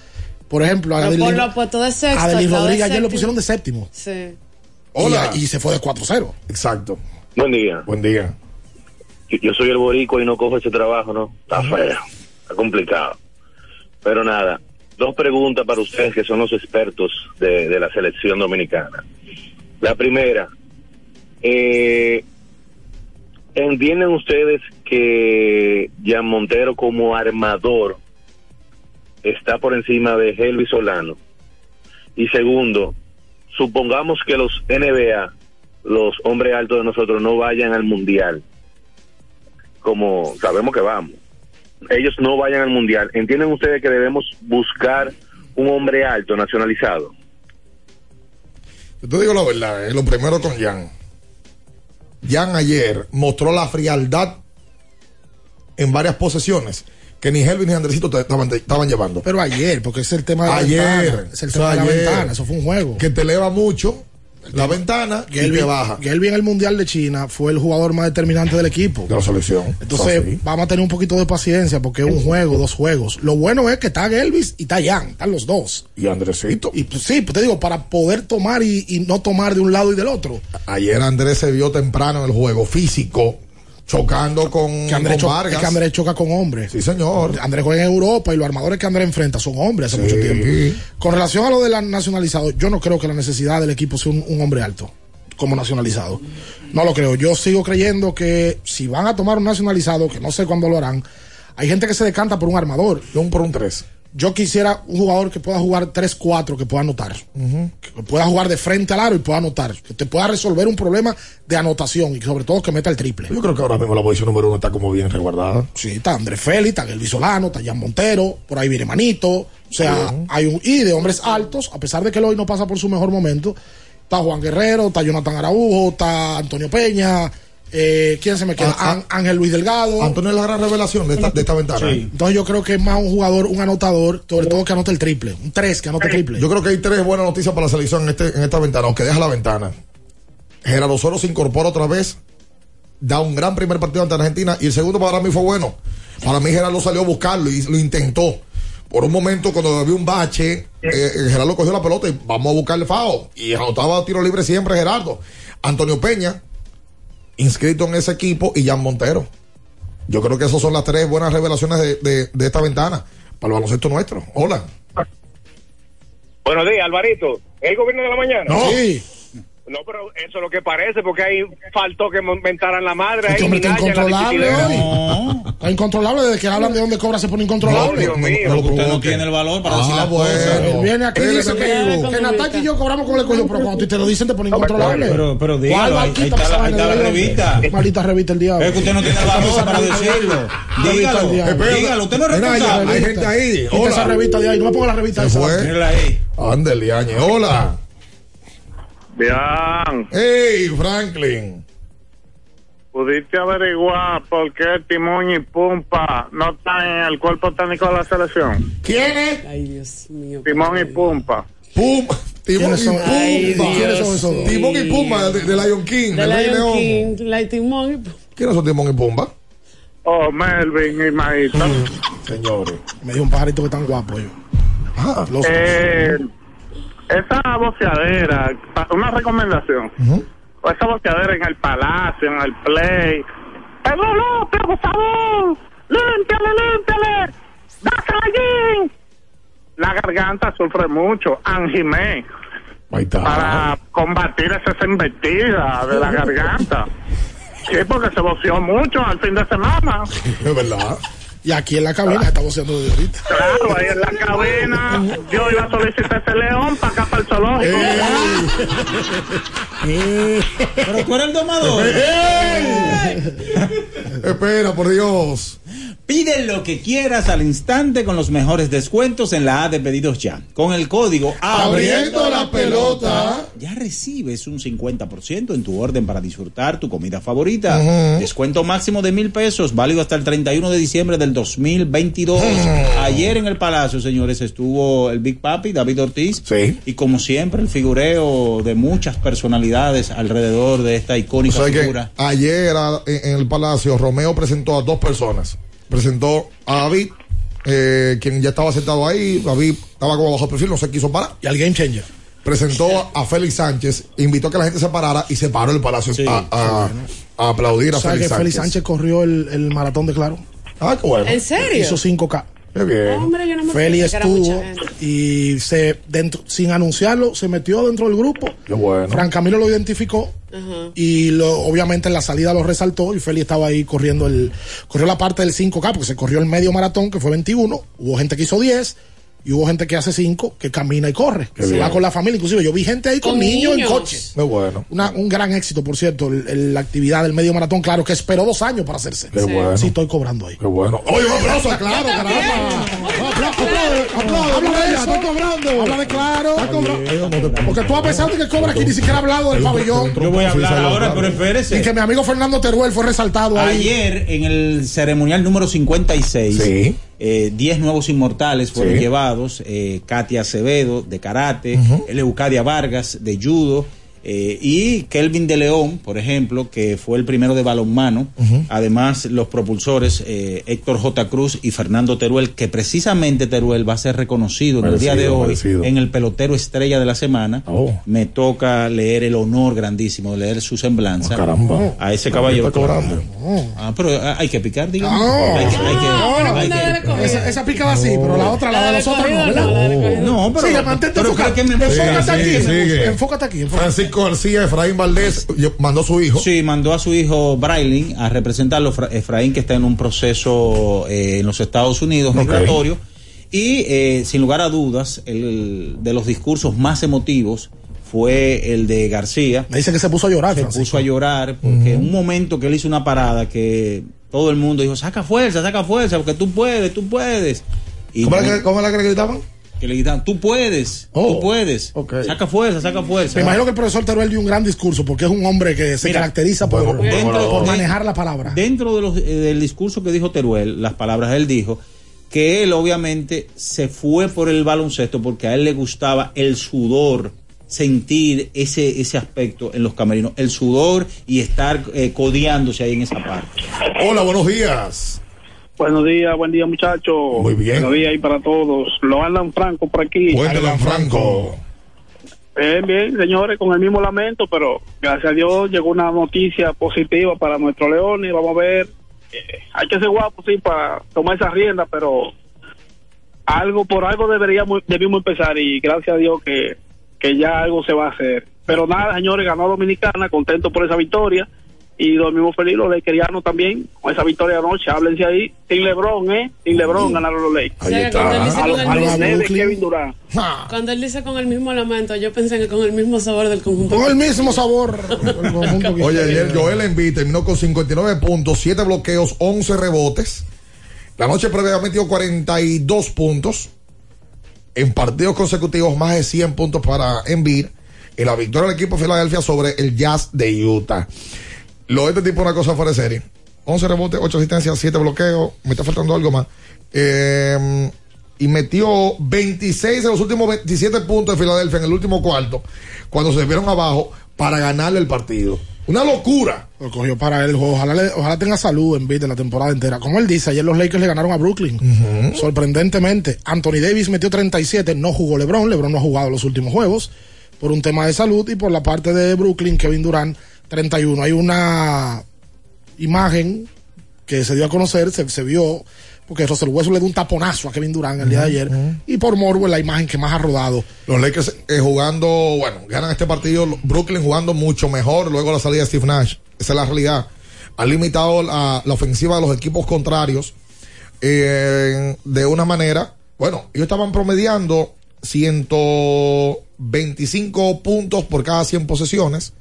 Por ejemplo, a Adelín por lo puesto de sexto. Adelín de Rodríguez ayer lo pusieron de séptimo. Sí. Hola. Y, y se fue de 4-0. Exacto. Buen día. Buen día. Yo, yo soy el borico y no cojo ese trabajo, ¿no? Está feo, está complicado. Pero nada, dos preguntas para ustedes que son los expertos de, de la selección dominicana. La primera, eh, ¿entienden ustedes que Jan Montero como armador está por encima de Helvis Solano? Y segundo, supongamos que los NBA, los hombres altos de nosotros, no vayan al mundial, como sabemos que vamos, ellos no vayan al mundial. ¿Entienden ustedes que debemos buscar un hombre alto nacionalizado? Yo te digo la verdad, eh, lo primero con Jan. Jan ayer mostró la frialdad en varias posesiones que ni Helvin ni Andresito te- estaban, estaban llevando. Pero ayer, porque es el tema de la Ayer, ventana. Es el tema o sea, de la ayer, ventana. Eso fue un juego. Que te eleva mucho la ventana y baja. Gelby en el Mundial de China fue el jugador más determinante del equipo. De la selección. Entonces, sí. vamos a tener un poquito de paciencia porque es un juego, dos juegos. Lo bueno es que está Gelvis y está Jan, están los dos. Y Andresito. Y pues, sí, pues te digo, para poder tomar y, y no tomar de un lado y del otro. Ayer Andrés se vio temprano en el juego físico, chocando con, Que Andrés, con cho- Vargas. que Andrés choca con hombres. Sí, señor. Andrés juega en Europa y los armadores que Andrés enfrenta son hombres hace mucho tiempo. Con relación a lo de la nacionalizado, yo no creo que la necesidad del equipo sea un, un hombre alto como nacionalizado. No lo creo. Yo sigo creyendo que si van a tomar un nacionalizado, que no sé cuándo lo harán, hay gente que se decanta por un armador. Yo un por un 3. Yo quisiera un jugador que pueda jugar 3-4, que pueda anotar. Que pueda jugar de frente al aro y pueda anotar. Que te pueda resolver un problema de anotación y sobre todo que meta el triple. Yo creo que ahora mismo la posición número uno está como bien resguardada. Sí, está Andrés Félix, está Gelby Solano, está Jan Montero, por ahí viene Manito. O sea, hay un. Y de hombres altos, a pesar de que el hoy no pasa por su mejor momento, está Juan Guerrero, está Jonathan Araujo, está Antonio Peña. Eh, ¿Quién se me queda? Ah, Án- Ángel Luis Delgado. Antonio es la gran revelación de esta, de esta ventana. Entonces yo creo que es más un jugador, un anotador, sobre todo que anote el triple. Un 3 que anote triple. Yo creo que hay tres buenas noticias para la selección en, este, en esta ventana, aunque deja la ventana. Gerardo Soro se incorpora otra vez, da un gran primer partido ante Argentina y el segundo para mí fue bueno. Para mí Gerardo salió a buscarlo y lo intentó. Por un momento cuando había un bache, eh, Gerardo cogió la pelota y vamos a buscarle FAO. Y anotaba tiro libre siempre Gerardo. Antonio Peña, inscrito en ese equipo, y Jan Montero. Yo creo que esas son las tres buenas revelaciones de, de- de esta ventana para el baloncesto nuestro. Hola. Buenos días, Alvarito. ¿El gobierno de la mañana? No. Sí. No, pero eso es lo que parece, porque ahí faltó que inventaran la madre. Este ahí, hombre está la incontrolable hoy. Está incontrolable desde que hablan de dónde cobra se pone incontrolable. Dios mío. Pero que usted no tiene el valor para Ah, decir las bueno. cosas. Él viene aquí y dice que, que y yo cobramos con el cuello, pero cuando te lo dicen te pone incontrolable. Pero, pero ¿Cuál dígalo, ahí, ahí está, la, ahí está la revista. Dios? Maldita revista el diablo. Es que usted no tiene el valor para decirlo. Dígalo, dígalo, usted no es responsable. hay gente ahí. Quita esa Hola. revista de ahí, no me ponga la revista Se esa. Ándale, Añe. Hola. Bien. Hey, Franklin. ¿Pudiste averiguar por qué Timón y Pumpa no están en el cuerpo técnico de la selección? ¿Quién es? Ay, Dios mío. Timón y Pumpa. Pum. Timón ¿Quiénes y? Pumba. ¿Quiénes son esos dos? Timón y Pumba de, de Lion King. De Lion León. King, Lion Timón y ¿Quiénes son Timón y Pumba? Oh, Melvin y Maíta. Señores. Me dijo un pajarito que tan guapo yo. Ah, Los Eh, esa boceadera, una recomendación. O esa boceadera en el palacio, en el play. Pedro López, por favor, límpiale, límpiale, dásela allí. La garganta sufre mucho, Anjimé, para combatir esa embestida de la garganta. Sí, porque se voceó mucho al fin de semana. Es verdad. Y aquí en la cabina está voceando de ahorita. Claro, ahí en la cabina, yo iba a solicitar ese león para acá, para el zoológico. Pero tú eres el domador. Espera, por Dios. Pide lo que quieras al instante con los mejores descuentos en la A de pedidos ya. Con el código Abriendo la pelota. ya recibes un 50% en tu orden para disfrutar tu comida favorita. Descuento máximo de mil pesos, válido hasta el 31 de diciembre del 2022. Ayer en el Palacio, señores, estuvo el Big Papi, David Ortiz. Sí. Y como siempre, el figureo de muchas personalidades alrededor de esta O icónica que figura. ayer en el Palacio, Romeo presentó a dos personas. Presentó a David, eh, quien ya estaba sentado ahí. David estaba como bajo perfil, no se quiso parar. Y al Game Changer. Presentó a Félix Sánchez, invitó a que la gente se parara y se paró el Palacio Sí, a, a- a aplaudir a ¿Sabes Félix que Félix Sánchez. Sánchez corrió el, el maratón de Claro? Ah, qué bueno. ¿En serio? Hizo 5K. Qué bien. Hombre, yo no me mucha estuvo y se dentro, sin anunciarlo se metió dentro del grupo. Qué bueno. Fran Camilo lo identificó y lo, obviamente en la salida lo resaltó y Félix estaba ahí corriendo el corrió la parte del 5K porque se corrió el medio maratón que fue 21, hubo gente que hizo 10 y hubo gente que hace 5 que camina y corre, que se va con la familia, inclusive yo vi gente ahí con, Con niños, niños. en coche. Qué bueno. Una- un gran éxito, por cierto, el- el- la actividad del medio maratón, claro, que esperó dos años para hacerse. Qué bueno. Sí, estoy cobrando ahí. Qué bueno. Oye, un aplauso, claro, caramba. Aplaude, aplaude, habla de eso. Estoy cobrando. Habla de claro. Porque tú a pesar de que cobra aquí ni siquiera ha hablado del pabellón. Yo voy a hablar Sí, sí, ahora, pero espérese. Y que mi amigo Fernando Teruel fue resaltado ahí. Ayer, en el ceremonial número 56, Sí. Eh, 10 nuevos inmortales fueron Sí. llevados. eh, Katia Acevedo, de karate, Eleucadia Vargas, de judo, Eh, y Kelvin de León, por ejemplo, que fue el primero de balonmano. Además, los propulsores eh, Héctor J. Cruz y Fernando Teruel, que precisamente Teruel va a ser reconocido en el día de hoy merecido. en el pelotero estrella de la semana. Me toca leer el honor grandísimo de leer su semblanza caramba. a ese caballero. está cobrando. Ah, pero ah, hay que picar, digamos. No. Hay que- hay que- No, hay que- esa, esa picada sí, pero la otra, la de los otros no, ¿verdad? No, pero- Sigue, mantente Enfócate Sigue, aquí, enfócate aquí. enfócate. Francisco García, Efraín Valdés, mandó a su hijo. Sí, mandó a su hijo Braylin a representarlo. Fra- Efraín, que está en un proceso eh, en los Estados Unidos migratorio. Y eh, sin lugar a dudas, el de los discursos más emotivos fue el de García. Me dice que se puso a llorar, Se Francisco. puso a llorar porque en un momento que él hizo una parada que todo el mundo dijo, saca fuerza, saca fuerza, porque tú puedes, tú puedes. Y ¿Cómo era que- cómo era que le gritaban? Que le gritaban, tú puedes, tú puedes, saca fuerza, saca fuerza. Me imagino que el profesor Teruel dio un gran discurso porque es un hombre que se Mira, caracteriza por, dentro- manejar la palabra. Dentro de los- eh, del discurso que dijo Teruel, las palabras él dijo que él obviamente se fue por el baloncesto porque a él le gustaba el sudor, sentir ese, ese aspecto en los camerinos, el sudor y estar eh, codeándose ahí en esa parte. Hola, buenos días. Buenos días, buen día muchachos. Muy bien. Buenos días ahí para todos. Lo Alan Franco por aquí. Cuéntale, Franco. Bien, bien, señores, con el mismo lamento, pero gracias a Dios llegó una noticia positiva para nuestro León y vamos a ver. eh, hay que ser guapo, sí, para tomar esa rienda, pero algo por algo deberíamos debimos empezar y gracias a Dios que, que ya algo se va a hacer. Pero nada, señores, ganó Dominicana, contento por esa victoria y dormimos feliz los Lakerianos también con esa victoria anoche. Háblense ahí, sin LeBron, ¿eh? Sin LeBron ganaron los Lakers. Ahí está. cuando él dice los, con el los mismo- nenes de Kevin Durant. Cuando él dice con el mismo lamento, yo pensé que con el mismo sabor del conjunto. Con el mismo sabor. Oye, ayer Joel Embiid terminó con 59 puntos, 7 bloqueos, 11 rebotes. La noche previa metido 42 puntos. En partidos consecutivos, más de 100 puntos para Embiid. Y la victoria del equipo de Filadelfia sobre el Jazz de Utah. Lo de este tipo una cosa fuera de serie. 11 rebotes, 8 asistencias, 7 bloqueos. Me está faltando algo más. Eh, y metió 26 de los últimos 27 puntos de Filadelfia en el último cuarto. Cuando se vieron abajo para ganarle el partido. Una locura. Lo cogió para él. Ojalá, le- ojalá tenga salud en de la temporada entera. Como él dice, ayer los Lakers le ganaron a Brooklyn. Sorprendentemente. Anthony Davis metió 37. No jugó LeBron. LeBron no ha jugado los últimos juegos. Por un tema de salud. Y por la parte de Brooklyn, Kevin Durant, 31. Hay una imagen que se dio a conocer, se, se vio. Porque Russell Westbrook le dio un taponazo a Kevin Durant el día de ayer. Y por morbo es la imagen que más ha rodado. Los Lakers eh, jugando, bueno, ganan este partido. Brooklyn jugando mucho mejor luego la salida de Steve Nash. Esa es la realidad. Han limitado la, la ofensiva de los equipos contrarios eh, de una manera. Bueno, ellos estaban promediando 125 puntos por cada 100 posesiones.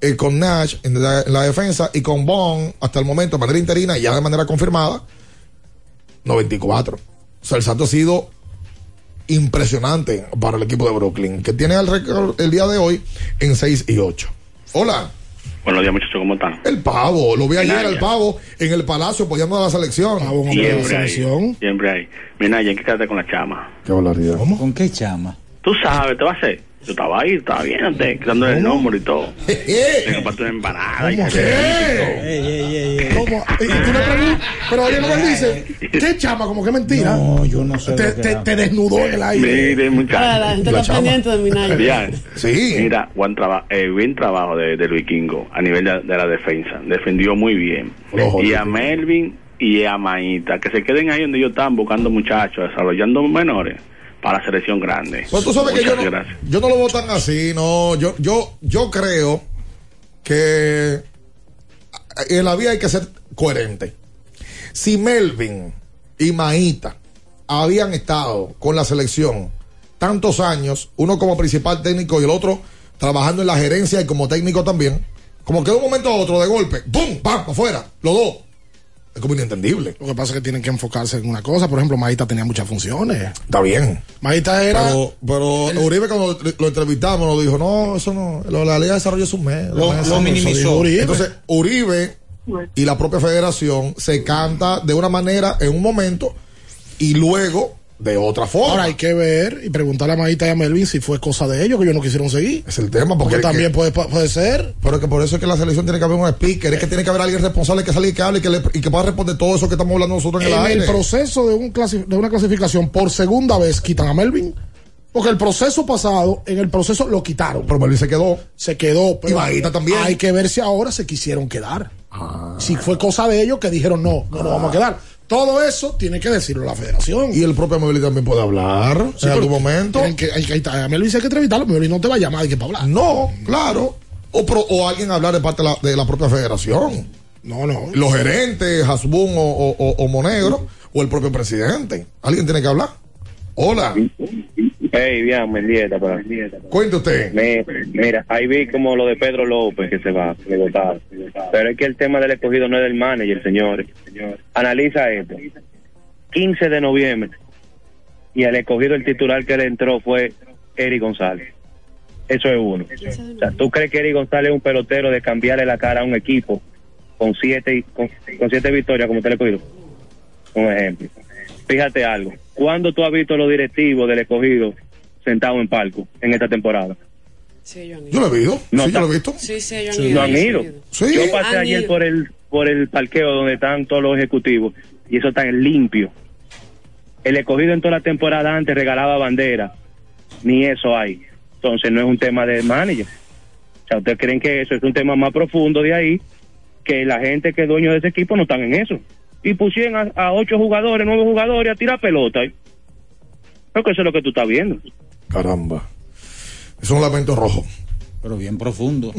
Eh, con Nash en la, en la defensa y con Bond hasta el momento de manera interina y ya de manera confirmada 94. O sea, el salto ha sido impresionante para el equipo de Brooklyn, que tiene el récord el día de hoy en 6 y 8. Hola, Buenos días, muchachos, ¿cómo están? el pavo. Lo vi ayer Minaya. al pavo en el palacio apoyando a la selección. Siempre hay. Siempre hay. Mira, ¿y en qué quedaste con la chama? Qué barbaridad. ¿Con qué chama? Tú sabes, te va a hacer. Yo estaba ahí, estaba viéndote, dándole el número y todo. Te compartí una empanada y ¿Cómo que ¿Cómo? Y tú le preguntas, pero oye, como él dice, ¿qué chama? Como que mentira. No, yo no sé. Te, desnudó en el aire. Mire, muchachos. Ahora la gente está pendiente de mi Naya. Bien. Sí. Mira, buen, traba eh, buen trabajo de, de Luis Kingo a nivel de, de la defensa. Defendió muy bien. Ojo, y a Melvin y a Maíta, que se queden ahí donde ellos están buscando muchachos, desarrollando menores para la selección grande. Pues tú sabes que yo no, yo no lo veo tan así, no. Yo, yo, yo creo que en la vida hay que ser coherente. Si Melvin y Maíta habían estado con la selección tantos años, uno como principal técnico y el otro trabajando en la gerencia y como técnico también, como que de un momento a otro de golpe, ¡pum! ¡pam! afuera, los dos. Es como inentendible. Lo que pasa es que tienen que enfocarse en una cosa. Por ejemplo, Maíta tenía muchas funciones. Está bien. Maíta era. Pero, pero Uribe cuando lo entrevistamos nos dijo, no, eso no, lo- la Liga de Desarrollo es un mes. Lo- minimizó. Uribe. Entonces, Uribe y la propia federación se canta de una manera en un momento y luego de otra forma. Ahora hay que ver y preguntarle a Maíta y a Melvin si fue cosa de ellos que ellos no quisieron seguir. Es el tema, porque, Porque también que- puede, puede ser. Pero que por eso es que la selección tiene que haber un speaker, es que tiene que haber alguien responsable que salga y que hable y que, le- y que pueda responder todo eso que estamos hablando nosotros en el En aire. el proceso de, un clasi- de una clasificación por segunda vez quitan a Melvin. Porque el proceso pasado, en el proceso lo quitaron. Pero Melvin se quedó. Se quedó. Pero Y Maíta también. Hay que ver si ahora se quisieron quedar. Si fue cosa de ellos que dijeron no, no nos vamos a quedar. Todo eso tiene que decirlo la federación. Y el propio Melvin también puede hablar Sí, en algún momento. que, hay que, a Melvin sí hay que entrevistarlo, Melvin no te va a llamar y que para hablar. No, claro. O, pro- o alguien hablar de parte de la, de la propia federación. No, no. Los gerentes, Hasbun o, o, o- o Monegro, o el propio presidente. Alguien tiene que hablar. Hola. Hey, bien, Mendieta, para Cuente usted. Me- mira, ahí vi como lo de Pedro López que se va, votaron. Pero es que el tema del escogido no es del manager, señores. Analiza esto. 15 de noviembre. Y el escogido, el titular que le entró fue Eric González. Eso es uno. O sea, ¿tú crees que Eric González es un pelotero de cambiarle la cara a un equipo con siete, con siete victorias como usted le escogido? Un ejemplo. Fíjate algo. ¿Cuándo tú has visto a los directivos del escogido sentados en palco en esta temporada? Sí, yo Yo lo he visto. No sí, yo lo he visto. Sí, sí, ellos Sí, no han ido. ido. Sí. Yo pasé Han ayer ido. por el por el parqueo donde están todos los ejecutivos y eso está limpio. El escogido en toda la temporada antes regalaba bandera, ni eso hay. Entonces no es un tema de manager. O sea, ¿ustedes creen que eso es un tema más profundo de ahí? Que la gente que es dueño de ese equipo no están en eso. Y pusieron a, a ocho jugadores, nueve jugadores a tirar pelota. Creo que eso es lo que tú estás viendo. Caramba. Es un lamento rojo. Pero bien profundo.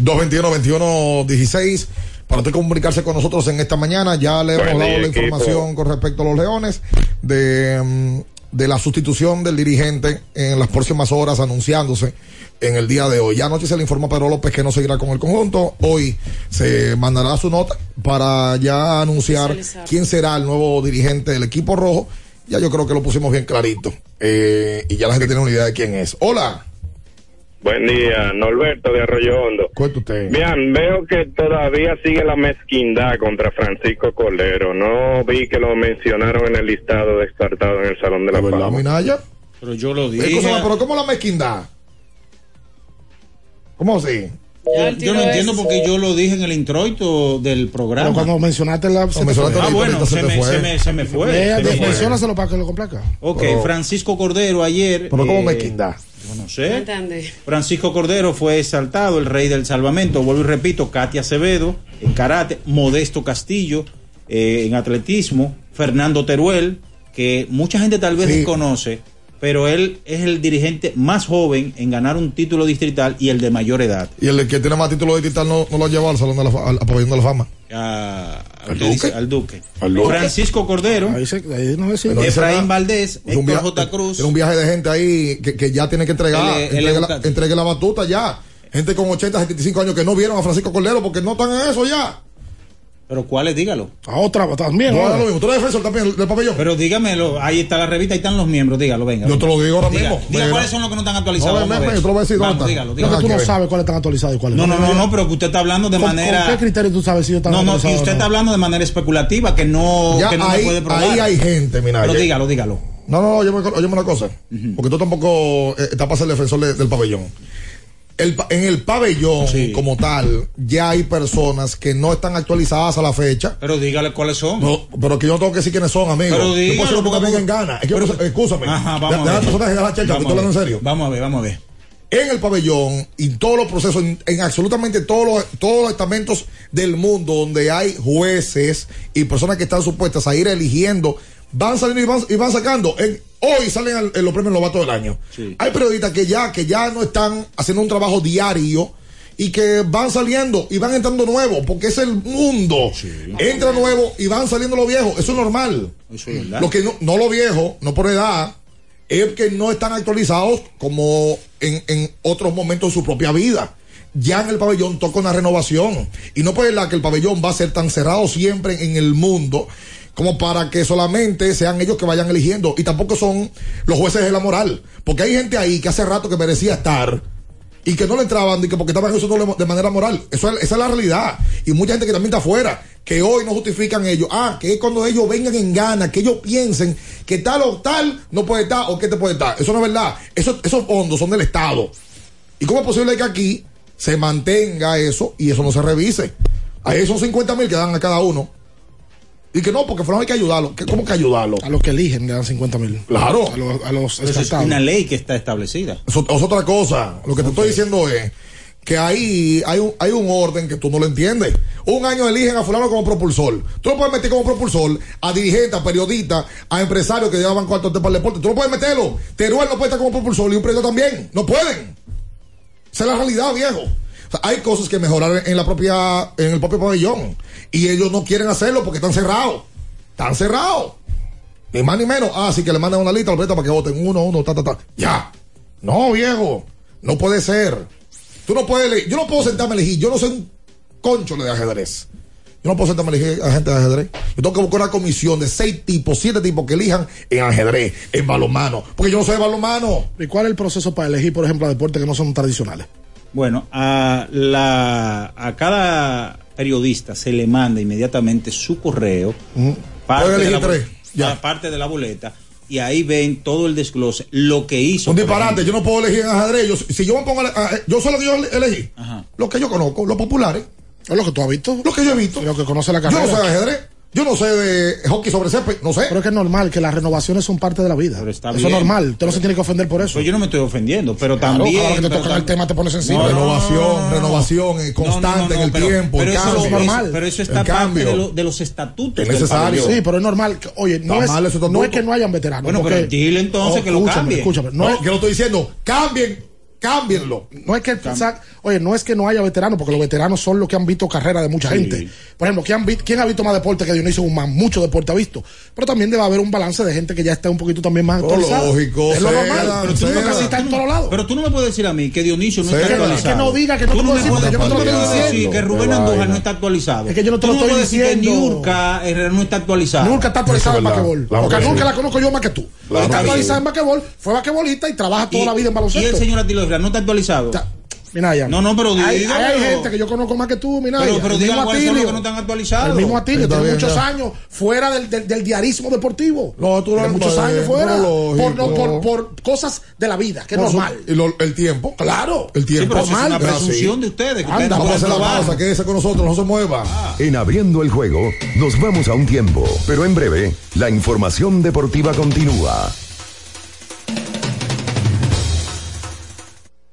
221-21-16. Para usted comunicarse con nosotros en esta mañana, ya le hemos dado la equipo. información con respecto a los Leones de, mm, de la sustitución del dirigente en las próximas horas anunciándose en el día de hoy. Ya anoche se le informó a Pedro López que no seguirá con el conjunto. Hoy se mandará su nota para ya anunciar quién será el nuevo dirigente del equipo rojo. Ya yo creo que lo pusimos bien clarito. Eh, y ya la gente tiene una idea de quién es. Hola. Buen día, Norberto de Arroyo Hondo. Cuenta usted. Bien, veo que todavía sigue la mezquindad contra Francisco Cordero. No vi que lo mencionaron en el listado descartado en el Salón de la ¿Verdad, Fama. Minaya? Pero yo lo dije. Escúchame, pero ¿cómo la mezquindad? ¿Cómo así? Yo no entiendo porque yo lo dije en el introito del programa. Pero cuando mencionaste la. se mencionaste. Ah, bueno, se me, fue. se me- se me fue. Vea, se me de- fue. menciónaselo para que lo complazca. Ok, Pero- Francisco Cordero ayer. ¿Pero cómo eh, mezquindad? No sé. Francisco Cordero fue exaltado, el rey del salvamento. Vuelvo y repito, Katia Acevedo en karate, Modesto Castillo eh, en atletismo, Fernando Teruel, que mucha gente tal vez Sí. desconoce, pero él es el dirigente más joven en ganar un título distrital y el de mayor edad. Y el que tiene más títulos de digital no, no lo ha llevado al Salón de la Fa- al, Pabellón de la Fama. a- ¿Al usted dice, Duque? al Duque. Al Duque. Francisco Cordero, Ahí se, ahí no Efraín Valdés, Es un, Héctor via- J. Cruz. era un viaje de gente ahí que, que ya tiene que entregar. Entregue, la, un- entregue la batuta ya. Gente con 80, 75 años que no vieron a Francisco Cordero porque no están en eso ya. Pero ¿cuáles? Dígalo. A otra también. No, lo mismo. Tú eres defensor también del pabellón. Pero dígamelo, ahí está la revista, ahí están los miembros, dígalo, venga. Yo te lo digo ahora mismo. diga cuáles son los que no están actualizados. No, yo te lo voy a decir Vamos, dígalo, Lo dígalo. que tú que no sabes cuáles están actualizados y cuáles No, no, no, no, pero que usted está hablando de ¿Con, manera. ¿Con qué criterio tú sabes si ellos están No, no, actualizados usted está hablando de manera especulativa que no, que no me puede probar. ahí hay gente, mira. Pero dígalo, dígalo. No, no, no, óyeme, óyeme una cosa. Porque tú tampoco eh, estás para ser defensor de- del pabellón. El en el pabellón, Sí. como tal, ya hay personas que no están actualizadas a la fecha. Pero dígale cuáles son. No, pero que yo no tengo que decir quiénes son, amigos. Pero Yo puedo dígalo, decirlo porque vengan gana. Es que, escúchame. Ajá, vamos De- a ver. personas ganan checha, Vamos estoy a hablando en serio. Vamos a ver, vamos a ver. En el pabellón y todos los procesos, en, en absolutamente todos los, todos los estamentos del mundo donde hay jueces y personas que están supuestas a ir eligiendo, van saliendo y van, y van sacando. En- hoy salen al- en los premios Novato del Año. Sí. Hay periodistas que ya, que ya no están haciendo un trabajo diario y que van saliendo y van entrando nuevos, porque es el mundo. Entra nuevo y van saliendo los viejos. Eso es normal. Eso es. Lo que no, no lo viejo, no por edad, es que no están actualizados como en, en otros momentos de su propia vida. Ya en el pabellón toca una renovación. Y no puede ser que el pabellón va a ser tan cerrado siempre en el mundo como para que solamente sean ellos que vayan eligiendo. Y tampoco son los jueces de la moral. Porque hay gente ahí que hace rato que merecía estar y que no le entraban y que porque estaban usando de manera moral. Eso es, esa es la realidad. Y mucha gente que también está afuera, que hoy no justifican ellos. Ah, que es cuando ellos vengan en gana, que ellos piensen que tal o tal no puede estar o que te puede estar. Eso no es verdad. Eso, esos fondos son del Estado. ¿Y cómo es posible que aquí se mantenga eso y eso no se revise? Ahí son 50 mil que dan a cada uno. Y que no, porque fueron hay que ayudarlo. ¿Qué- ¿Cómo que ayudarlo? A los que eligen le dan 50 mil. Claro. A los, a los Eso es una ley que está establecida. Eso es otra cosa. Lo que te estoy diciendo es que ahí hay un, hay un orden que tú no lo entiendes. Un año eligen a fulano como propulsor. Tú no puedes meter como propulsor a dirigentes, a periodistas, a empresarios que llevaban cuartos para el deporte. Tú no puedes meterlo. Teruel no puede estar como propulsor y un periodista también. No pueden. Esa es la realidad, viejo. Hay cosas que mejorar en la propia, en el propio pabellón. Y ellos no quieren hacerlo porque están cerrados. Están cerrados. Ni más ni menos. Ah, sí que le mandan una lista a los para que voten uno, uno, ta, ta, ta. Ya. No, viejo. No puede ser. Tú no puedes elegir. Yo no puedo sentarme a elegir. Yo no soy un concho de ajedrez. Yo no puedo sentarme a elegir a gente de ajedrez. Yo tengo que buscar una comisión de seis tipos, siete tipos que elijan en ajedrez, en balonmano. Porque yo no soy balonmano. ¿Y cuál es el proceso para elegir, por ejemplo, a deportes que no son tradicionales? Bueno, a, la, a cada periodista se le manda inmediatamente su correo, parte, Puede de elegir la, tres, la parte de la boleta, y ahí ven todo el desglose, lo que hizo. Un disparate. Yo no puedo elegir en ajedrez. Yo, si yo me pongo a, a- yo sé lo que yo elegí. Lo que yo conozco, los populares. ¿Es lo que tú has visto? Lo que yo he visto. Lo que conoce la Yo carrera. no sé de ajedrez. Yo no sé de hockey sobre césped. No sé. Pero es que es normal que las renovaciones son parte de la vida. está eso bien. es normal. Usted no se tiene que ofender por eso. Pues yo no me estoy ofendiendo, pero Claro, también. ahora que te pero tocan el tema te pones sensible. No, no, renovación, no, no, no. renovación eh, constante No, no, no, en el pero- tiempo, pero el eso cambio. es normal. Pero eso está el parte de, lo- de los estatutos. Es necesario. Sí, pero es normal. que- oye, no es, no es que no hayan veteranos. Bueno, porque- pero dile entonces que lo escúchame, cambien. Escúchame, no, No, es, que lo estoy diciendo. Cambien, cámbienlo. no es que, o sea, oye, no es que no haya veteranos, porque los veteranos son los que han visto carrera de mucha gente. Por ejemplo, ¿quién, han vi- quién ha visto más deporte que Dionisio Guzmán? Mucho deporte ha visto. Pero también debe haber un balance de gente que ya está un poquito también más Oh, actualizada. lógico, Es lo normal. Pero tú, no me puedes- está en tú no- todos lados. pero tú no me puedes decir a mí que Dionisio no está actualizado. Es que no diga que no Tú te no puedo decir, porque yo no te lo estoy decir diciendo. que Rubén Andújar no está actualizado. Es que yo no te lo estoy puedes decir que diciendo. Niurka Herrera no está actualizado. Nunca está actualizada en basquetbol. Porque sí. la conozco yo más que tú. Está actualizada en basquetbol, fue basquetbolista y trabaja toda Y- la vida en Y baloncesto. el señor No está actualizado. Ta- Minaya. No, no, pero hay, hay gente que yo conozco más que tú, Minaya. Pero- pero mismo cuáles son los que no están actualizados. El mismo Atilio, tiene bien, muchos ya. años fuera del, del, del diarismo deportivo. No, tú no- Tiene muchos años fuera. no, por, no, por, por cosas de la vida, que es su- normal. y lo- el tiempo. Claro. El Sí, tiempo. pero eso es normal, una pero presunción sí. de ustedes. Que Anda, Vamos a hacer la pausa. Quédese con nosotros. No se mueva. En abriendo el juego, nos vamos a un tiempo, pero en breve, la información deportiva continúa.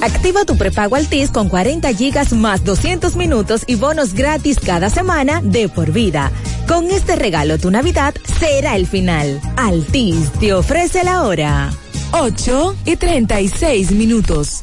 Activa tu prepago Altis con 40 gigas más 200 minutos y bonos gratis cada semana de por vida. Con este regalo tu Navidad será el final. Altis te ofrece la hora. 8 y 36 minutos.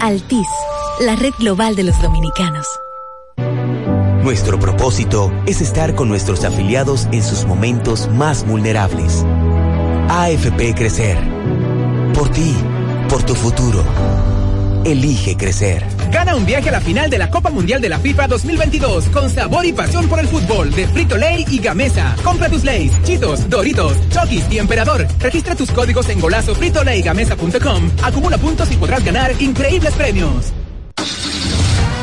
Altis, la red global de los dominicanos. Nuestro propósito es estar con nuestros afiliados en sus momentos más vulnerables. AFP Crecer. Por ti, por tu futuro. Elige crecer. Gana un viaje a la final de la Copa Mundial de la FIFA 2022 con sabor y pasión por el fútbol de Frito Lay y Gamesa. Compra tus Lays, Chitos, Doritos, Chokis y Emperador. Registra tus códigos en golazo fritolaygamesa.com. Acumula puntos y podrás ganar increíbles premios.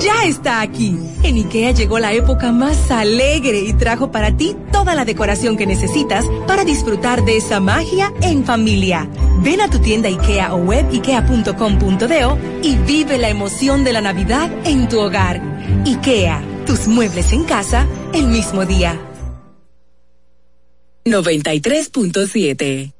Ya está aquí. En IKEA llegó la época más alegre y trajo para ti toda la decoración que necesitas para disfrutar de esa magia en familia. Ven a tu tienda IKEA o web ikea.com.do y vive la emoción de la Navidad en tu hogar. IKEA, tus muebles en casa el mismo día. 93.7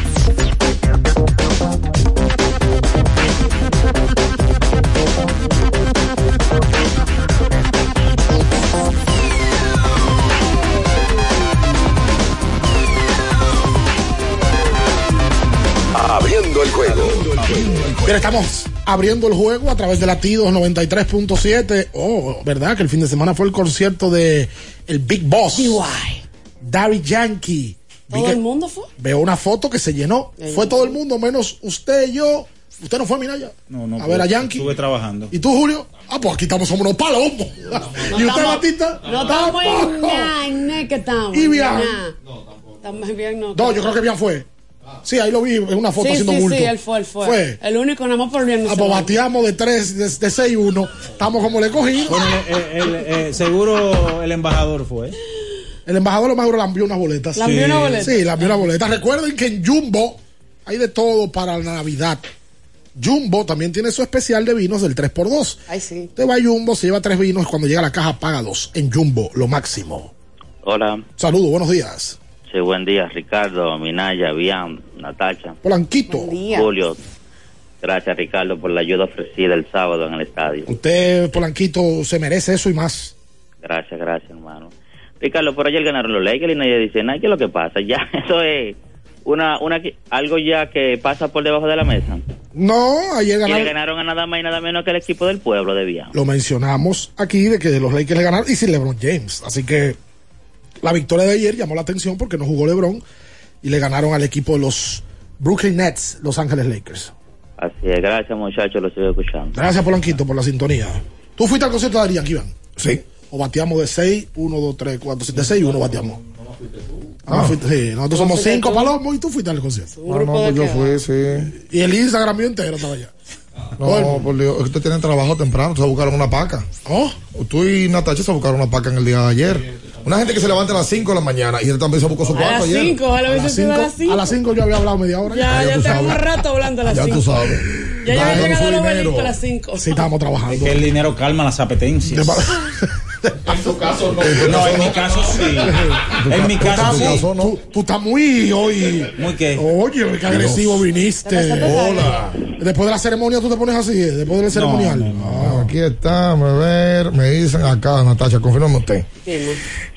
Bien, estamos abriendo el juego a través de Latidos 93.7. Oh, ¿verdad? Que el fin de semana fue el concierto de el Big Boss. Daddy Yankee. ¿Todo el mundo fue? Veo una foto que se llenó. Fue todo el mundo, menos usted y yo. Usted no fue, Minaya. No, no. A ver, a Yankee. Estuve trabajando. ¿Y tú, Julio? Ah, pues aquí estamos, somos unos palomos. ¿Y usted, estamos- Batista? No estamos en Tampoco. que estamos. ¿Y Bian? nada. Estamos bien, no. No, yo creo que bien fue. Sí, ahí lo vi en una foto sí, haciendo sí, bulto. sí, él fue, él fue. Fue. El único, nada más por bien. no Ah, pues bateamos de 3, de, de 6-1. Estamos como le cogí. Bueno, eh, el- eh, seguro el embajador fue. El embajador lo más seguro le envió unas boletas. ¿Le envió Sí. una boleta? Sí, le envió una boleta. Recuerden que en Jumbo hay de todo para la Navidad. Jumbo también tiene su especial de vinos del 3x2. Ay, sí. Usted va a Jumbo, se lleva tres vinos, cuando llega a la caja paga dos. En Jumbo, lo máximo. Hola, Saludos, buenos días. Sí, buen día, Ricardo, Minaya, Bian, Natacha, Polanquito. Julio. Gracias, Ricardo, por la ayuda ofrecida el sábado en el estadio. Usted, Polanquito, se merece eso y más. Gracias, gracias, hermano. Ricardo, por ayer ganaron los Lakers y nadie dice nada. ¿Qué es lo que pasa? Ya, eso es una, una, algo ya que pasa por debajo de la mesa. No, ayer Y le ganaron. ganaron a nada más y nada menos que el equipo del pueblo de Bian. Lo mencionamos aquí de que los Lakers le ganaron y sin LeBron James. Así que la victoria de ayer llamó la atención porque no jugó LeBron y le ganaron al equipo de los Brooklyn Nets, Los Ángeles Lakers. Así es, gracias, muchachos, lo estoy escuchando. Gracias, Polanquito, por la sintonía. ¿Tú fuiste al concierto de Adrián, Iván? Sí. O bateamos de 6, 1, 2, 3, 4, 7, de 6 y 1 bateamos. Ah, no fuiste, sí. Nosotros somos fuiste 5 tú? palomos y tú fuiste al concierto. No, no, pues yo fui, sí. Y el Instagram mío entero estaba allá. No, por Dios, es que ustedes tienen trabajo temprano, se buscaron una paca. ¿Oh? Tú y Natacha se buscaron una paca en el día de ayer. Una gente que se levanta a las 5 de la mañana y él también se buscó su A cuarto las ayer. 5, ojalá A hubiese las sido a 5 las 5. a las 5 yo había hablado media hora. Ya, Ah, ya ya tenemos sabes. rato hablando a las Ya 5. tú sabes. Ya ya Ganando había su regalado los a las 5. Sí, estábamos trabajando. Es que el dinero calma las apetencias. En tu caso no. No, en mi caso sí. En mi caso sí. tú, tú estás muy hoy. ¿Muy qué? Oye, qué agresivo viniste. Hola. Después de la ceremonia tú te pones así, eh, después del ceremonial. Ah, aquí está, a ver, me dicen acá, Natacha, confírmame usted.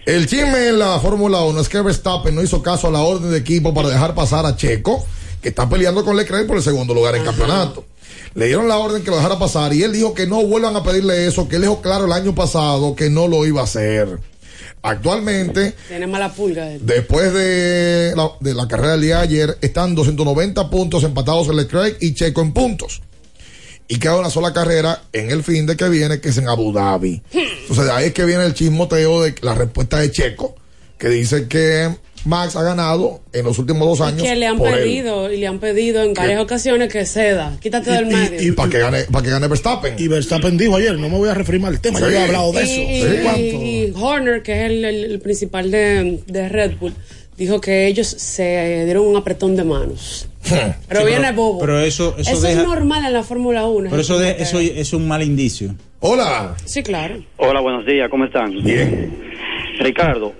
El chisme en la Fórmula 1 es que Verstappen no hizo caso a la orden de equipo para dejar pasar a Checo, que está peleando con Leclerc por el segundo lugar en campeonato. Le dieron la orden que lo dejara pasar y él dijo que no vuelvan a pedirle eso, que él dejó claro el año pasado que no lo iba a hacer. Actualmente, Tiene mala pulga. después de la, de la carrera del día de ayer, están 290 puntos empatados en Leclerc y Checo en puntos. y queda una sola carrera en el fin de que viene, que es en Abu Dhabi. Entonces, de ahí es que viene el chismoteo de la respuesta de Checo, que dice que Max ha ganado en los últimos dos años. que le han por él. pedido y le han pedido en varias ocasiones que ceda. Quítate del medio. Y para que gane, para que gane Verstappen. Y Verstappen dijo ayer, no me voy a referir mal al tema, yo Sí. he hablado de y, eso. y- y Horner, que es el, el- el principal de, de Red Bull, dijo que ellos se dieron un apretón de manos. Pero Sí, viene pero- bobo. pero eso- eso es deja- normal en la Fórmula 1. Pero eso, de, eso es un mal indicio. Hola. Sí, claro. Hola, buenos días, ¿cómo están? Bien. Ricardo,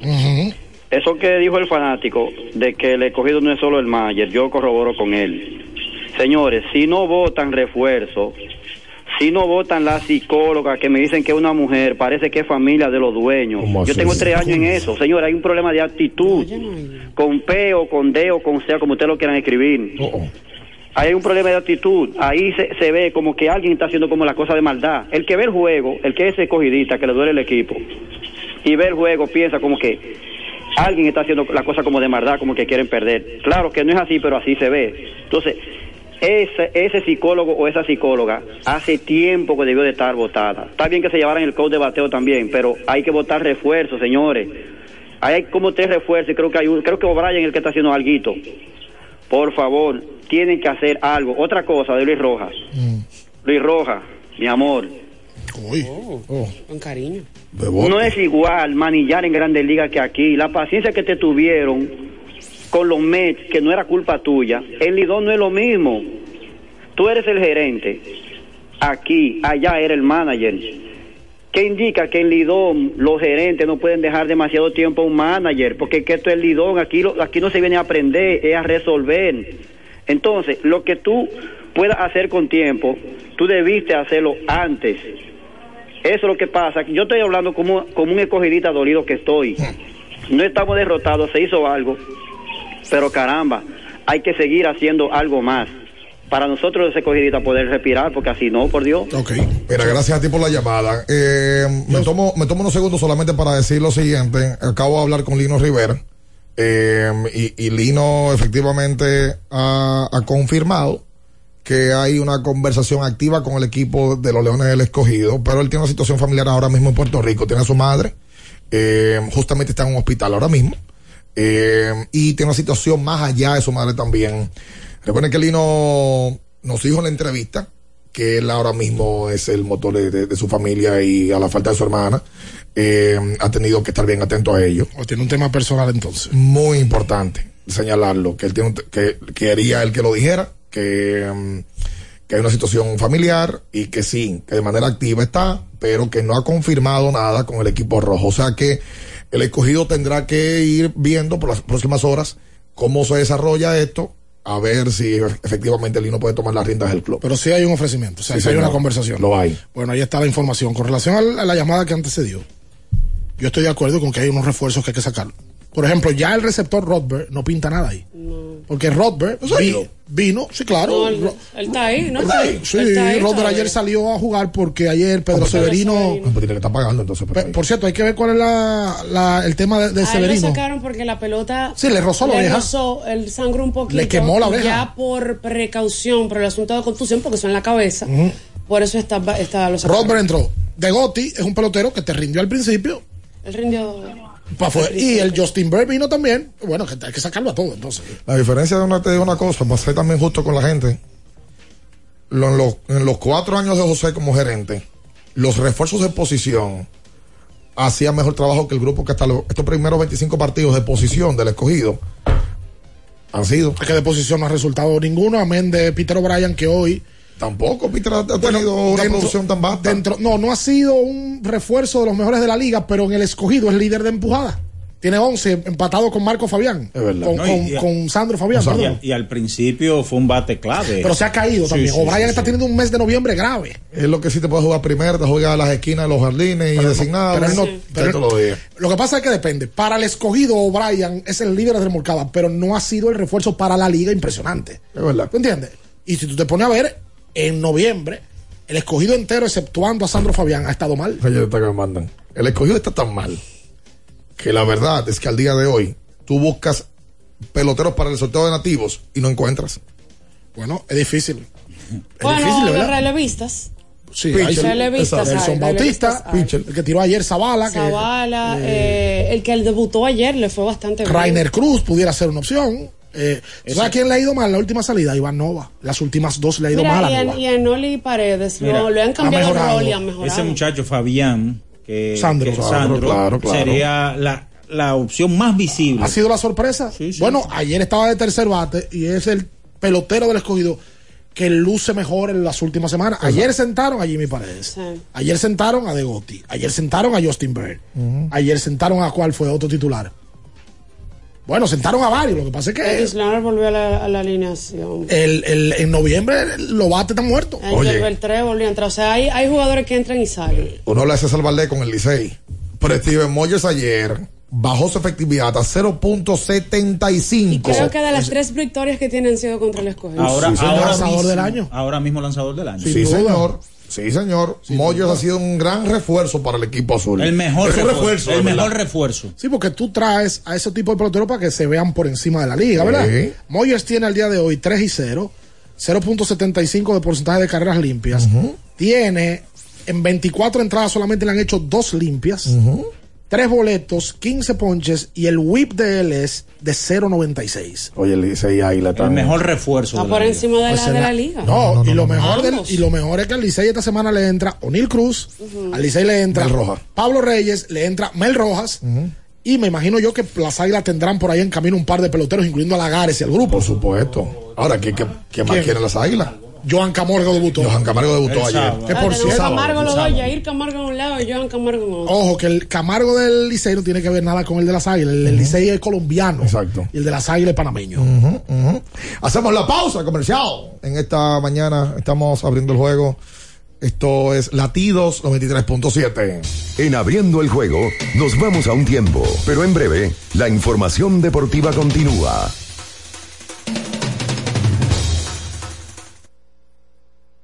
eso que dijo el fanático de que el escogido no es solo el Mayer, yo corroboro con él. Señores, si no votan refuerzo, si no votan la psicóloga que me dicen que es una mujer, parece que es familia de los dueños. Yo tengo tres años en eso. Señores, hay un problema de actitud. Con P o con D o con C, como ustedes lo quieran escribir. Ahí hay un problema de actitud. Ahí se, se ve como que alguien está haciendo como la cosa de maldad. El que ve el juego, el que es escogidista, que le duele el equipo, y ve el juego, piensa como que alguien está haciendo la cosa como de maldad, como que quieren perder. Claro que no es así, pero así se ve. Entonces, ese, ese psicólogo o esa psicóloga hace tiempo que debió de estar votada. Está bien que se llevaran el code de bateo también, pero hay que votar refuerzos, señores. Hay como tres refuerzos y creo que hay un, creo que O'Brien es el que está haciendo alguito. Por favor, tienen que hacer algo. Otra cosa de Luis Rojas. Luis Rojas, mi amor. Oh, Con cariño. No es igual manillar en Grandes Ligas que aquí. La paciencia que te tuvieron con los Mets, que no era culpa tuya, el Lidón no es lo mismo. Tú eres el gerente. Aquí, allá era el manager. ¿Qué indica que en Lidón los gerentes no pueden dejar demasiado tiempo a un manager? Porque que esto es Lidón, aquí, lo- aquí no se viene a aprender, es a resolver. Entonces, lo que tú puedas hacer con tiempo, tú debiste hacerlo antes. Eso es lo que pasa. Yo estoy hablando como, como un escogidita dolido que estoy. No estamos derrotados, se hizo algo. Pero caramba, hay que seguir haciendo algo más. Para nosotros los escogiditas poder respirar, porque así no, por Dios. Mira, gracias a ti por la llamada. Eh, me, tomo, me tomo unos segundos solamente para decir lo siguiente. Acabo de hablar con Lino Rivera. eh, y, y Lino efectivamente ha, ha confirmado que hay una conversación activa con el equipo de los Leones del Escogido, pero él tiene una situación familiar ahora mismo en Puerto Rico. Tiene a su madre, eh, justamente está en un hospital ahora mismo, eh, y tiene una situación más allá de su madre también. Recuerden que Lino nos dijo en la entrevista que él ahora mismo es el motor de, de- de su familia y a la falta de su hermana, eh, ha tenido que estar bien atento a ello. O tiene un tema personal entonces. Muy importante señalarlo, que él tiene un que quería él que lo dijera, que, mm, que hay una situación familiar y que sí, que de manera activa está, pero que no ha confirmado nada con el equipo rojo. O sea que el escogido tendrá que ir viendo por las próximas horas cómo se desarrolla esto, a ver si efectivamente Lino puede tomar las riendas del club. Pero sí hay un ofrecimiento, o sea, Sí, sí hay señor. una conversación. Lo hay. Bueno, ahí está la información. Con relación al- a la llamada que antecedió, yo estoy de acuerdo con que hay unos refuerzos que hay que sacar. Por ejemplo, ya el receptor Rodberg no pinta nada ahí. Porque Rodberg vi- vino, sí, claro. No, él, él está ahí, ¿no? Sí, sí, Él está ahí Rodberg ayer salió a jugar porque ayer Pedro Severino. Severino. Tiene que estar pagando entonces. Por cierto, hay que ver cuál es la, la- el tema de, de A él lo Severino. sacaron porque la pelota Sí, le rozó la oreja. rozó, el sangró un poquito. Le quemó la oreja. Ya por precaución, por el asunto de contusión, porque son en la cabeza. Por eso está, está lo sacaron. Rodberg entró. De Gotti es un pelotero que te rindió al principio. El rindió. Afuera. Y el Justin Bird vino también. Bueno, hay que sacarlo a todo entonces. La diferencia de una, te digo una cosa, para ser también justo con la gente. Lo- en, los, en los cuatro años de José como gerente, los refuerzos de posición hacían mejor trabajo que el grupo que hasta los- estos primeros 25 partidos de posición del escogido han sido. Es que de posición no ha resultado ninguno, amén de Peter O'Brien, que hoy. Tampoco, Peter ha, ha tenido una producción tan baja. Dentro, no, no ha sido un refuerzo de los mejores de la liga, pero en el escogido es líder de empujada. Tiene 11 empatado con Marco Fabián. Con, No, y- con- y- con Sandro Fabián, Y, al principio fue un bate clave. Pero se ha caído Sí, también. sí, O'Brien sí, está sí. teniendo un mes de noviembre grave. Es lo que sí te puede jugar primero, te juega a las esquinas de los jardines y designados. pero no- Sí. pero él- lo. Lo que pasa es que depende. Para el escogido, O'Brien es el líder de remolcada, pero no ha sido el refuerzo para la liga impresionante. Es verdad. ¿Tú entiendes? Y si tú te pones a ver, en noviembre, el escogido entero, exceptuando a Sandro Fabián, ha estado mal. Oye, que me mandan. El escogido está tan mal que la verdad es que al día de hoy tú buscas peloteros para el sorteo de nativos y no encuentras. Bueno, es difícil. Bueno, difícil, los relevistas. Sí, Relevistas hay, Nelson Bautista, el que tiró ayer Zavala, que Zavala, eh, el que debutó ayer le fue bastante bien. Rainer Cruz pudiera ser una opción. Eh, ¿Sabes a quién le ha ido mal la última salida? Iván Nova. Las últimas dos le ha ido Mira, mal y, a Nova. y a Noli Paredes Mira, lo, le han ha cambiado el rol y han mejorado. Ese muchacho Fabián, que, Sandro. que Claro, Sandro claro, claro. sería la, la opción más visible. ¿Ha sido la sorpresa? Bueno, ayer estaba de tercer bate y es el pelotero del escogido que luce mejor en las últimas semanas. Ayer sentaron a Jimmy Paredes. Ayer sentaron a Degotti. Ayer sentaron a Justin Bird. Ayer sentaron a cuál fue otro titular. Bueno, sentaron a varios. Lo que pasa es que Leonard volvió a la, a la alineación. el, el- en noviembre los bates están muertos. Angel Beltré volvió a entrar. O sea, hay, hay jugadores que entran y salen. Uno le hace Valdés con el Licey. Pero Steven Moyes ayer bajó su efectividad a 0.75. Creo que de las tres victorias que tienen han sido contra el escogido. Ahora, Sí, ahora Lanzador mismo, del año. Ahora mismo lanzador del año. Sí, señor. Sí, señor. Moyes ha sido un gran refuerzo para el equipo azul. El mejor refuerzo. el verdad. mejor refuerzo. Sí, porque tú traes a ese tipo de peloteros para que se vean por encima de la liga, ¿verdad? Sí. Moyers tiene al día de hoy 3 y 0, 0.75 de porcentaje de carreras limpias. Tiene en 24 entradas solamente le han hecho dos limpias, tres boletos, 15 ponches y el whip de él es de 0.96. Oye, el Licey ahí la El mejor refuerzo. Está por la liga. encima de, Pues la, de la- la liga. No, y, lo mejor del- y lo mejor es que al Licey esta semana le entra O'Neill Cruz, al Licey le entra Mel Rojas. Pablo Reyes, le entra Mel Rojas. Y me imagino yo que las águilas tendrán por ahí en camino un par de peloteros, incluyendo a Lagares y al grupo. Por supuesto. Ahora, ¿qué, qué, qué más quieren las águilas? Joan Camargo debutó. Johan Camargo debutó El ayer. sábado. Que Ah, por tenemos cierto. Camargo sábado. Jair Camargo en un lado y Johan Camargo en otro. Ojo, que el Camargo del Licey no tiene que ver nada con el de las águilas. El del Licey es colombiano. Exacto. Y el de las águilas es panameño. Hacemos la pausa comercial. En esta mañana estamos abriendo el juego. Esto es Latidos 93.7. En abriendo el juego, nos vamos a un tiempo, pero en breve, la información deportiva continúa.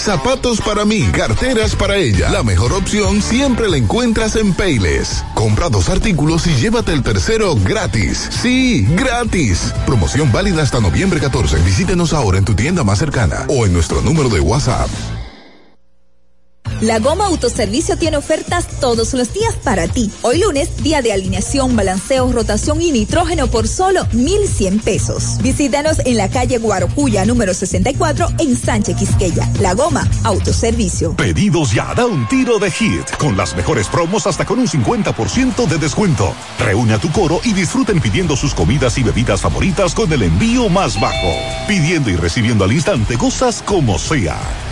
Zapatos para mí, carteras para ella. La mejor opción siempre la encuentras en Payless. Compra dos artículos y llévate el tercero gratis. Sí, gratis. Promoción válida hasta noviembre 14. Visítenos ahora en tu tienda más cercana o en nuestro número de WhatsApp. La Goma Autoservicio tiene ofertas todos los días para ti. Hoy lunes, día de alineación, balanceo, rotación y nitrógeno por solo 1,100 pesos. Visítanos en la calle Guarocuya, número 64, en Sánchez Quisqueya. La Goma Autoservicio. Pedidos ya, da un tiro de hit, con las mejores promos hasta con un 50% de descuento. Reúne a tu coro y disfruten pidiendo sus comidas y bebidas favoritas con el envío más bajo. Pidiendo y recibiendo al instante cosas como sea.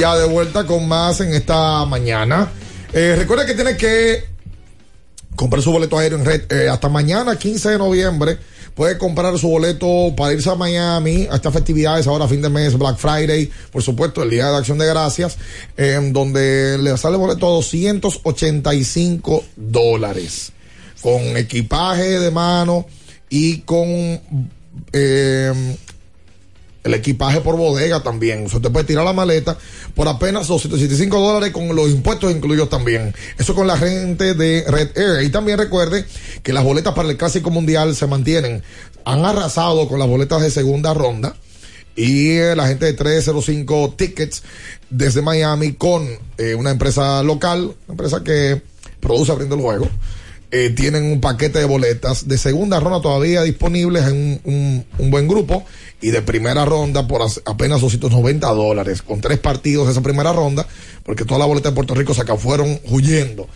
Ya de vuelta con más en esta mañana. Eh, recuerda que tiene que comprar su boleto aéreo en red eh, hasta mañana, 15 de noviembre. Puede comprar su boleto para irse a Miami a estas festividades ahora, fin de mes, Black Friday, por supuesto, el Día de Acción de Gracias, en donde le sale el boleto a 285 dólares, con equipaje de mano y con eh, el equipaje por bodega también. O usted puede tirar la maleta por apenas 275 dólares con los impuestos incluidos también. Eso con la gente de Red Air. Y también recuerde que las boletas para el Clásico Mundial se mantienen. Han arrasado con las boletas de segunda ronda. Y eh, la gente de 305 Tickets desde Miami con eh, una empresa local, una empresa que produce abriendo el juego. Eh, tienen un paquete de boletas de segunda ronda todavía disponibles en un, un- buen grupo y de primera ronda por as- apenas 290 dólares con tres partidos de esa primera ronda porque todas las boletas de Puerto Rico se acá fueron huyendo.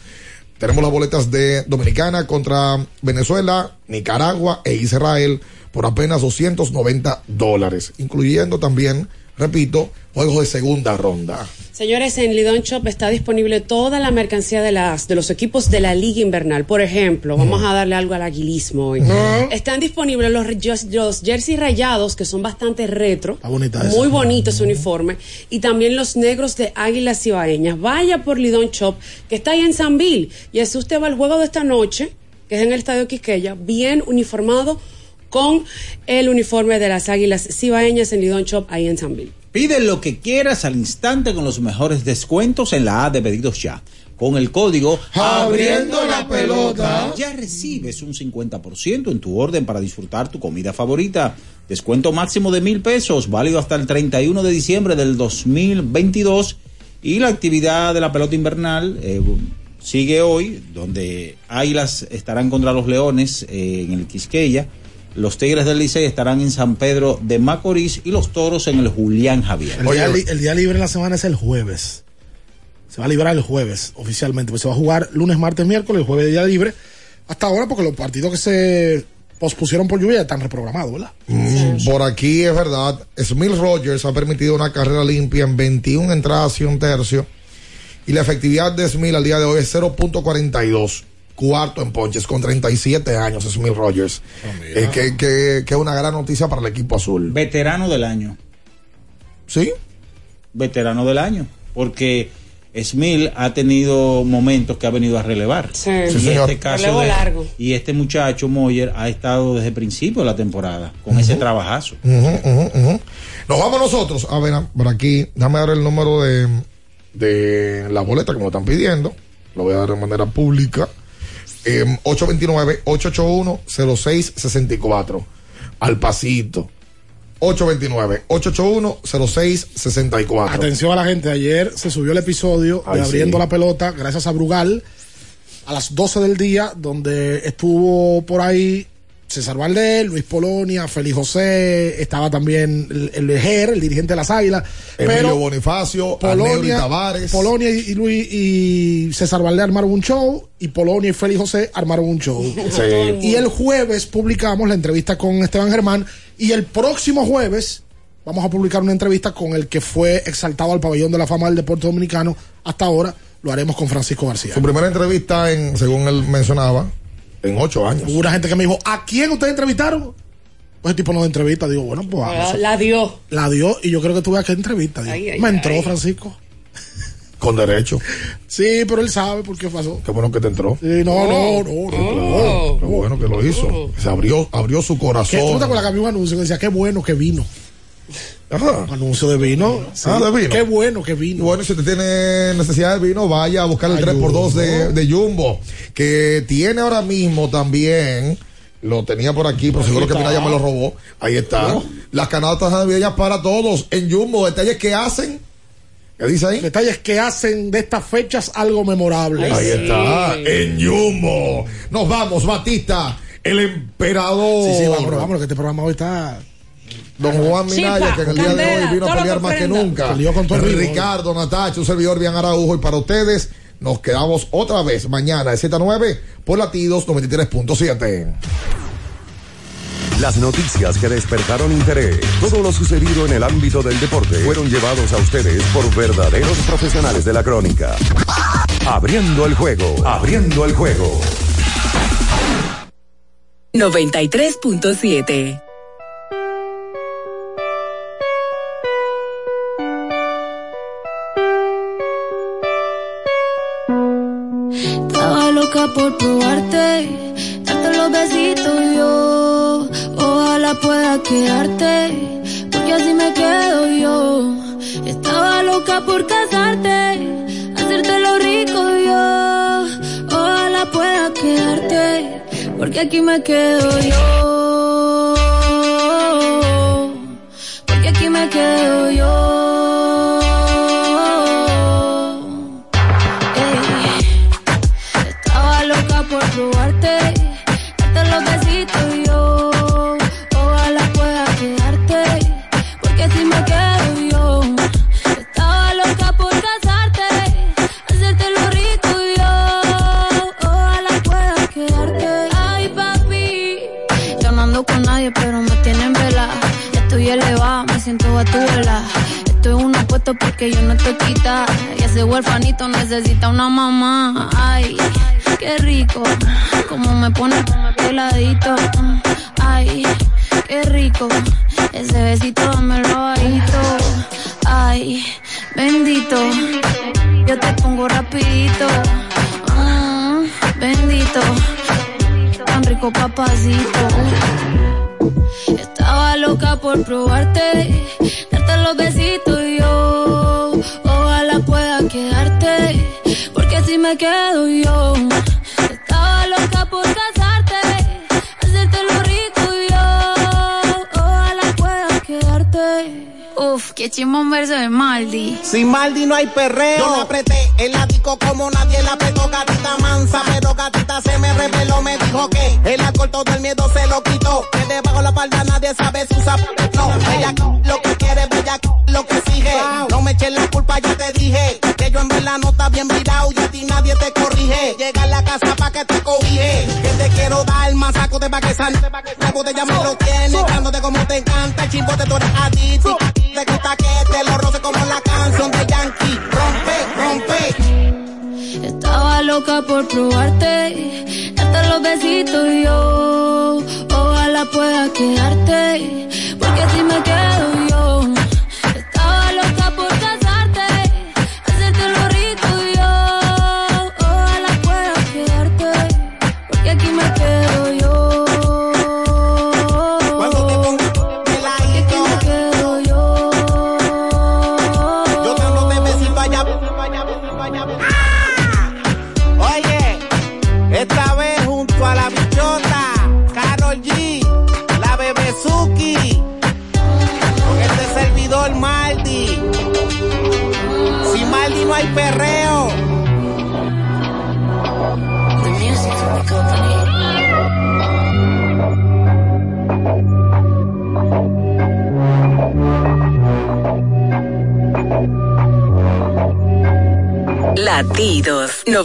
Tenemos las boletas de Dominicana contra Venezuela, Nicaragua e Israel por apenas 290 dólares, incluyendo también, repito, juegos de segunda ronda. Señores, en Lidon Shop está disponible toda la mercancía de las de los equipos de la Liga Invernal. Por ejemplo, vamos a darle algo al aguilismo hoy. Están disponibles los, los, jerseys rayados, que son bastante retro. bonita esa. Muy bonito ese uniforme. Y también los negros de Águilas Ibaeñas. Vaya por Lidon Shop, que está ahí en San Bill. Y así usted va al juego de esta noche, que es en el Estadio Quisqueya, bien uniformado con el uniforme de las Águilas Cibaeñas en Lidon Shop, ahí en San Bill. Pide lo que quieras al instante con los mejores descuentos en la A de pedidos ya. Con el código Abriendo la pelota. ya recibes un 50% en tu orden para disfrutar tu comida favorita. Descuento máximo de mil pesos, válido hasta el 31 de diciembre del 2022. Y la actividad de la pelota invernal eh, sigue hoy, donde Águilas estarán contra los Leones eh, en el Quisqueya. Los Tigres del Licey estarán en San Pedro de Macorís y los Toros en el Julián Javier. El, día, li- el día libre en la semana es el jueves. Se va a librar el jueves oficialmente. Pues se va a jugar lunes, martes, miércoles, el jueves de día libre. Hasta ahora, porque los partidos que se pospusieron por lluvia están reprogramados, ¿verdad? Mm, Por aquí es verdad, Smith Rogers ha permitido una carrera limpia en 21 entradas y un tercio. Y la efectividad de Smith al día de hoy es 0.42. Cuarto en ponches con 37 años, Smith Rogers. Eh, que, que, que es una gran noticia para el equipo azul. Veterano del año. ¿Sí? Veterano del año. Porque Smil ha tenido momentos que ha venido a relevar. Sí. Y Sí, señor. este caso Relevo de- largo. y este muchacho Moyer ha estado desde el principio de la temporada con ese trabajazo. Nos vamos nosotros. A ver, por aquí, déjame dar el número de, de la boleta que me lo están pidiendo. Lo voy a dar de manera pública. Eh, 829-881-0664. Al pasito. 829-881-0664. Atención a la gente, ayer se subió el episodio Ay, de Abriendo sí. la Pelota, gracias a Brugal, a las 12 del día, donde estuvo por ahí César Valdés, Luis Polonia, Félix José, estaba también el, el Ejer, el dirigente de las Águilas. Emilio pero Bonifacio, Polonia, Tavares. Polonia y, y Luis y César Valdés armaron un show y Polonia y Félix José armaron un show. Sí. Y el jueves publicamos la entrevista con Esteban Germán y el próximo jueves vamos a publicar una entrevista con el que fue exaltado al pabellón de la fama del deporte dominicano hasta ahora. Lo haremos con Francisco García. Su primera entrevista, en, según él mencionaba, en ocho años. Hubo una gente que me dijo, ¿a quién ustedes entrevistaron? Pues ese tipo no de entrevista. Digo, bueno, pues vamos. La, dio. La dio y yo creo que tuve que entrevista. Digo, Ay, ay, me entró ay. Francisco. Con derecho. Sí, pero él sabe por qué pasó. Qué bueno que te entró. Sí, no, no, no, no. Qué bueno que lo hizo. Se abrió, abrió su ¿Qué, ¿Tú corazón. te acuerdas que había un anuncio que decía, qué bueno que vino? Ajá. Anuncio de vino. Sí. Ah, de vino. Qué bueno que vino. bueno, si usted tiene necesidad de vino, vaya a buscar el A 3x2 de, Jumbo. de Jumbo, que tiene ahora mismo también, lo tenía por aquí, pero seguro que está. Minaya me lo robó. Ahí está. Oh. Las canastas navideñas para todos en Jumbo. Detalles que hacen. ¿Qué dice ahí? Detalles que hacen de estas fechas algo memorable. Ahí está, en Jumbo. Nos vamos, Batista, el emperador. Sí, sí, vámonos, vámonos, que este programa hoy está. Don Juan Minaya, que en el día de hoy vino a pelear más que nunca. Con todo. Ricardo, Natacha, un servidor bien Araujo. Y para ustedes, nos quedamos otra vez mañana de 7 a 9 por latidos 93.7. Las noticias que despertaron interés, todo lo sucedido en el ámbito del deporte, fueron llevados a ustedes por verdaderos profesionales de la crónica. Abriendo el juego, abriendo el juego. 93.7 quedarte, porque así me quedo yo. Estaba loca por casarte, hacerte lo rico yo. Ojalá pueda quedarte, porque aquí me quedo yo. Porque aquí me quedo yo. Porque yo no estoy quita. Y ese huerfanito necesita una mamá. Ay, qué rico. Como me pone peladito. Ay, qué rico. Ese besito dámelo bajito. Ay, bendito. Yo te pongo rapidito. Mm, bendito. Tan rico papacito. Estaba loca por probarte, darte los besitos yo. Si me quedo yo. Estaba loca por casarte, hacerte lo rico yo. Ojalá pueda quedarte. Uf, qué chimón verso de Maldi. Sin Maldi no hay perreo. Yo me apreté el látigo como nadie la apretó. Gatita mansa, pero gatita se me reveló. Me dijo que el alcohol todo el miedo se lo quitó. Que debajo la falda nadie sabe su zapato. No, ella lo que quiere, bella lo que exige. No me eches la culpa, ya te dije. Que yo en verdad no está bien ti nadie te corrige. Llega a la casa pa' que te cobije. Que te quiero dar más saco de pa' que sal. La botella me lo tiene, dándote como te encanta. El chimbote tú eres adicto. Te gusta que te lo roce como la canción de Yankee. Rompe, rompe. Estaba loca por probarte, darte los besitos yo. Ojalá pueda quedarte,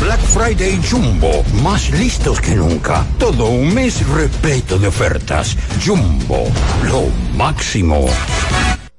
Black Friday Jumbo. Más listos que nunca. Todo un mes repleto de ofertas. Jumbo. Lo máximo.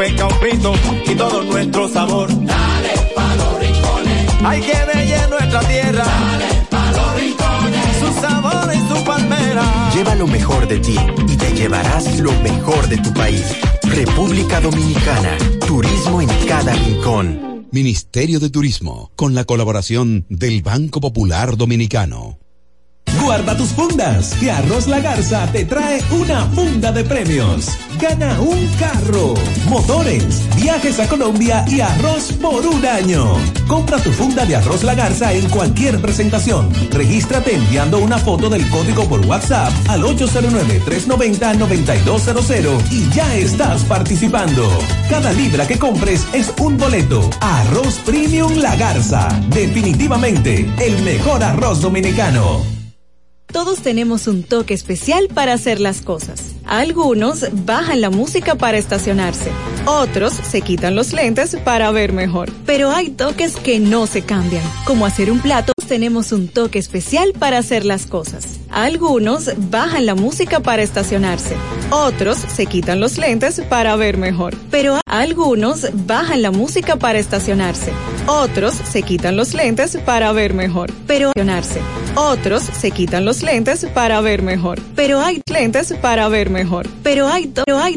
Peca, un frito y todo nuestro sabor. Dale pa' los rincones. Hay que bella nuestra tierra. Dale pa' los rincones. Su sabor y su palmera. Lleva lo mejor de ti y te llevarás lo mejor de tu país. República Dominicana. Turismo en cada rincón. Ministerio de Turismo, con la colaboración del Banco Popular Dominicano. Guarda tus fundas, que Arroz La Garza te trae una funda de premios. Gana un carro, motores, viajes a Colombia y arroz por un año. Compra tu funda de Arroz La Garza en cualquier presentación. Regístrate enviando una foto del código por WhatsApp al 809-390-9200 y ya estás participando. Cada libra que compres es un boleto. Arroz Premium La Garza. Definitivamente el mejor arroz dominicano. Todos tenemos un toque especial para hacer las cosas. Algunos bajan la música para estacionarse. Otros se quitan los lentes para ver mejor. Pero hay toques que no se cambian, como hacer un plato. Tenemos un toque especial para hacer las cosas. Algunos bajan la música para estacionarse. Otros se quitan los lentes para ver mejor. Pero algunos bajan la música para estacionarse. Otros se quitan los lentes para ver mejor. Pero estacionarse. Otros se quitan los lentes para ver mejor. Pero hay lentes para ver mejor. Pero hay, pero hay